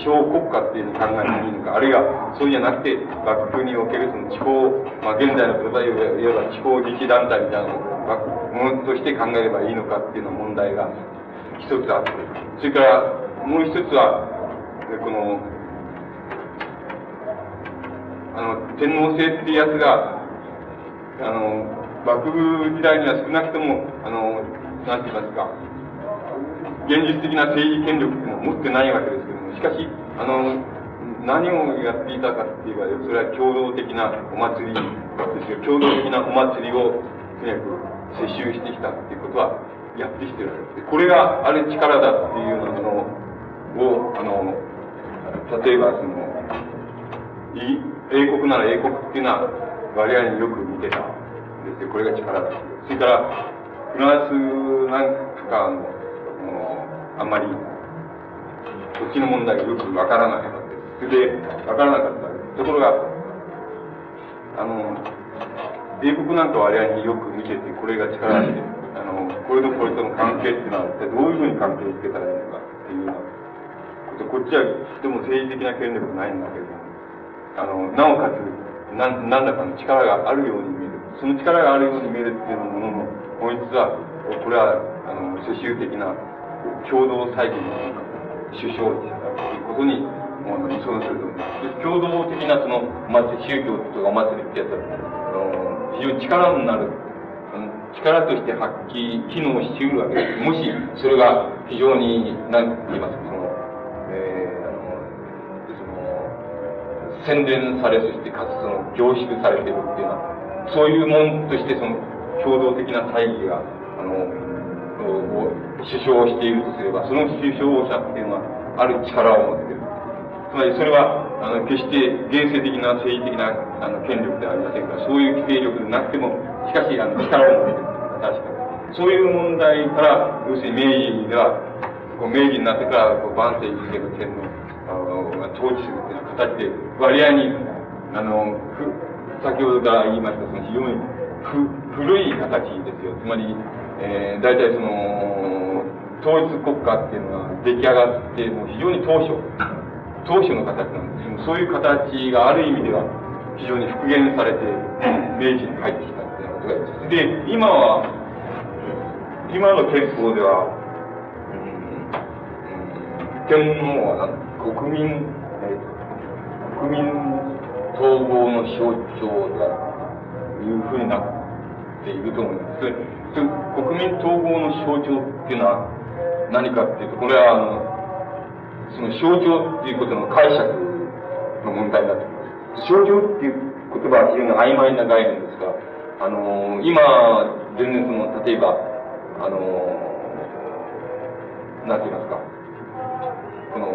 Speaker 1: 小国家っていうふうに考えていいのか、あるいはそうじゃなくて、幕府におけるその地方、まあ、現在の例えば、いわば地方自治団体みたいなのをものとして考えればいいのかっていうの問題が一つあって、それからもう一つは、この、あの、天皇制っていうやつが、あの、幕府時代には少なくとも、あの、なんて言いますか、現実的な政治権力っていうのを持ってないわけですけどもしかし、あの、何をやっていたかっていうか、それは共同的なお祭りですよ。共同的なお祭りを、とにかく接収してきたっていうことは、やってきてるわけです。これがあれ力だっていうようなものを、あの、例えばその、英国なら英国っていうのは、我々によく似てたんです。これが力だ。それから、フランスなんかの、あんまりこっちの問題がよくわからないわけです。それで、わからなかった。ところが、あの、英国なんかはあれによく見てて、これが力で、あの、これとこれとの関係っていうのは、どういうふうに関係をつけたらいいのかっていうようなこ、っちはとても政治的な権力ないんだけれども、あの、なおかつ、なん何らかの力があるように見える。その力があるように見えるっていうものの本質は、これは、あの、世襲的な共同再現の首相ということに、もう依存すると思います。共同的なその、祭り、宗教とかお祭りってやつは、あの、非常に力になる、力として発揮、機能しうるわけです。もし、それが非常に、何て言いますか、その、えー、あの、その、洗練され、そしてかつその、凝縮されているっていうのは、そういうもんとしてその、共同的な大義が、あの、首相しているとすれば、その首相者っていうのは、ある力を持っている。つまりそれは、あの、決して現世的な政治的なあの権力ではありませんが、そういう規定力でなくても、しかし、あの、力を持っている。確かに。そういう問題から、要するに明治では、こう明治になってから、こう万世一世の天皇が統治するという形で、割合に、あの、先ほどから言いました、その非常に古い形ですよ。つまり、えー、大体その、統一国家っていうのが出来上がって、もう非常に当初、当初の形なんですけど、そういう形がある意味では非常に復元されて、明治に入ってきたっていうことが言います。で、今は、今の憲法では、うん、天皇は国民、え、国民統合の象徴だというふうになっていると思います。国民統合の象徴っていうのは何かっていうと、これはあの、その象徴っていうことの解釈の問題になってます。象徴っていう言葉は非常に曖昧な概念ですが、あの、今、全然その、例えば、あの、なんて言いますか、この、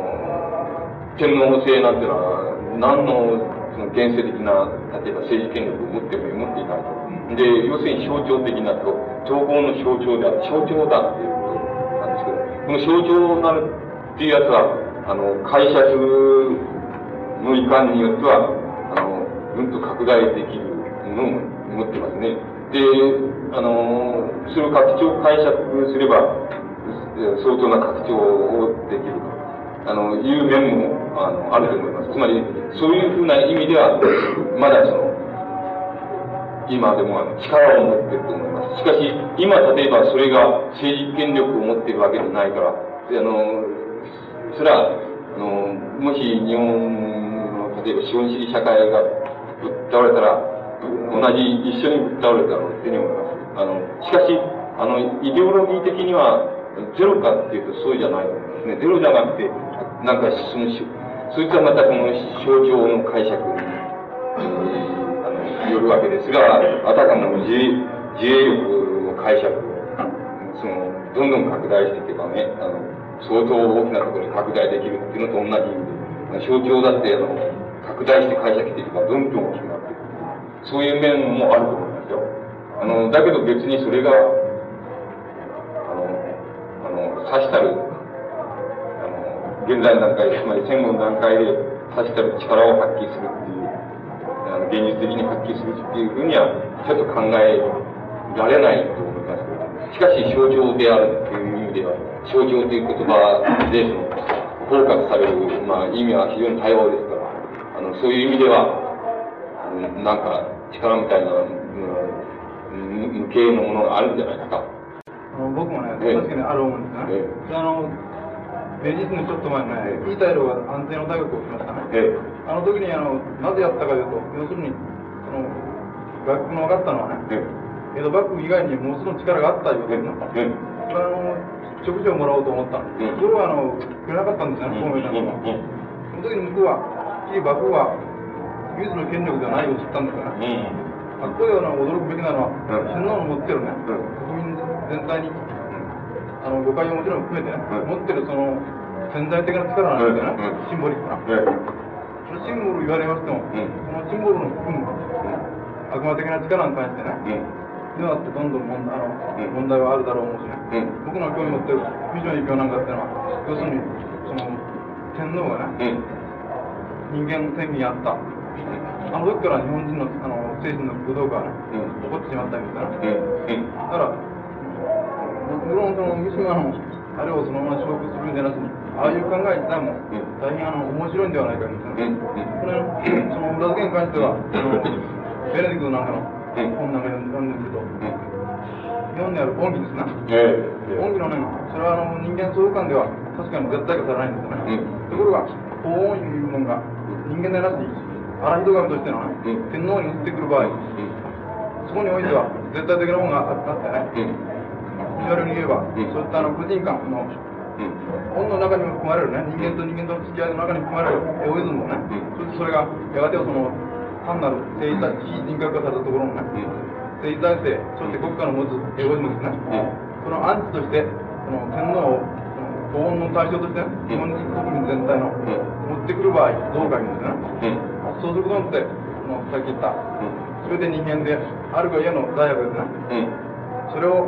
Speaker 1: 天皇制なんていうのは、何のその現世的な、例えば政治権力を持っても持っていないと。で、要するに象徴的なと、統合の象徴である、象徴だっていうことなんですけど、この象徴なるっていうやつは、あの、解釈の遺憾によっては、あの、うんと拡大できるものを持ってますね。で、あの、それを拡張解釈すれば、相当な拡張をできると。あの、いう面も、あの、あると思います。つまり、そういうふうな意味では、まだその、今でも力を持ってると思います。しかし、今例えばそれが政治権力を持っているわけじゃないから、あの、それは、あの、もし日本の、例えば資本主義社会がぶっ倒れたら、同じ、一緒にぶっ倒れたろうというふうに思います。あの、しかし、あの、イデオロギー的には、ゼロかっていうとそうじゃないですね。ゼロじゃなくて、なんかその、そいつはまたその象徴の解釈に、あの、よるわけですが、あたかも自衛、自衛力の解釈を、その、どんどん拡大していけばね、あの、相当大きなところに拡大できるっていうのと同じ意味で、象徴だって、あの、拡大して解釈していけばどんどん大きくなっていく。そういう面もあると思いますよ。あの、だけど別にそれが、あの、あの、指したるあの現在の段階、つまり戦後の段階で、確かに力を発揮するっていう、あの、現実的に発揮するっていうふうには、ちょっと考えられないと思いますけど、しかし象徴であるっていう意味では、象徴という言葉で、包括される、まあ、意味は非常に多様ですから、あの、そういう意味では、あのなんか、力みたいな、うん、無形のものがあるんじゃないかと。
Speaker 2: あの僕もね、確かにある思うんですね。ええ、あの平日のちょっと前ね、イータイロが安全の大学をしましたね。あの時にあの、なぜやったかというと、要するに、その、学の分かったのはね、江戸幕府以外にもうその力があったいうですね。あの、食事をもらおうと思ったんです。それはあの、くれなかったんですよね、公明党は。その時に向こうは、きり幕府は、唯一の権力ではないを知ったんですよね。あここであの驚くべきなのは、天皇の持ってるね、国民全体に。あの誤解をもちろん含めてね、持ってるその潜在的な力なんですよね、シンボリックな。そのシンボル言われましても、そのシンボルの含む悪魔的な力に関してね、今だってどんどん問題あの、問題はあるだろう思うしね、僕の興味持ってるビジョン異教なんかっていうのは、要するに、その天皇がね、人間天にあった。あの時から日本人のあの精神の武道家はね、起こってしまったんですから。だから、無論その三島のあれをそのまま消復するんじゃなしに、ああいう考え自体も大変あの面白いんではないかと思う。ん。ですね。これ、その裏付けに関しては、ベネディクトなんかの本なんか読んですけど、読んである恩義ですな。
Speaker 1: ええ。
Speaker 2: 恩義のね、それはあの人間相関では確かに絶対化されないんです。よね。ところが、法恩いうものが人間でなしに、荒人神としてのね、天皇に移ってくる場合、そこにおいては絶対的なものがあってね、言われるに言えば、そういったあの個人間の本の中にも含まれるね、人間と人間との付き合いの中に含まれるエゴイズムもね、そしてそれがやがてはその単なる生体非人格化されたところのね、生体性、そして国家の持つエゴイズムですね、そのアンチとして、その天皇を法恩の対象として、日本人国民全体の持ってくる場合、どうか言うんですね。そうすることによって、そのさっき言った、すべて人間であるが家の罪悪ですね。それを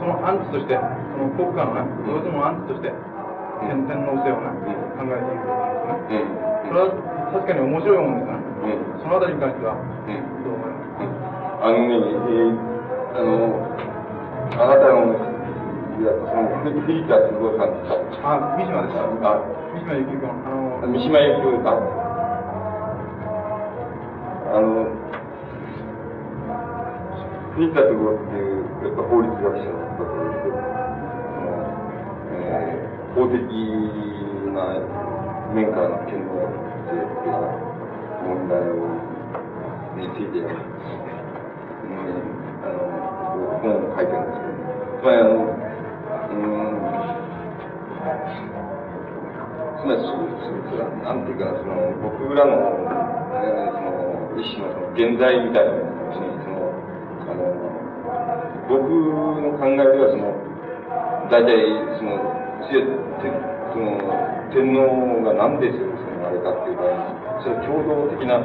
Speaker 2: そのアンチとして、その国家のね、どうしてもアンチとして、天天皇制をね、考えていくわけですね。それは確かに面白いもんですね。そのあたりに関しては、どう思います
Speaker 1: あのね、えー、あの、あなたの、いや、その、フィリター都合さんですか
Speaker 2: あ、三島です。
Speaker 1: あ、
Speaker 2: 三島由紀子の、あの、
Speaker 1: 三島。あの、フィリター都合っていう、やっぱ法律学者の方ですけど、あの、えー、法的な面からの権能性って問題について、うん、あの、本を書いてるんですけど、つまりあの、うん、つまりそそうそなんていうか、その、僕らの、えーその、一種のその現在みたいなものに、その、あの、僕の考えでは、その、大体、その、その、天皇が何でその、あれかっていう場合に、それは共同的な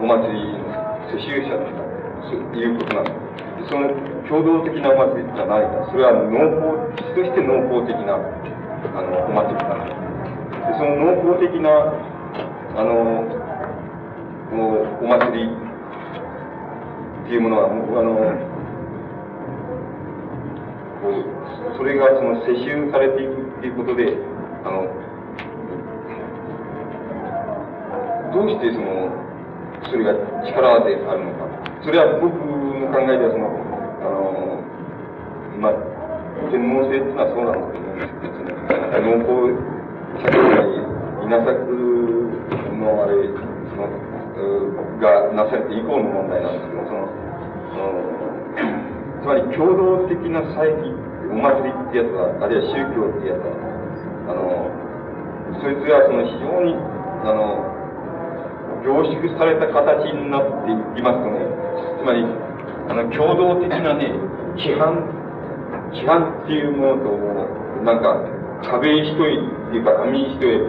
Speaker 1: お祭りの世襲者の人そういうことなんです。その共同的なお祭りじゃないか。それは農法、質として農法的な、あの、お祭りなんです。でその農法的な、あの、おお祭りっていうものは、あの、それがその世襲されていくっていうことで、あの、どうしてその、それが力であるのか。それは僕の考えではその、あの、まあ、天皇制っていうのはそうなんだと思うんですけど、農耕社会稲作のあれ、その、がなされて以降の問題なんですけど、その、そのつまり共同的な祭儀、お祭りってやつは、あるいは宗教ってやつは、あの、そいつがその非常に、あの、凝縮された形になっていきますとね、つまり、あの、共同的なね、規範、規範っていうものと、なんか、壁一重っていうか、紙一重、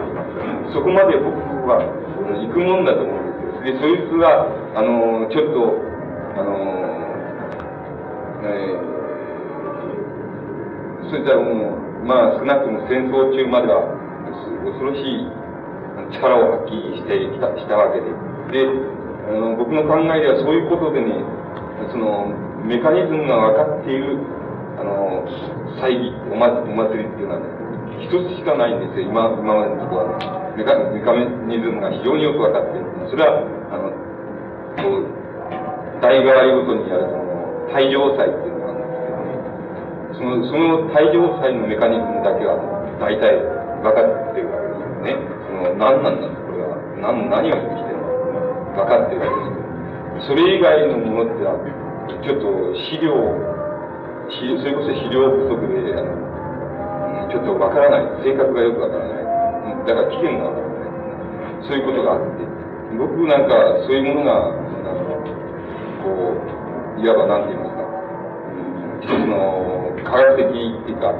Speaker 1: そこまで僕は行くもんだと思うんですよ。で、そいつが、あの、ちょっと、あの、えー、そいつはもう、まあ、少なくとも戦争中までは、恐ろしい力を発揮してきたしたわけで。で、あの僕の考えではそういうことでね、その、メカニズムが分かっている、あの、祭儀、お祭りっていうのはね、一つしかないんですよ、今、今までのところは、ね、メカメカニズムが非常によく分かっている。それは、あの、こう、代替わりごとにやる、その、退場祭っていうのがあるんですけどね、その、その退場祭のメカニズムだけは、大体分かってるわけですよね。何なんだこれは。何、何を意味してるのか分かってるわけですけど、それ以外のものってのは、ちょっと資料、それこそ資料不足で、あの、ちょっとわからない。性格がよくわからない。だから期限がわからない。そういうことがあって、僕なんかそういうものが、あの、こう、いわばなんて言いますか、一つの科学的っていうか、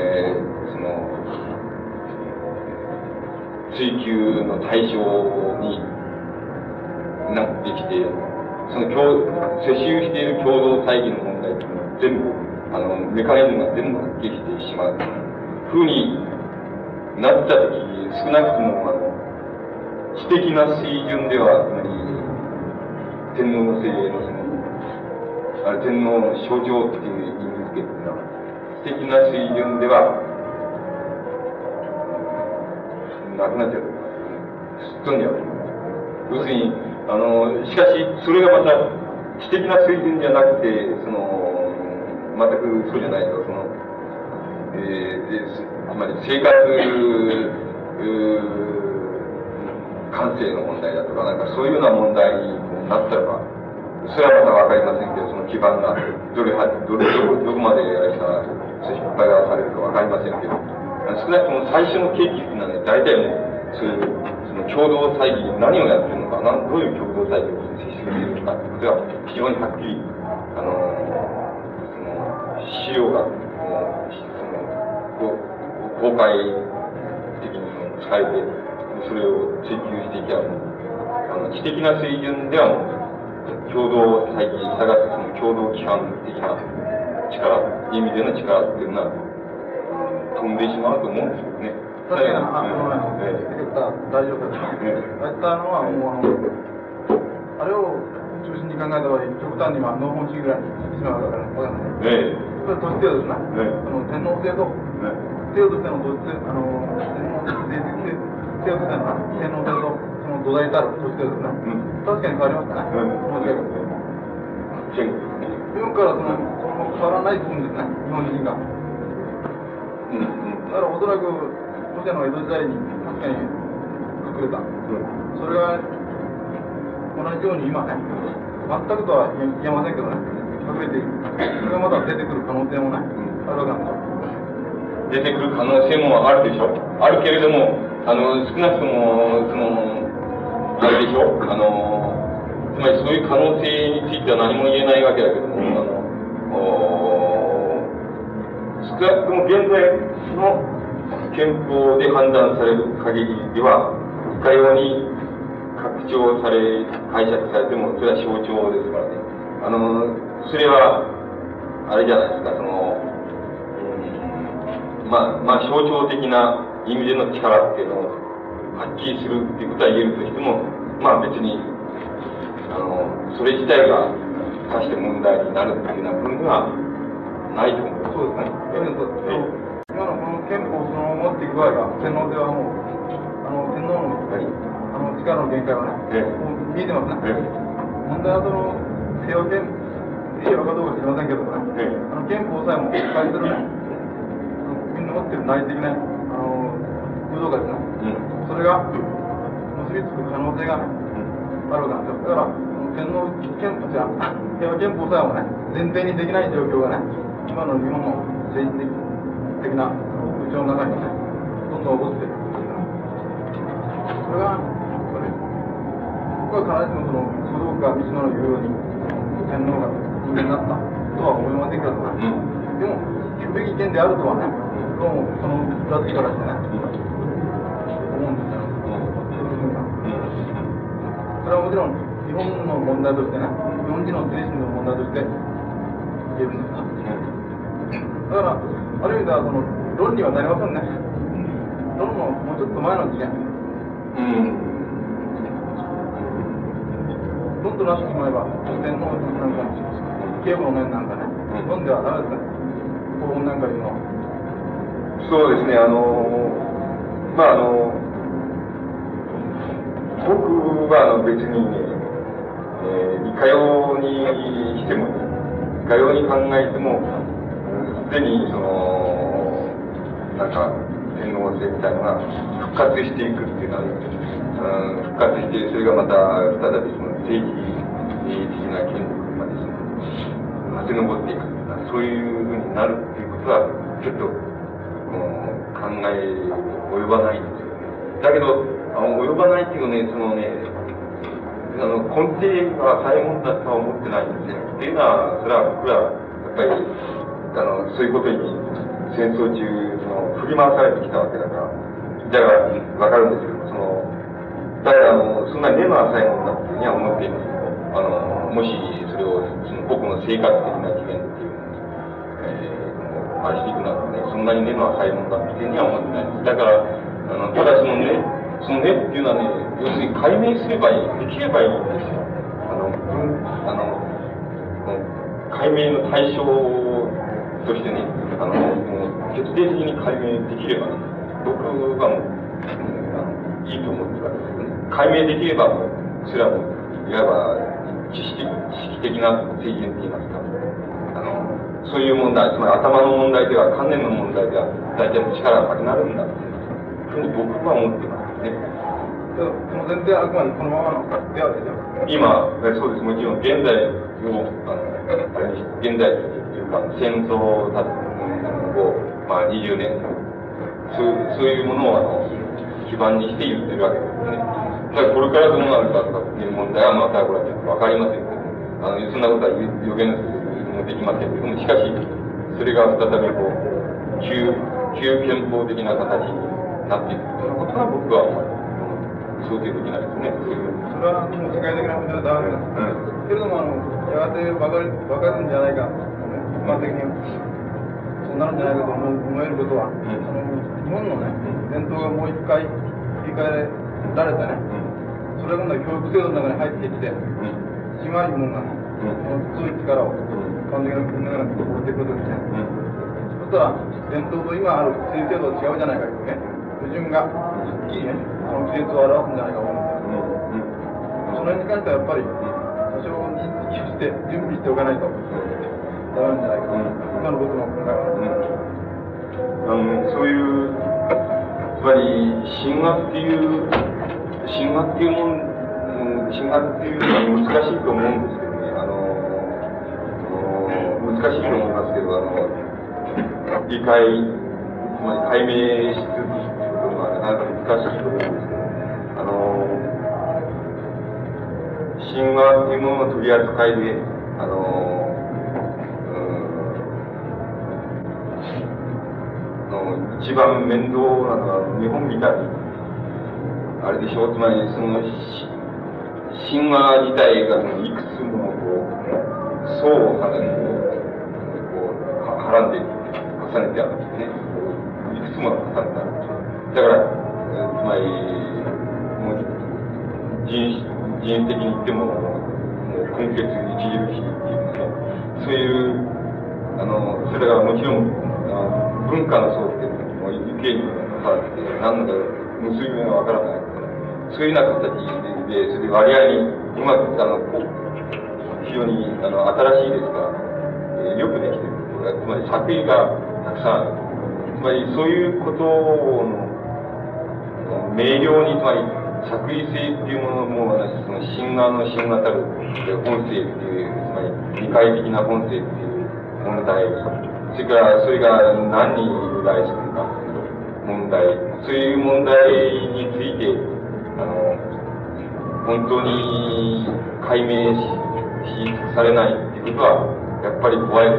Speaker 1: えー、その、追求の対象になってきて、その共、世襲している共同大義の問題っていうのは全部、あの、メカニズムが全部発揮してしまう。ふうになったとき、少なくとも、あの、知的な水準では、つまり、天皇の制のその、あれ天皇の象徴っていう意味付けっていうのは、知的な水準では、なくなっちゃう。すっとんじゃう。要するに、あの、しかし、それがまた、知的な水準じゃなくて、その、全くそうじゃないと、その、えー、でつまり生活、感性の問題だとか、なんかそういうような問題になったらば、それはまたわかりませんけど、その基盤がどれは、どれ、どこまであれか、失敗がされるかわかりませんけど、少なくとも最初の契機っていうのはね、大体もう、そういう、その共同会議、何をやってるのか、なんどういう共同会議を接しているのかってことは、非常にはっきり、あのその、資料が、もう、その、公開的に使えて、それを追求していけば、あの、知的な水準ではもう、共同最近探すその共同規範的な力、意味での力っていうのは飛んでしまうと思うんですよね。
Speaker 2: 確かに、あの、ええ、大丈夫です。あったのは、もう、あの、あれを中心に考えた場合、極端には農本主義ぐらいにしまうから、わかんない。ええ。それ都市制度ですね。ええ。その天皇制と、ええ、制度としての都市制度、あの、天皇制度としての天皇制と、その土台たる都市制度ですね。うん確かに変わりましたね。うん。からその、その変わらないと思うんですね、日本人が。うん、うん。だからおそらく、ロシアの江戸時代に確かに隠れた。うん。それが、同じように今ね、全くとは言えませんけどね、隠れている。それがまた出てくる可能性もね、あるわけなん。
Speaker 1: 出てくる可能性もあるでしょ。あるけれども、あの、少なくとも、その、あれでしょあの、つまりそういう可能性については何も言えないわけだけども、あの、少なくとも現在の憲法で判断される限りでは、いかように拡張され、解釈されても、それは象徴ですからね。あの、それは、あれじゃないですか、その、まあ、まあ、象徴的な意味での力っていうのを、発揮するっていうことは言えるとしても、まあ別に、あの、それ自体がさして問題になるっていうような部分はないと思う。
Speaker 2: そうですね。今のこの憲法その持っていく場合は、天皇ではもう、あの、天皇の、はい、あの力の限界はね、もう見えてますね。問題はその、平和憲法、平和かどうか知りません。けどもね、あの憲法さえも解するね、みん。な持ってる内的な、あの、武道がですね、それが結びつく可能性が、あるわけなん。ですよ。だから、天皇憲法じゃ、平和憲法さえもね、前提にできない状況がね、今の日本の政治的な風潮の中にね、どんどん起こっている。それが、それ、僕は必ずしもその、書道家、三島の言うように、天皇が人間になったとは思いませんけどね。でも、聞くべき意見であるとはね、どうもその裏付けからしてね、それはもちろん日本の問題としてね、日本人の精神の問題として言えるんですだから、ある意味ではその論理はなりませんね。論のもうちょっと前の次元。うん。論となしてしまえば、天皇なんか、警護の面なんかね、論ではダメですね。法本なんかいうのは。
Speaker 1: そうですね、あの、まああの、僕はあの別にね、えー、いかようにしても、いかように考えても、すでにその、なんか、天皇制みたいなのが復活していくっていうのは、うん、復活して、それがまた再びその政治的な権力までその、立ち上っていくっていうのは、そういうふうになるっていうことは、ちょっと、うん、考え及ばないんですよね。だけど、あの及ばないっていうね、そのね、あの根底はさえもんだとは思ってないんですね。っていうのは、それは僕ら、やっぱり、あの、そういうことに戦争中、その、振り回されてきたわけだから、だからわかるんですけど、その、だから、あの、そんなに根の浅いもんだっていうふうには思っていますけど、あの、もしそれを、その僕の生活的な次元っていうのに、えー、あれしていくならね、そんなに根の浅いもんだっていうふうには思ってないです。だから、あの、ただそのね、その根っていうのはね、要するに解明すればいい、できればいいんですよ。あの、あの、解明の対象をとしてね、あの、徹底的に解明できればね、僕はもう、あのいいと思ってるわけですよね。解明できれば、それはもう、いわば知識知識的な制限って言いますか、あの、そういう問題、つまり頭の問題では、観念の問題では、大体の力がなくなるんだっていうふうに僕は思ってますね。
Speaker 2: その前提はあくまでこのままのでは。
Speaker 1: 今、そうです、もちろん現在を、あの、あれに現在というか、戦争だを、まあ、20年、そうそういうものをあの基盤にして言ってるわけですね。だからこれからどうなるかとかっていう問題はまたこれはちょっとわかりませんけど、あの、そんなことは予言するもできませんけども、しかし、それが再びこう、旧、旧憲法的な形になっていくということは僕は、想定できないですね。そ
Speaker 2: れはもう世界的な問題だわけです。けれども、あの、やがて分かる、分かるんじゃないか、一般的に。そうなるんじゃないかと思う思えることは、
Speaker 1: ん。
Speaker 2: その日本のね、伝統がもう一回振り返られてね、それが今度は教育制度の中に入ってきて、島いうものがね、その強い力を、一般的な国の中に持ってくるときね、そしたら、伝統と今ある規制制度は違うじゃないかというね、矛盾がはっきりね、あの季節を表すんじゃないかと思うんですよ。その辺に関してはやっぱり、多少認識して、準備しておかないと、なんじゃないかと。今の僕の考えは。
Speaker 1: あのそういう、つまり、神話っていう、神話っていうもん、神話っていうのは難しいと思うんですけどね、あの、難しいと思いますけど、あの、理解、つまり解明し続けることはなかなか難しいと思うんですけど、あの、神話っていうものの取り扱いで、あの、の一番面倒なのは日本みたいに、あれでしょう、つまりその神話自体がそのいくつもこう、層をはね、こう、はらんで重ねてあるんですね。いくつも重ねてある。だから、つまり、もう人人的に言っても、もう根血著しいっていうかね、そういうあの、それがもちろん、あの文化の層っていうのは、もう意見に関わって、何だか結び目がわからない。そういうような形で、それで割合にうまく、あの、こう非常にあの新しいですから、えーよくできてる。つまり作為がたくさんある。つまりそういうことの、明瞭に、つまり作為性っていうものも、その神話の神話たるえー本性っていう、つまり理解的な本性っていう問題、それからそれが何に由来するか問題、そういう問題について、あの、本当に解明ししされないっていうことは、やっぱり怖い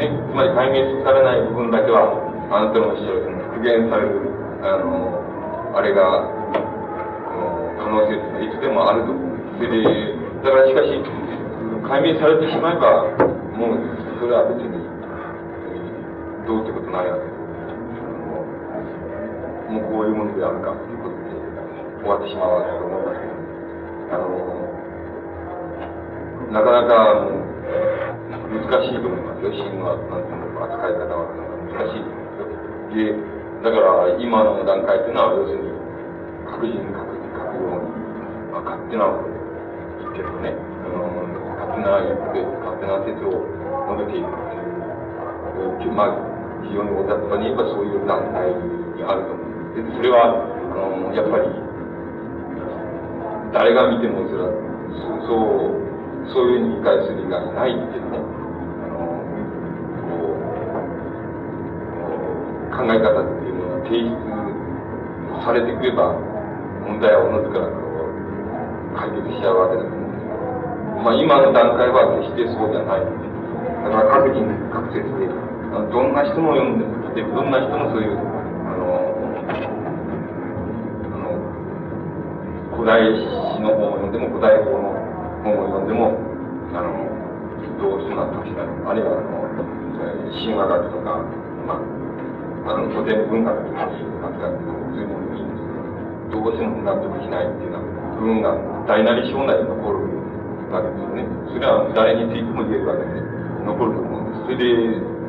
Speaker 1: ね。つまり解明されない部分だけは、あなたのおっしゃるその復元される、あの、あれが、可能性っていつでもあると。それで、だからしかし、解明されてしまえば、もう、それは別に、どうってことないわけです。もうこういうものであるかということで終わってしまうわけだと思いますけど、あの、なかなか難しいと思いますよ、神話なんていうの扱い方は難しいと思いますよ。で、だから今の段階というのは要するに、各人各人各ように、まあ、勝手なこと言ってるとね、あの勝手な言って、勝手な説を述べているという、まあ、非常に大雑把に言えばそういう団体にあると思う。でそれは、あの、やっぱり、誰が見てもそれは、そう、そういうふうに理解する以外ないっていうね、あの、こう、考え方っていうものが提出されてくれば、問題はおのずからこう解決しちゃうわけだと思うんですけど、まあ今の段階は決してそうじゃないので。だから各人各説で、どんな人も読んでも、でどんな人もそういう、あの、あの古代史の本を読んでも、古代法の本を読んでも、あの、どうして納得しない。あるいは、あの、神話学とか、まあ、あの、古典文化の話なんか、そういうものもいいんですけど、どうしても納得しないっていうような部分が大なり小なり残るわけですよね。それは誰についても言えるわけで、残ると思うんです。それで、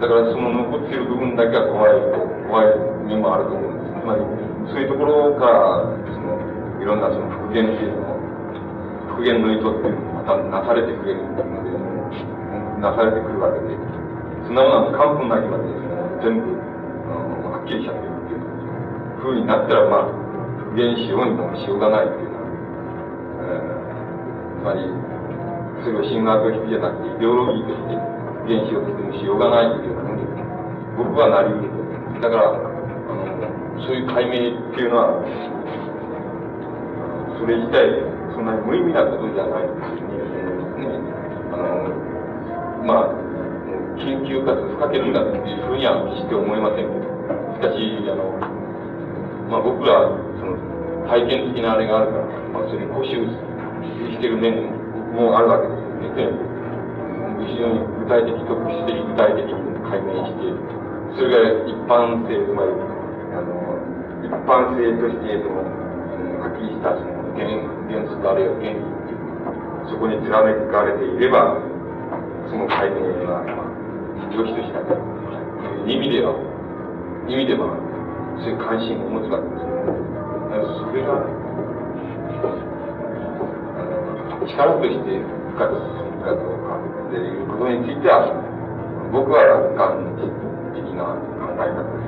Speaker 1: だからその残っている部分だけは怖い、怖い面もあると思うんです。つまり、そういうところから、その、いろんなその復元っていうの復元の意図っていうのがまたなされてく。れるっていうので、なされてく。るわけで、そんなものは完膚なきまで、全部、はっきりしゃべるっていうふうになったら、まあ、復元しようにもしようがないっていうのは、えー、つまり、それを神学的じゃなく。て、イデオロギーとして、原子を説明しようがないというようね、僕はなりるだから、あの、そういう解明っていうのは、それ自体、そんなに無意味なことじゃないというふうに、あの、まあ、研究かつ不可欠だというふうには決して思いません。けど、しかし、あの、まあ僕ら、その、体験的なあれがあるから、まあそれに固執してる面もあるわけですよね。非常に具体的、特殊的、具体的に解明していると。それが一般性、つまり、あの、一般性として、その、はっきりしたその原原則あるいは原理っいうそこに貫かれていれば、その解明は、まあ、良しとしたという意味では、意味では、そういう関心を持つわけです。それが、力として深く進むかどうか。いうことについては、僕は楽観的な考え方です。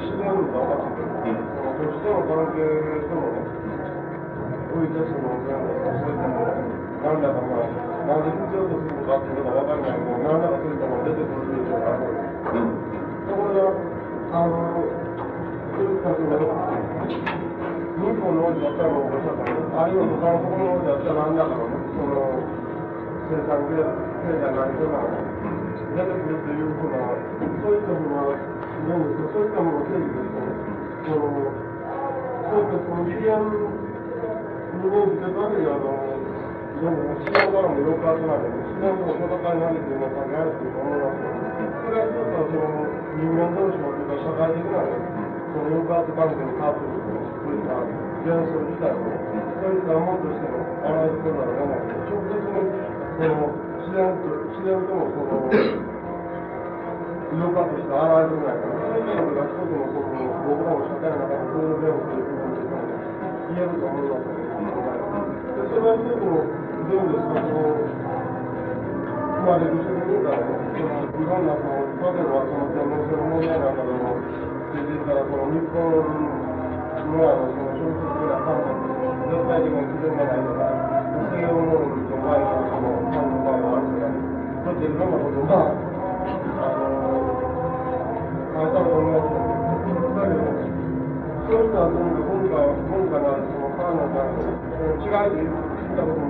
Speaker 4: してるのて、う、との関係との
Speaker 1: ね、
Speaker 4: 生い立のなん。かそういったもの、なんだかまあ、なぜ必要とするのかっていうのが分かんないけど、なんだかそういったもの出てくるというのがあるで、こが、あの、そういったその、日本の王子だったらもうおっしゃったけど、あいはのこの王子だったら何だかのね、その、生産経済、何とかが出てくるというふうな、そういったふう8日までですね、もう戦いに慣れて皆さんやるというものだと、それは一つはその人間同士のというか、社会的なね、その抑圧関係のカップルとそういった幻想自体を、そういったものとしても表してならないので、直接にその自然と、自然ともその、余暇して現れてこないから、そういうのが一つのの僕らの社会の中のプうグラムという部分に言えると思うわけです。それは一つの全部そこれる人もいるだろう。そのいろんな、例えばその天皇制の問題なんかでも出てきたら、この日本ののその小説的な観点、絶対にも基準がないとか、西洋のと前その考えがあるとか、そういっいろんなことが、あの、あなたの考えだけど、そういうの今回、今回はその考えが違いと言ったことも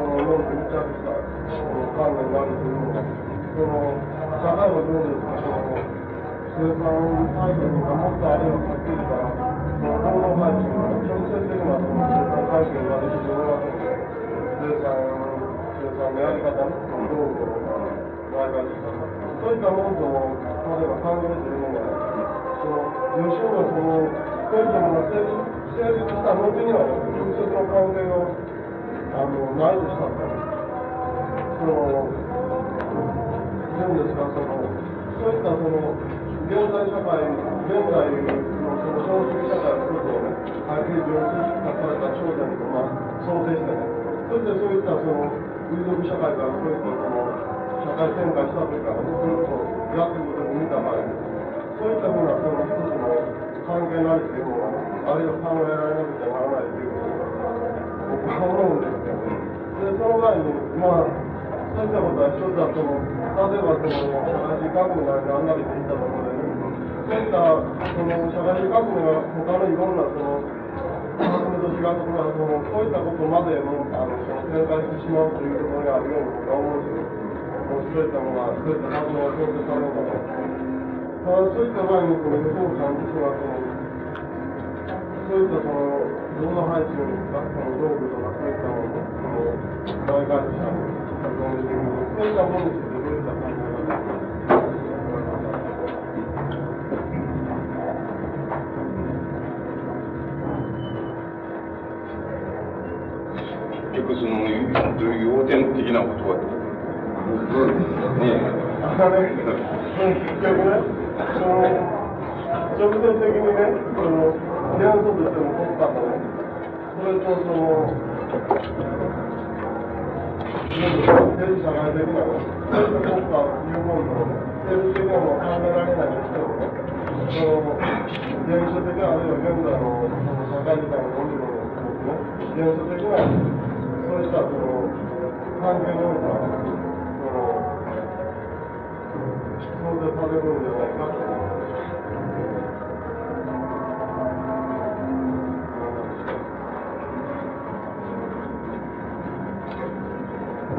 Speaker 4: の、論に密着した、その、関連があるというのが、その、社会はどうですか、その、生産体制とかもっとあれをはっきりしたら、その、労働配置が直接的な、その、生産体制ができておりますので、生産、生産のやり方の、その、道具とか、前ができたそういったものと、例えば関連するものが、その、吉野がその、そういったもの成立した後には、直接の関係が、あの、ないとしたら、その、なんですか、その、そういったその、現代社会、現代のその少数社会のことをね、はっきり常識化された頂点と、まあ、想定してね、そしてそういったその、民族社会からそういったその、社会転換したというか、ずっとやっていくことを見た場合に、そういったものはその一つの関係なりというものは、あるいは考えられなくてはならないという、思うんですけど、で、その前に、まあ、そういったことは一つはその、例えばその、社会主義革命があんなりでいったところで、そういったその社会主義革命が他のいろんなその、革命と違うところはその、そういったことまでもあのその展開してしまうというところがあるように僕は思うんですよ。そういったものが、そういった活動が強制されるのかただそういった場合に、この予想さんとしてはその、そういったその、労働配置のその道具とかそういったものを、その、大会社のそういったものについてどういった考え方
Speaker 1: 結局その、要点的なことは、ね
Speaker 4: あのね、結局ね、その、直接的にね、その、元素としての国家とね、それとその、政治社会的なね、そういった国家いうものとね、政治的なもの考えられないにしてもね、その、原初的な、あるいは現在のその社会時代の論理のね、原初的な、そういったその、関係においてはね、その、想像されるんじゃないかと。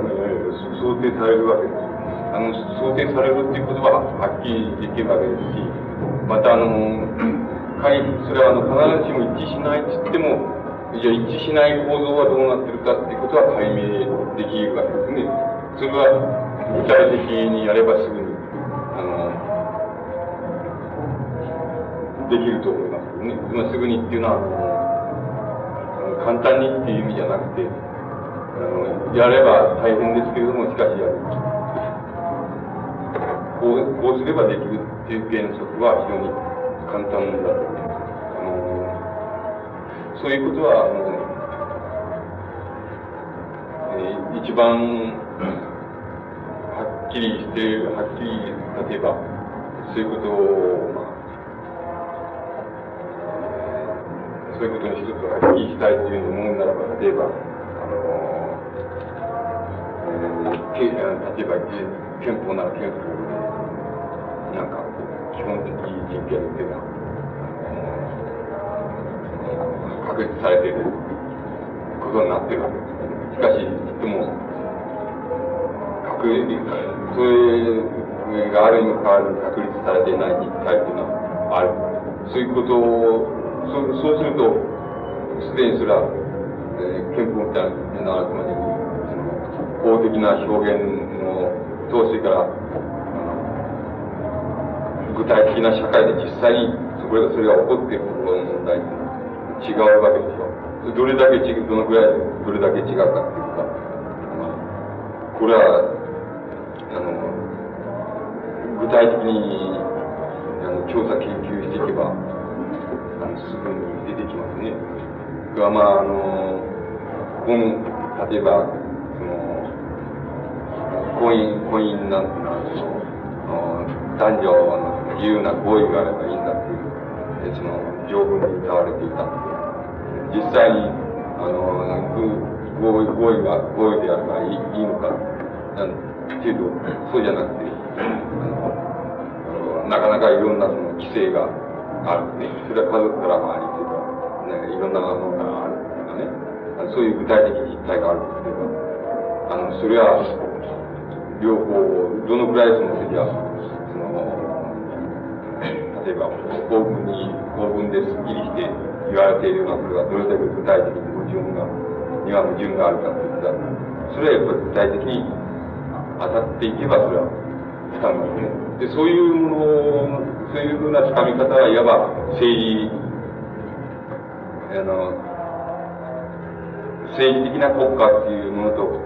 Speaker 1: 想定されるわけです。あの、想定されるっていうことははっきりできるわけですし、またあの、仮にそれはあの必ずしも一致しないって言っても、じゃ一致しない構造はどうなってるかっていうことは解明できるわけですね。それは具体的にやればすぐに、あの、できると思いますね。まあ、すぐにっていうのは、あの、簡単にっていう意味じゃなくて、やれば大変ですけれども、しかしやる。こう、こうすればできるっていう原則は非常に簡単だと思います。あの、そういうことは、あの、えー一番、はっきりして、はっきり、例えば、そういうことを、まあ、そういうことに一つはっきりしたいという思うならば、例えば、えーけ例えば、憲法なら憲法で、なんか、基本的人権っていうのは、確立されていることになっているわけです。しかし、でも、確立、それがあるにも変わらず確立されていない実態というのはある。そういうことを、そそうすると、すでにそれは、えー憲法みたいなのはあくまで、法的な表現の統制から、具体的な社会で実際にそこでそれが起こっているころの問題違うわけでしょ。どれだけ違う、どのくらい、どれだけ違うかっていうか、まあこれは、あの、具体的に、あの、調査研究していけば、あの、すぐに出てきますね。まあ、あの、この、例えば、婚姻、婚姻なんていうのは、その、男女の自由な合意があればいいんだっていう、その、条文に歌われていた。実際に、あの、ぐ合意、合意が、合意であればいいいいのか、なんていうと、そうじゃなくて、あの、なかなかいろんなその規制があるね。それは家族からもありというか、ね、いろんなものがあるというかね。そういう具体的実態があるというか、あの、それは、両方、どのくらいその時は、その、例えば、公文に、公文ですっきりして言われているようなことがどれだけ具体的に矛盾が、には矛盾があるかといったら、それはやっぱり具体的に当たっていけば、それは、つかむわけね。で、そういうもの、そういうふうなつかみ方はいわば政治、あの、政治的な国家っていうものと、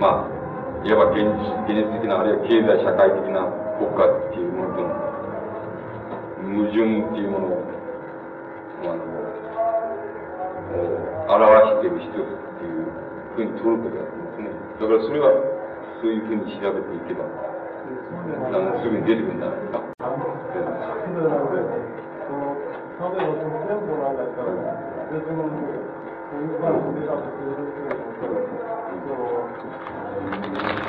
Speaker 1: まあ、いわば現実現実的な、あるいは経済社会的な国家っていうものとの矛盾っていうものを、あの、表している一つっていうふうに取ることだと思うんですね。だからそれは、そういうふうに調べていけば、あの、すぐに出てくるんじゃないですか。
Speaker 4: それなので、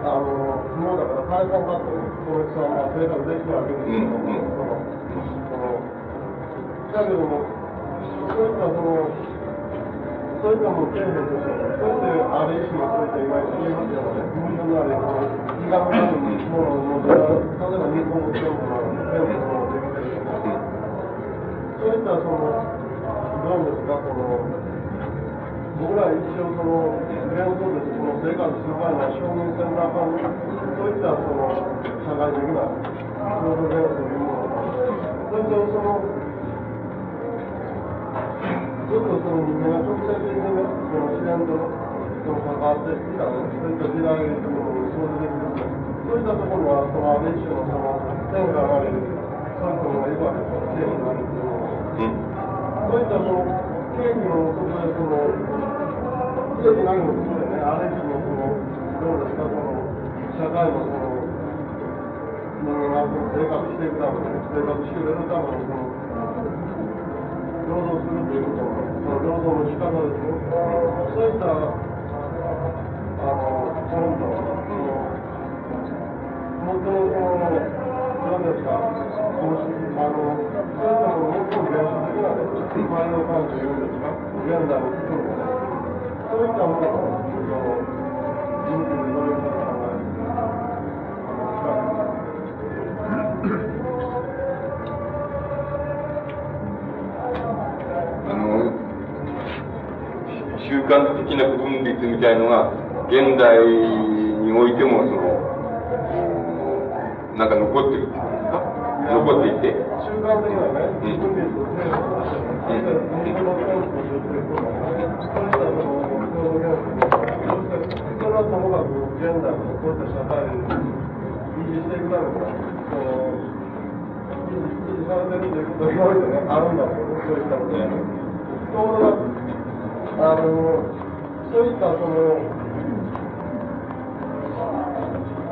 Speaker 4: 例えばその、ういう、だから、今、だんだんような話だけど、例えば、それがなんか、ら持ったら、絶対買えないものだから、実際その、最近関係は、その前から、原始的な、例えば、基本的なタープでガラスするようなものがあるわけです。
Speaker 1: うん。
Speaker 4: そういったその、そういった、あの、ものだから、解散だと、その人はまあ生活できるわけですけども、
Speaker 1: うんうん
Speaker 4: その、その、だけども、そういったその、そういったものを権利として、そうやってある意思のそういった今言いますよね、矛盾のある、その、気が向かうものを、例えば日本の憲法なので、憲法のできてるとか、そういったその、どうですか、その、僕らは一応その、原則としてその生活する前には証明せんなあかん、そういったその、社会的な労働原則というもの、それとその、ずっとその人間が直接的にね、その自然とその関わってきたね、そういった時代というものに想像できる、そういったところは、その安倍首相のその、天下がれる、そういうことがいくわけですよ、政府があるっていうのは。そういったその経費のこでその、すべて何もそうだよね、あれ以上のその、どうですか、その、社会のその、人間が生活していくために、生活してくれるために、その、労働するということ、その労働の仕方ですよ。そういった、あの、ポイントは、その、本当にその、そのあの、そういったものを最も原始的な、んですか、現代に含むね、そういったものを、その、人類にどういうふうに考える
Speaker 1: あの、習慣的な分別みたいのが、現代においても、その、なんか残ってるっていうんですか残っていて。
Speaker 4: 習慣的なね、
Speaker 1: うん。
Speaker 4: 分別をするとして、日本の憲法ということはね、そういったその、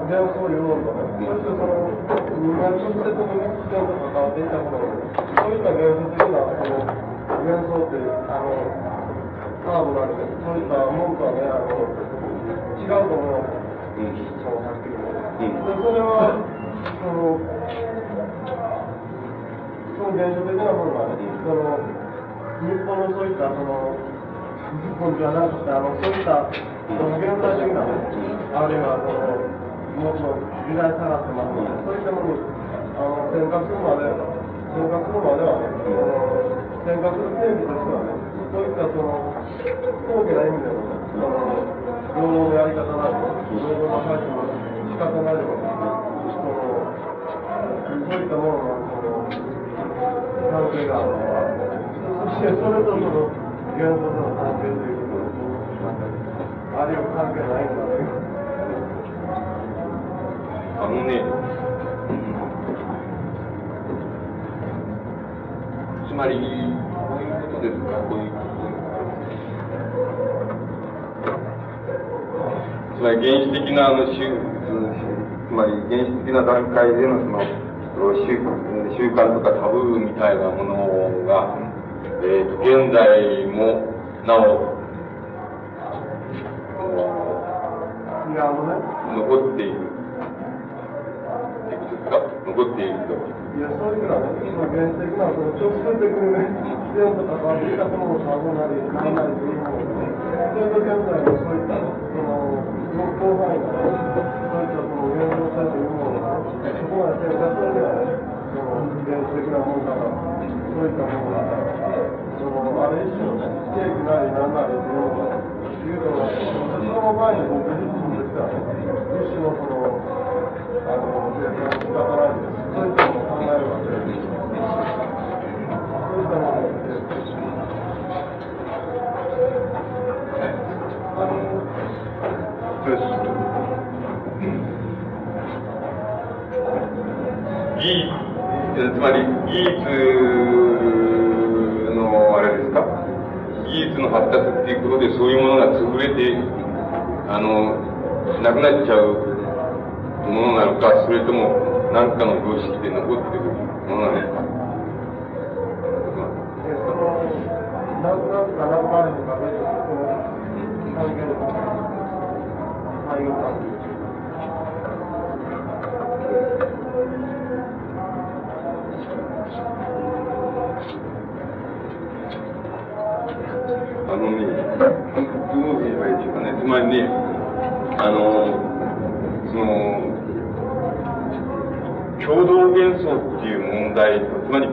Speaker 4: 共同原則を、そして、それはともかく現代のこういった社会に維持していくためには、その、維持維持されてるということにおいてね、あるんだけど、そういったことが。ところが、あの、も、っ、と、時代下がってますので、そういったものに、あの、転化するまで、転化するまではね、その、転化する定義としてはね、そういったその、大きな意味での、その、労働のやり方なり、労働の配置の仕方なりをね、その、そういったものの、その、関係があるのは、そしてそれとその、原則の関係ということを、あるいは関係ないんだね。
Speaker 1: あのね、つまり、こういうことですか、こういうことつまり原始的なあの、つまり原始的な段階でのその習習慣とかタブーみたいなものが、えー、現在もなお残っている。ってことですか残っていると。
Speaker 4: いや、そういうのはね、その原始的な、その直接的にね、自然と関わってきたものを探なり、考えするものね、それと現在のそういった、その、広範囲のね、そういったその現状性というものを、そこまで手を出すにはね、その原始的なものから、そういったものが、その、あれ一種のね、ケーキなりなんなりというものが、いうのは、その場合に僕自身としてはね、一種のその、
Speaker 1: つまり技術のあれですか？技術の発達っていうことでそういうものが潰れて、あの、なくなっちゃう。ものなのか、それとも何かの常識で残っているものなのか。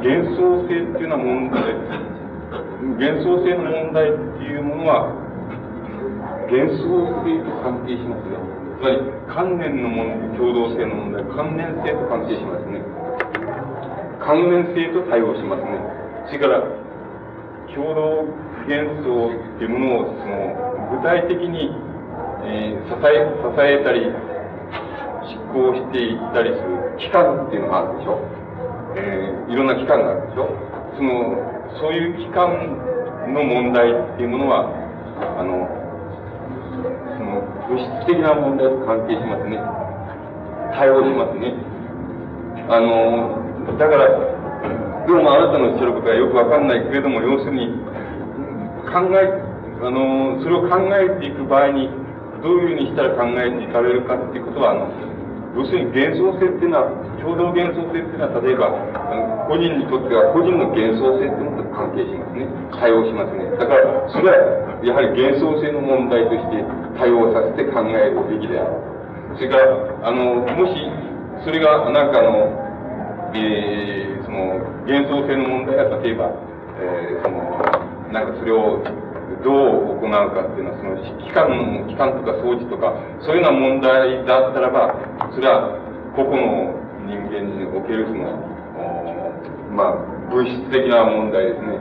Speaker 1: 幻想性っていうのは問題、幻想性の問題っていうものは、幻想性と関係しますよ。つまり、観念の問題、共同性の問題、観念性と関係しますね。観念性と対応しますね。それから、共同幻想っていうものを、その、具体的に、えー、支え、支えたり、執行していったりする機関っていうのがあるでしょ。えー、いろんな機関があるでしょ？その、そういう機関の問題っていうものは、あの、その、物質的な問題と関係しますね。対応しますね。あの、だから、どうもあなたの言ってることはよくわかんないけれども、要するに、考え、あの、それを考えていく場合に、どういうふうにしたら考えていかれるかっていうことは、あの、要するに幻想性っていうのは、共同幻想性っていうのは、例えば、あの個人にとっては個人の幻想性っていうのと関係しますね。対応しますね。だから、それは、やはり幻想性の問題として対応させて考えるべきである。それから、あの、もし、それが、なんかあの、えー、その、幻想性の問題が、例えば、えー、その、なんかそれを、どう行うかっていうのは、その、機関の、機関とか装置とか、そういうような問題だったらば、それは、個々の人間におけるその、まあ、物質的な問題ですね。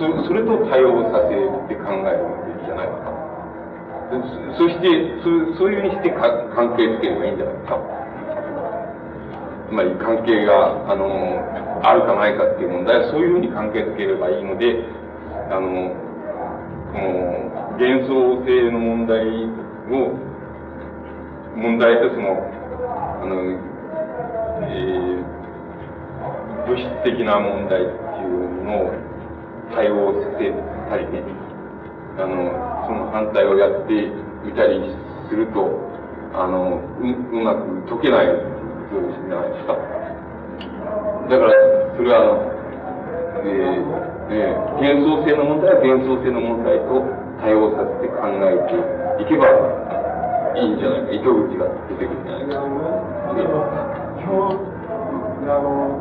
Speaker 1: そそれと対応させて考えるべきじゃないかそそしてそ、そういうふうにしてか関係づければいいんじゃないか。つまり関係が、あの、あるかないかっていう問題はそういうふうに関係づければいいので、あ、の幻想性の問題を、問題とその、あの、えー、物質的な問題っていうのを対応してたりね、あの、その反対をやっていたりすると、あの、う、うまく解けないそうじゃないですか。だから、それはあの、えー、えー、幻想性の問題は幻想性の問題と対応させて考えていけばいいんじゃないか、糸口が出てくるんじゃないか。
Speaker 4: あの、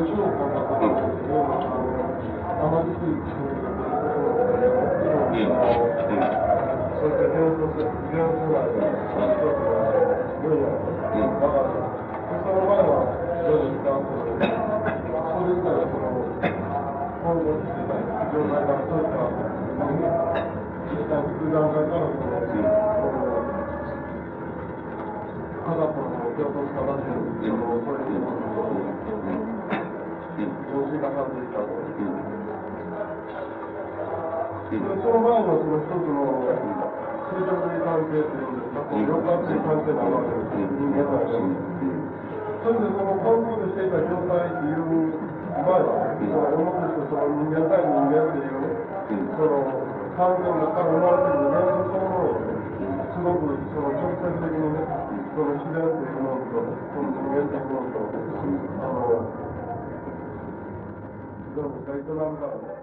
Speaker 4: 吉野さんが、うん、あまりにくいうん、その、前のその一つの垂直類関係というんですか、こう両関係関係なわけです、人間なんで。それでそのコントロールしていた状態っていう場合は、その思ってその人間対人間っていう、その関係の中から生まれている人間そのものを、すごくその直接的にね、その自然というものと、その人間というものと、あの、どうですか、営むからね。